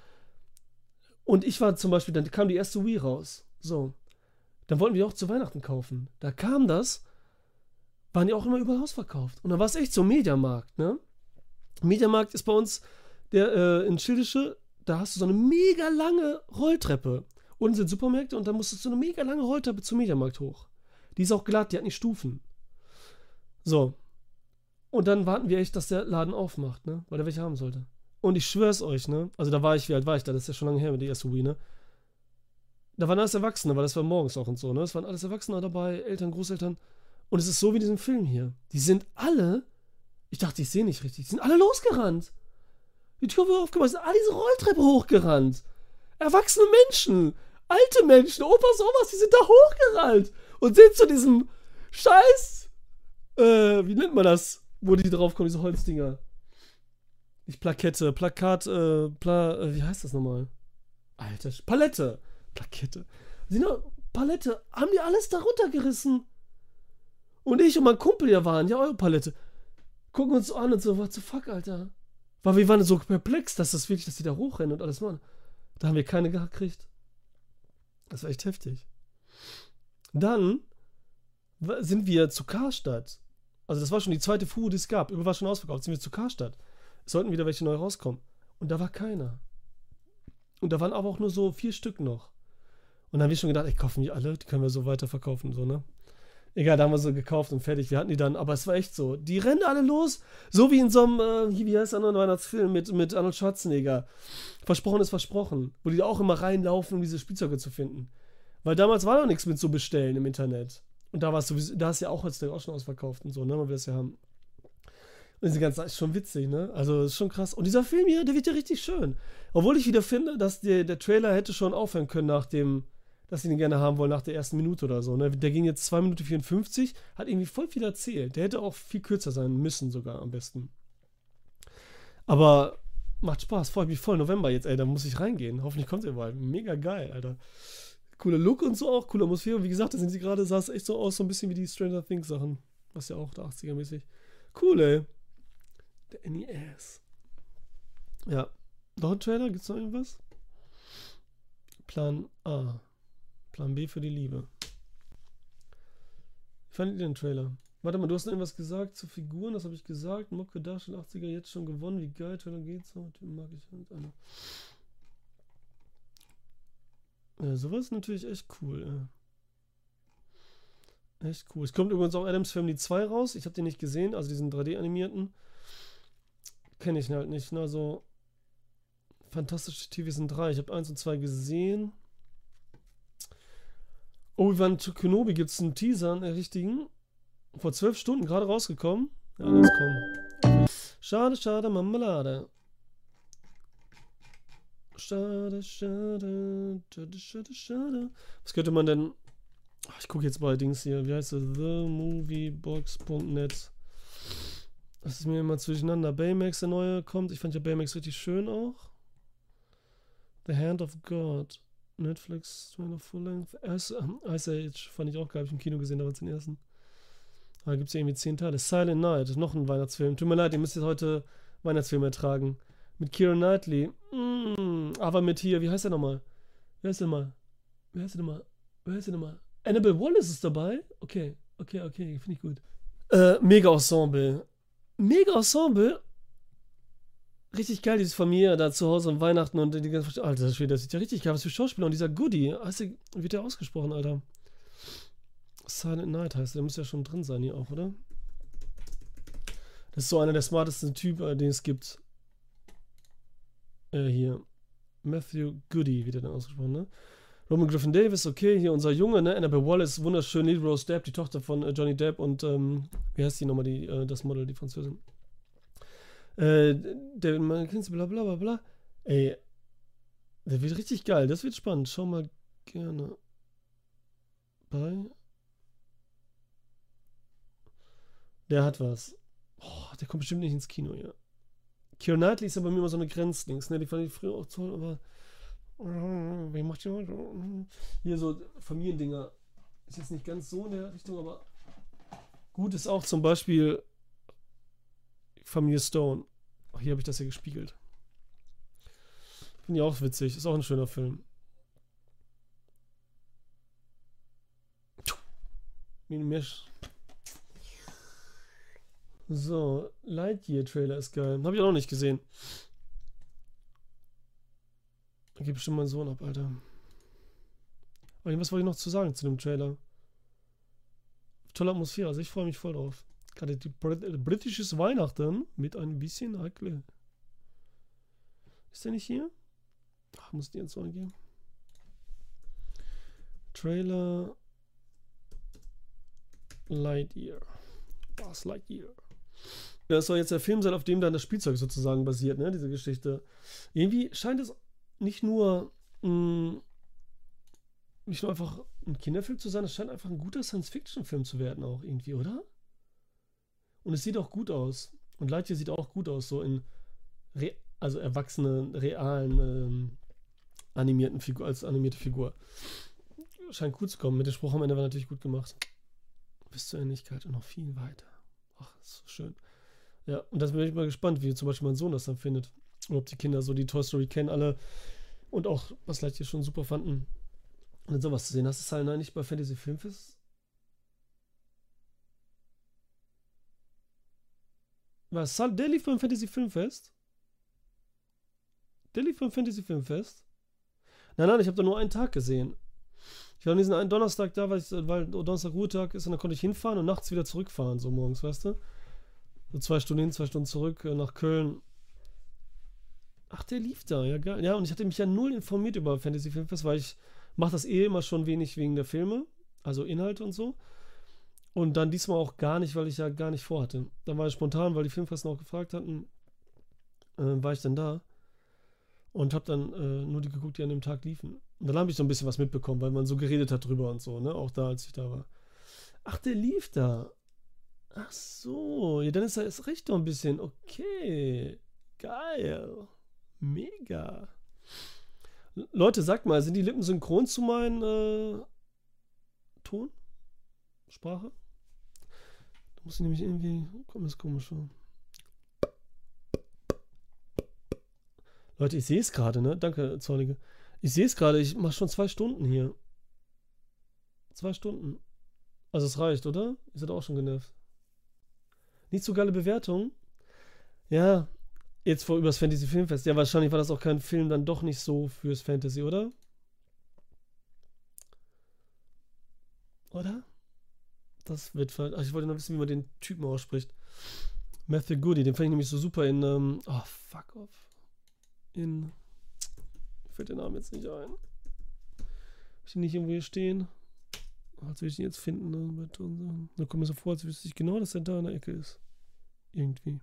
Und ich war zum Beispiel, dann kam die erste Wii raus. So. Dann wollten wir auch zu Weihnachten kaufen. Da kam das, waren die auch immer überall ausverkauft. Und da war es echt so Mediamarkt, ne? Mediamarkt ist bei uns der äh, in Schildische, da hast du so eine mega lange Rolltreppe. Unten sind Supermärkte und dann musstest du eine mega lange Rolltreppe zum Mediamarkt hoch. Die ist auch glatt, die hat nicht Stufen. So. Und dann warten wir echt, dass der Laden aufmacht, ne? Weil er welche haben sollte. Und ich schwör's euch, ne? Also da war ich, wie alt war ich da? Das ist ja schon lange her mit der ersten ne? Da waren alles Erwachsene, weil das war morgens auch und so, ne? Es waren alles Erwachsene dabei, Eltern, Großeltern. Und es ist so wie in diesem Film hier. Die sind alle, ich dachte, ich sehe nicht richtig, die sind alle losgerannt. Die Tür wurde aufgemacht, sind alle diese Rolltreppe hochgerannt. Erwachsene Menschen alte Menschen, Opas, Omas, die sind da hochgerannt und sind zu diesem Scheiß, äh, wie nennt man das, wo die draufkommen, diese Holzdinger. Nicht Plakette, Plakat, äh, Pla, äh, wie heißt das nochmal? Alter, Palette. Plakette. Sie nur, Palette, haben die alles da runtergerissen? Und ich und mein Kumpel ja waren, ja, eure Palette. Gucken uns an und so, what the fuck, Alter? Weil wir waren so perplex, dass das wirklich, dass die da hochrennen und alles machen. Da haben wir keine gekriegt. Das war echt heftig. Dann sind wir zu Karstadt. Also das war schon die zweite Fuhre, die es gab. Über war schon ausverkauft. Sind wir zu Karstadt. Es sollten wieder welche neu rauskommen. Und da war keiner. Und da waren aber auch nur so vier Stück noch. Und dann habe ich schon gedacht, ey, kaufen die alle, die können wir so weiterverkaufen, so, ne? Egal, da haben wir so gekauft und fertig. Wir hatten die dann, aber es war echt so. Die rennen alle los, so wie in so einem, äh, wie heißt der andere Weihnachtsfilm mit, mit Arnold Schwarzenegger. Versprochen ist versprochen. Wo die auch immer reinlaufen, um diese Spielzeuge zu finden. Weil damals war noch nichts mit so bestellen im Internet. Und da war es sowieso, da ist ja auch heutzutage auch schon ausverkauft und so, ne, man will es ja haben. Und diese ganze ist schon witzig, ne? Also ist schon krass. Und dieser Film hier, der wird ja richtig schön. Obwohl ich wieder finde, dass der, der Trailer hätte schon aufhören können nach dem, dass sie den gerne haben wollen nach der ersten Minute oder so. Ne? Der ging jetzt 2 Minuten 54, hat irgendwie voll viel erzählt. Der hätte auch viel kürzer sein müssen, sogar am besten. Aber macht Spaß, freue ich mich voll. November jetzt, ey, da muss ich reingehen. Hoffentlich kommt er bald. Mega geil, Alter. Cooler Look und so auch, coole Atmosphäre. Wie gesagt, da sind sie gerade, sah es echt so aus, so ein bisschen wie die Stranger Things Sachen. Was ja auch der 80er-mäßig. Cool, ey. Der NES. Ja. Noch ein Trailer? Gibt's noch irgendwas? Plan A. Plan B für die Liebe. Fandet ihr den Trailer? Warte mal, du hast noch irgendwas gesagt zu Figuren, das habe ich gesagt. Mucke Darsteller 80er jetzt schon gewonnen. Wie geil, Trailer geht's. Den mag ich halt alle. Ja, sowas ist natürlich echt cool. Ja. Echt cool. Es kommt übrigens auch Adams Family 2 raus. Ich habe den nicht gesehen, also diesen 3D-animierten. Kenne ich halt nicht. Ne? Also, Fantastische Tierwesen 3. Ich habe 1 und 2 gesehen. Obi-Wan Kenobi gibt es einen Teaser, einen richtigen. Vor zwölf Stunden gerade rausgekommen. Ja, lass kommen. Schade, schade, Marmelade. Schade, schade, schade, schade, schade. Was könnte man denn. Ach, ich gucke jetzt bei Dings hier. Wie heißt es? TheMoviebox.net. Das ist mir immer durcheinander. Baymax, der neue, kommt. Ich fand ja Baymax richtig schön auch. The Hand of God. Netflix, Trailer Full Length. Ice, Ice Age fand ich auch geil, hab ich im Kino gesehen, aber den ersten. Da gibt es irgendwie zehn Teile. Silent Night, noch ein Weihnachtsfilm. Tut mir leid, ihr müsst jetzt heute Weihnachtsfilm ertragen. Mit Keira Knightley. Mm, aber mit hier, wie heißt der nochmal? Wer ist der nochmal? Wer ist der nochmal? Wer ist der nochmal? Annabelle Wallace ist dabei? Okay, okay, okay, finde ich gut. Äh, Mega Ensemble. Mega Ensemble richtig geil, dieses Familie da zu Hause und Weihnachten und die ganze Alter, das sieht ja richtig geil Was für Schauspieler. Und dieser Goody, heißt der, wie wird der ausgesprochen, Alter? Silent Night heißt der, der muss ja schon drin sein hier auch, oder? Das ist so einer der smartesten Typen, äh, den es gibt. Äh, hier. Matthew Goody wird er dann ausgesprochen, ne? Roman Griffin Davis, okay, hier unser Junge, ne? Annabelle Wallace, wunderschön, Lily Rose Depp, die Tochter von äh, Johnny Depp und, ähm, wie heißt die nochmal, die, äh, das Model, die Französin? Äh, David McKinsey, bla bla bla bla. Ey, der wird richtig geil. Das wird spannend. Schau mal gerne bei. Der hat was. Oh, der kommt bestimmt nicht ins Kino, ja. Keira Knightley ist ja bei mir immer so eine Grenzlinks, ne? Die fand ich früher auch toll, aber. Wie macht die heute? Hier so Familiendinger. Ist jetzt nicht ganz so in der Richtung, aber gut ist auch zum Beispiel Familie Stone. Ach, hier habe ich das ja gespiegelt. Finde ich auch witzig. Ist auch ein schöner Film. Mesh. So, Lightyear-Trailer ist geil. Habe ich auch noch nicht gesehen. Geht bestimmt mein Sohn ab, Alter. Aber was wollte ich noch zu sagen zu dem Trailer? Tolle Atmosphäre, also ich freue mich voll drauf. Gerade die Brit britisches Weihnachten mit ein bisschen Hackle. Ist der nicht hier? Ach, muss die jetzt gehen. Trailer Lightyear. Was Lightyear? Das soll jetzt der Film sein, auf dem dann das Spielzeug sozusagen basiert, ne? Diese Geschichte. Irgendwie scheint es nicht nur mh, mm, nicht nur einfach ein Kinderfilm zu sein, es scheint einfach ein guter Science-Fiction-Film zu werden, auch irgendwie, oder? Und es sieht auch gut aus. Und Lightyear sieht auch gut aus, so in Re also erwachsenen, realen, ähm, animierten Figur, als animierte Figur. Scheint gut zu kommen. Mit dem Spruch am Ende war natürlich gut gemacht. Bis zur Ähnlichkeit und noch viel weiter. Ach, ist so schön. Ja, und das bin ich mal gespannt, wie zum Beispiel mein Sohn das dann findet. Und ob die Kinder so die Toy Story kennen, alle. Und auch, was Lightyear schon super fanden. Und dann sowas zu sehen. Hast du es halt nicht bei Fantasy Filmfest Was? Der lief beim Fantasy Filmfest? Der lief beim Fantasy Filmfest? Nein, nein, ich habe da nur einen Tag gesehen. Ich war an diesem einen Donnerstag da, weil, ich, weil Donnerstag Ruhetag ist und dann konnte ich hinfahren und nachts wieder zurückfahren, so morgens, weißt du? So zwei Stunden hin, zwei Stunden zurück äh, nach Köln. Ach, der lief da, ja geil. Ja, und ich hatte mich ja null informiert über Fantasy Filmfest, weil ich mache das eh immer schon wenig wegen der Filme, also Inhalte und so. Und dann diesmal auch gar nicht, weil ich ja gar nicht vorhatte. Dann war ich spontan, weil die Filmfesten auch gefragt hatten, äh, war ich dann da und habe dann äh, nur die geguckt, die an dem Tag liefen. Und dann habe ich so ein bisschen was mitbekommen, weil man so geredet hat drüber und so, ne? Auch da, als ich da war. Ach, der lief da. Ach so, ja, dann ist er erst recht noch ein bisschen. Okay, geil. Mega. Leute, sagt mal, sind die Lippen synchron zu meinem äh, Ton? Sprache? Muss ich nämlich irgendwie. Kommt das komisch vor. Leute, ich sehe es gerade, ne? Danke, Zornige. Ich sehe es gerade, ich mache schon zwei Stunden hier. Zwei Stunden. Also es reicht, oder? Ihr seid auch schon genervt. Nicht so geile Bewertung. Ja, jetzt vor übers Fantasy Filmfest. Ja, wahrscheinlich war das auch kein Film dann doch nicht so fürs Fantasy, oder? Oder? Das wird. Ach, ich wollte noch wissen, wie man den Typen ausspricht. Matthew Goody, den fand ich nämlich so super in. Ähm, oh, fuck off. In. Fällt der Name jetzt nicht ein. Hab ich den nicht irgendwo hier stehen? Als würde ich den jetzt finden, ne? Da kommt mir so vor, als wüsste ich genau, dass er da in der Ecke ist. Irgendwie.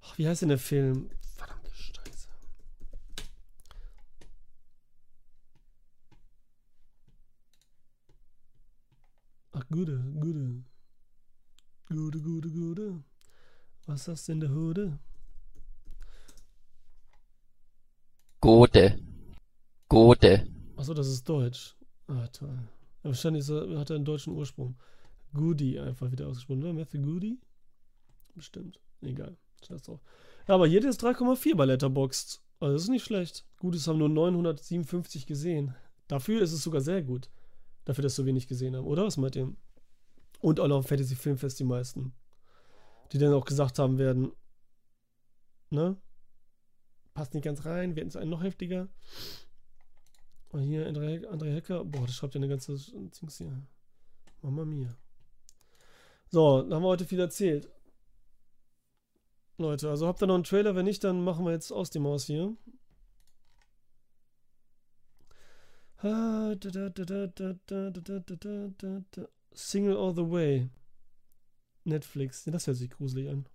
Ach, wie heißt denn der Film? Verdammte Scheiße. Ach, Gude, Gude. Gude, Gude, Gude. Was hast du in der Hude? Gode. Gode. Achso, das ist Deutsch. Ah, toll. Ja, wahrscheinlich ist er, hat er einen deutschen Ursprung. Goody einfach wieder ausgesprochen, oder? Matthew Goody? Bestimmt. Egal. Scheiß drauf. Ja, aber hier ist 3,4 bei Letterboxd. Also das ist nicht schlecht. Gut, es haben nur 957 gesehen. Dafür ist es sogar sehr gut. Dafür, dass so wenig gesehen haben, oder? Was meint ihr? Und auch noch Fantasy Filmfest die meisten. Die dann auch gesagt haben werden, ne? Passt nicht ganz rein, wir hätten es einen noch heftiger. Und hier André, Hecker, boah, das schreibt ja eine ganze Dings hier. Mama mia. So, dann haben wir heute viel erzählt. Leute, also habt ihr noch einen Trailer? Wenn nicht, dann machen wir jetzt aus dem Maus hier. Single All the Way. Netflix. Ja, das hört sich gruselig an.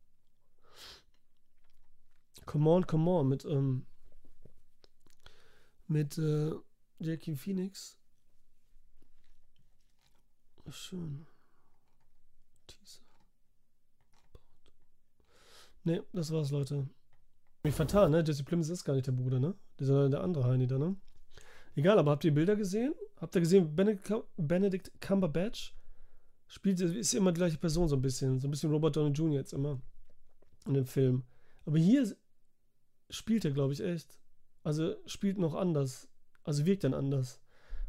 Come on, come on. Mit, ähm, mit, äh, Jackie Phoenix. Schön. Teaser. Ne, das war's, Leute. Mich vertan, ne? Jesse Plemons ist gar nicht der Bruder, ne? Dieser der andere Heini da, ne? Egal, aber habt ihr Bilder gesehen? Habt ihr gesehen, Benedict, Cumberbatch spielt, ist immer die gleiche Person so ein bisschen. So ein bisschen Robert Downey Jr. jetzt immer in dem Film. Aber hier spielt er, glaube ich, echt. Also spielt noch anders. Also wirkt dann anders.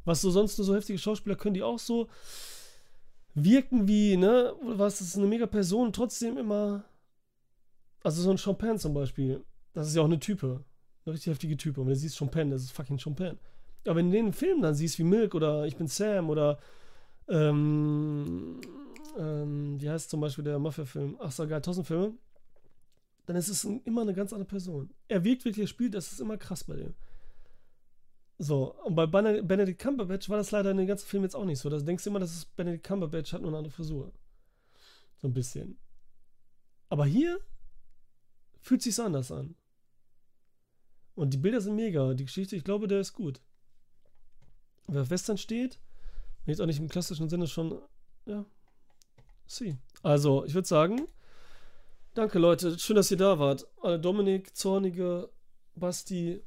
Was so sonst nur so heftige Schauspieler können, die auch so wirken wie, ne? Was ist eine mega Person, trotzdem immer. Also so ein Champagne zum Beispiel. Das ist ja auch eine Type. Eine richtig heftige Type. Und wenn du siehst Champagne, das ist fucking Champagne. Aber wenn du den Film dann siehst wie Milk oder Ich bin Sam oder ähm, ähm, wie heißt zum Beispiel der Mafia-Film? Ach so, geil, tausend Filme. Dann ist es immer eine ganz andere Person. Er wirkt wirklich, er spielt, das ist immer krass bei dem. So, und bei Benedict Cumberbatch war das leider in den ganzen Film jetzt auch nicht so. Da denkst du immer, dass es Benedict Cumberbatch hat nur eine andere Frisur. So ein bisschen. Aber hier fühlt sich's anders an. Und die Bilder sind mega. Die Geschichte, ich glaube, der ist gut. Wer Western steht, jetzt auch nicht im klassischen Sinne schon, ja, sie. Also, ich würde sagen, danke Leute, schön, dass ihr da wart. Dominik, Zornige, Basti,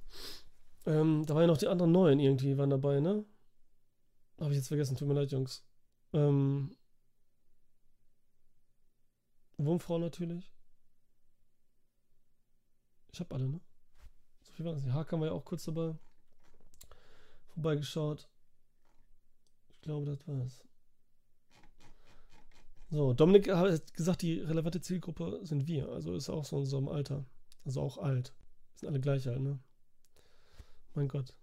ähm, da waren ja noch die anderen neuen irgendwie, waren dabei, ne? Habe ich jetzt vergessen, tut mir leid, Jungs. Ähm, Wurmfrau natürlich. Ich habe alle, ne? So viel war das nicht. Hakan war ja auch kurz dabei. Vorbeigeschaut. Ich glaube, das war's. So, Dominik hat gesagt, die relevante Zielgruppe sind wir. Also ist auch so in unserem Alter. Also auch alt. Sind alle gleich alt, ne? Mein Gott.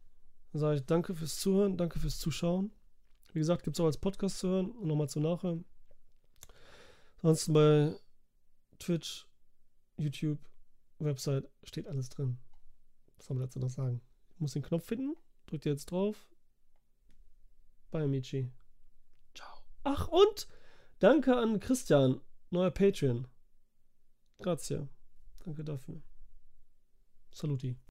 Dann sage ich danke fürs Zuhören, danke fürs Zuschauen. Wie gesagt, gibt es auch als Podcast zu hören und nochmal zu nachhören. Ansonsten bei Twitch, YouTube, Website steht alles drin. Was soll man dazu noch sagen? Ich muss den Knopf finden, drückt jetzt drauf. Bei Amici. Ciao. Ach, und danke an Christian, neuer Patreon. Grazie. Danke dafür. Saluti.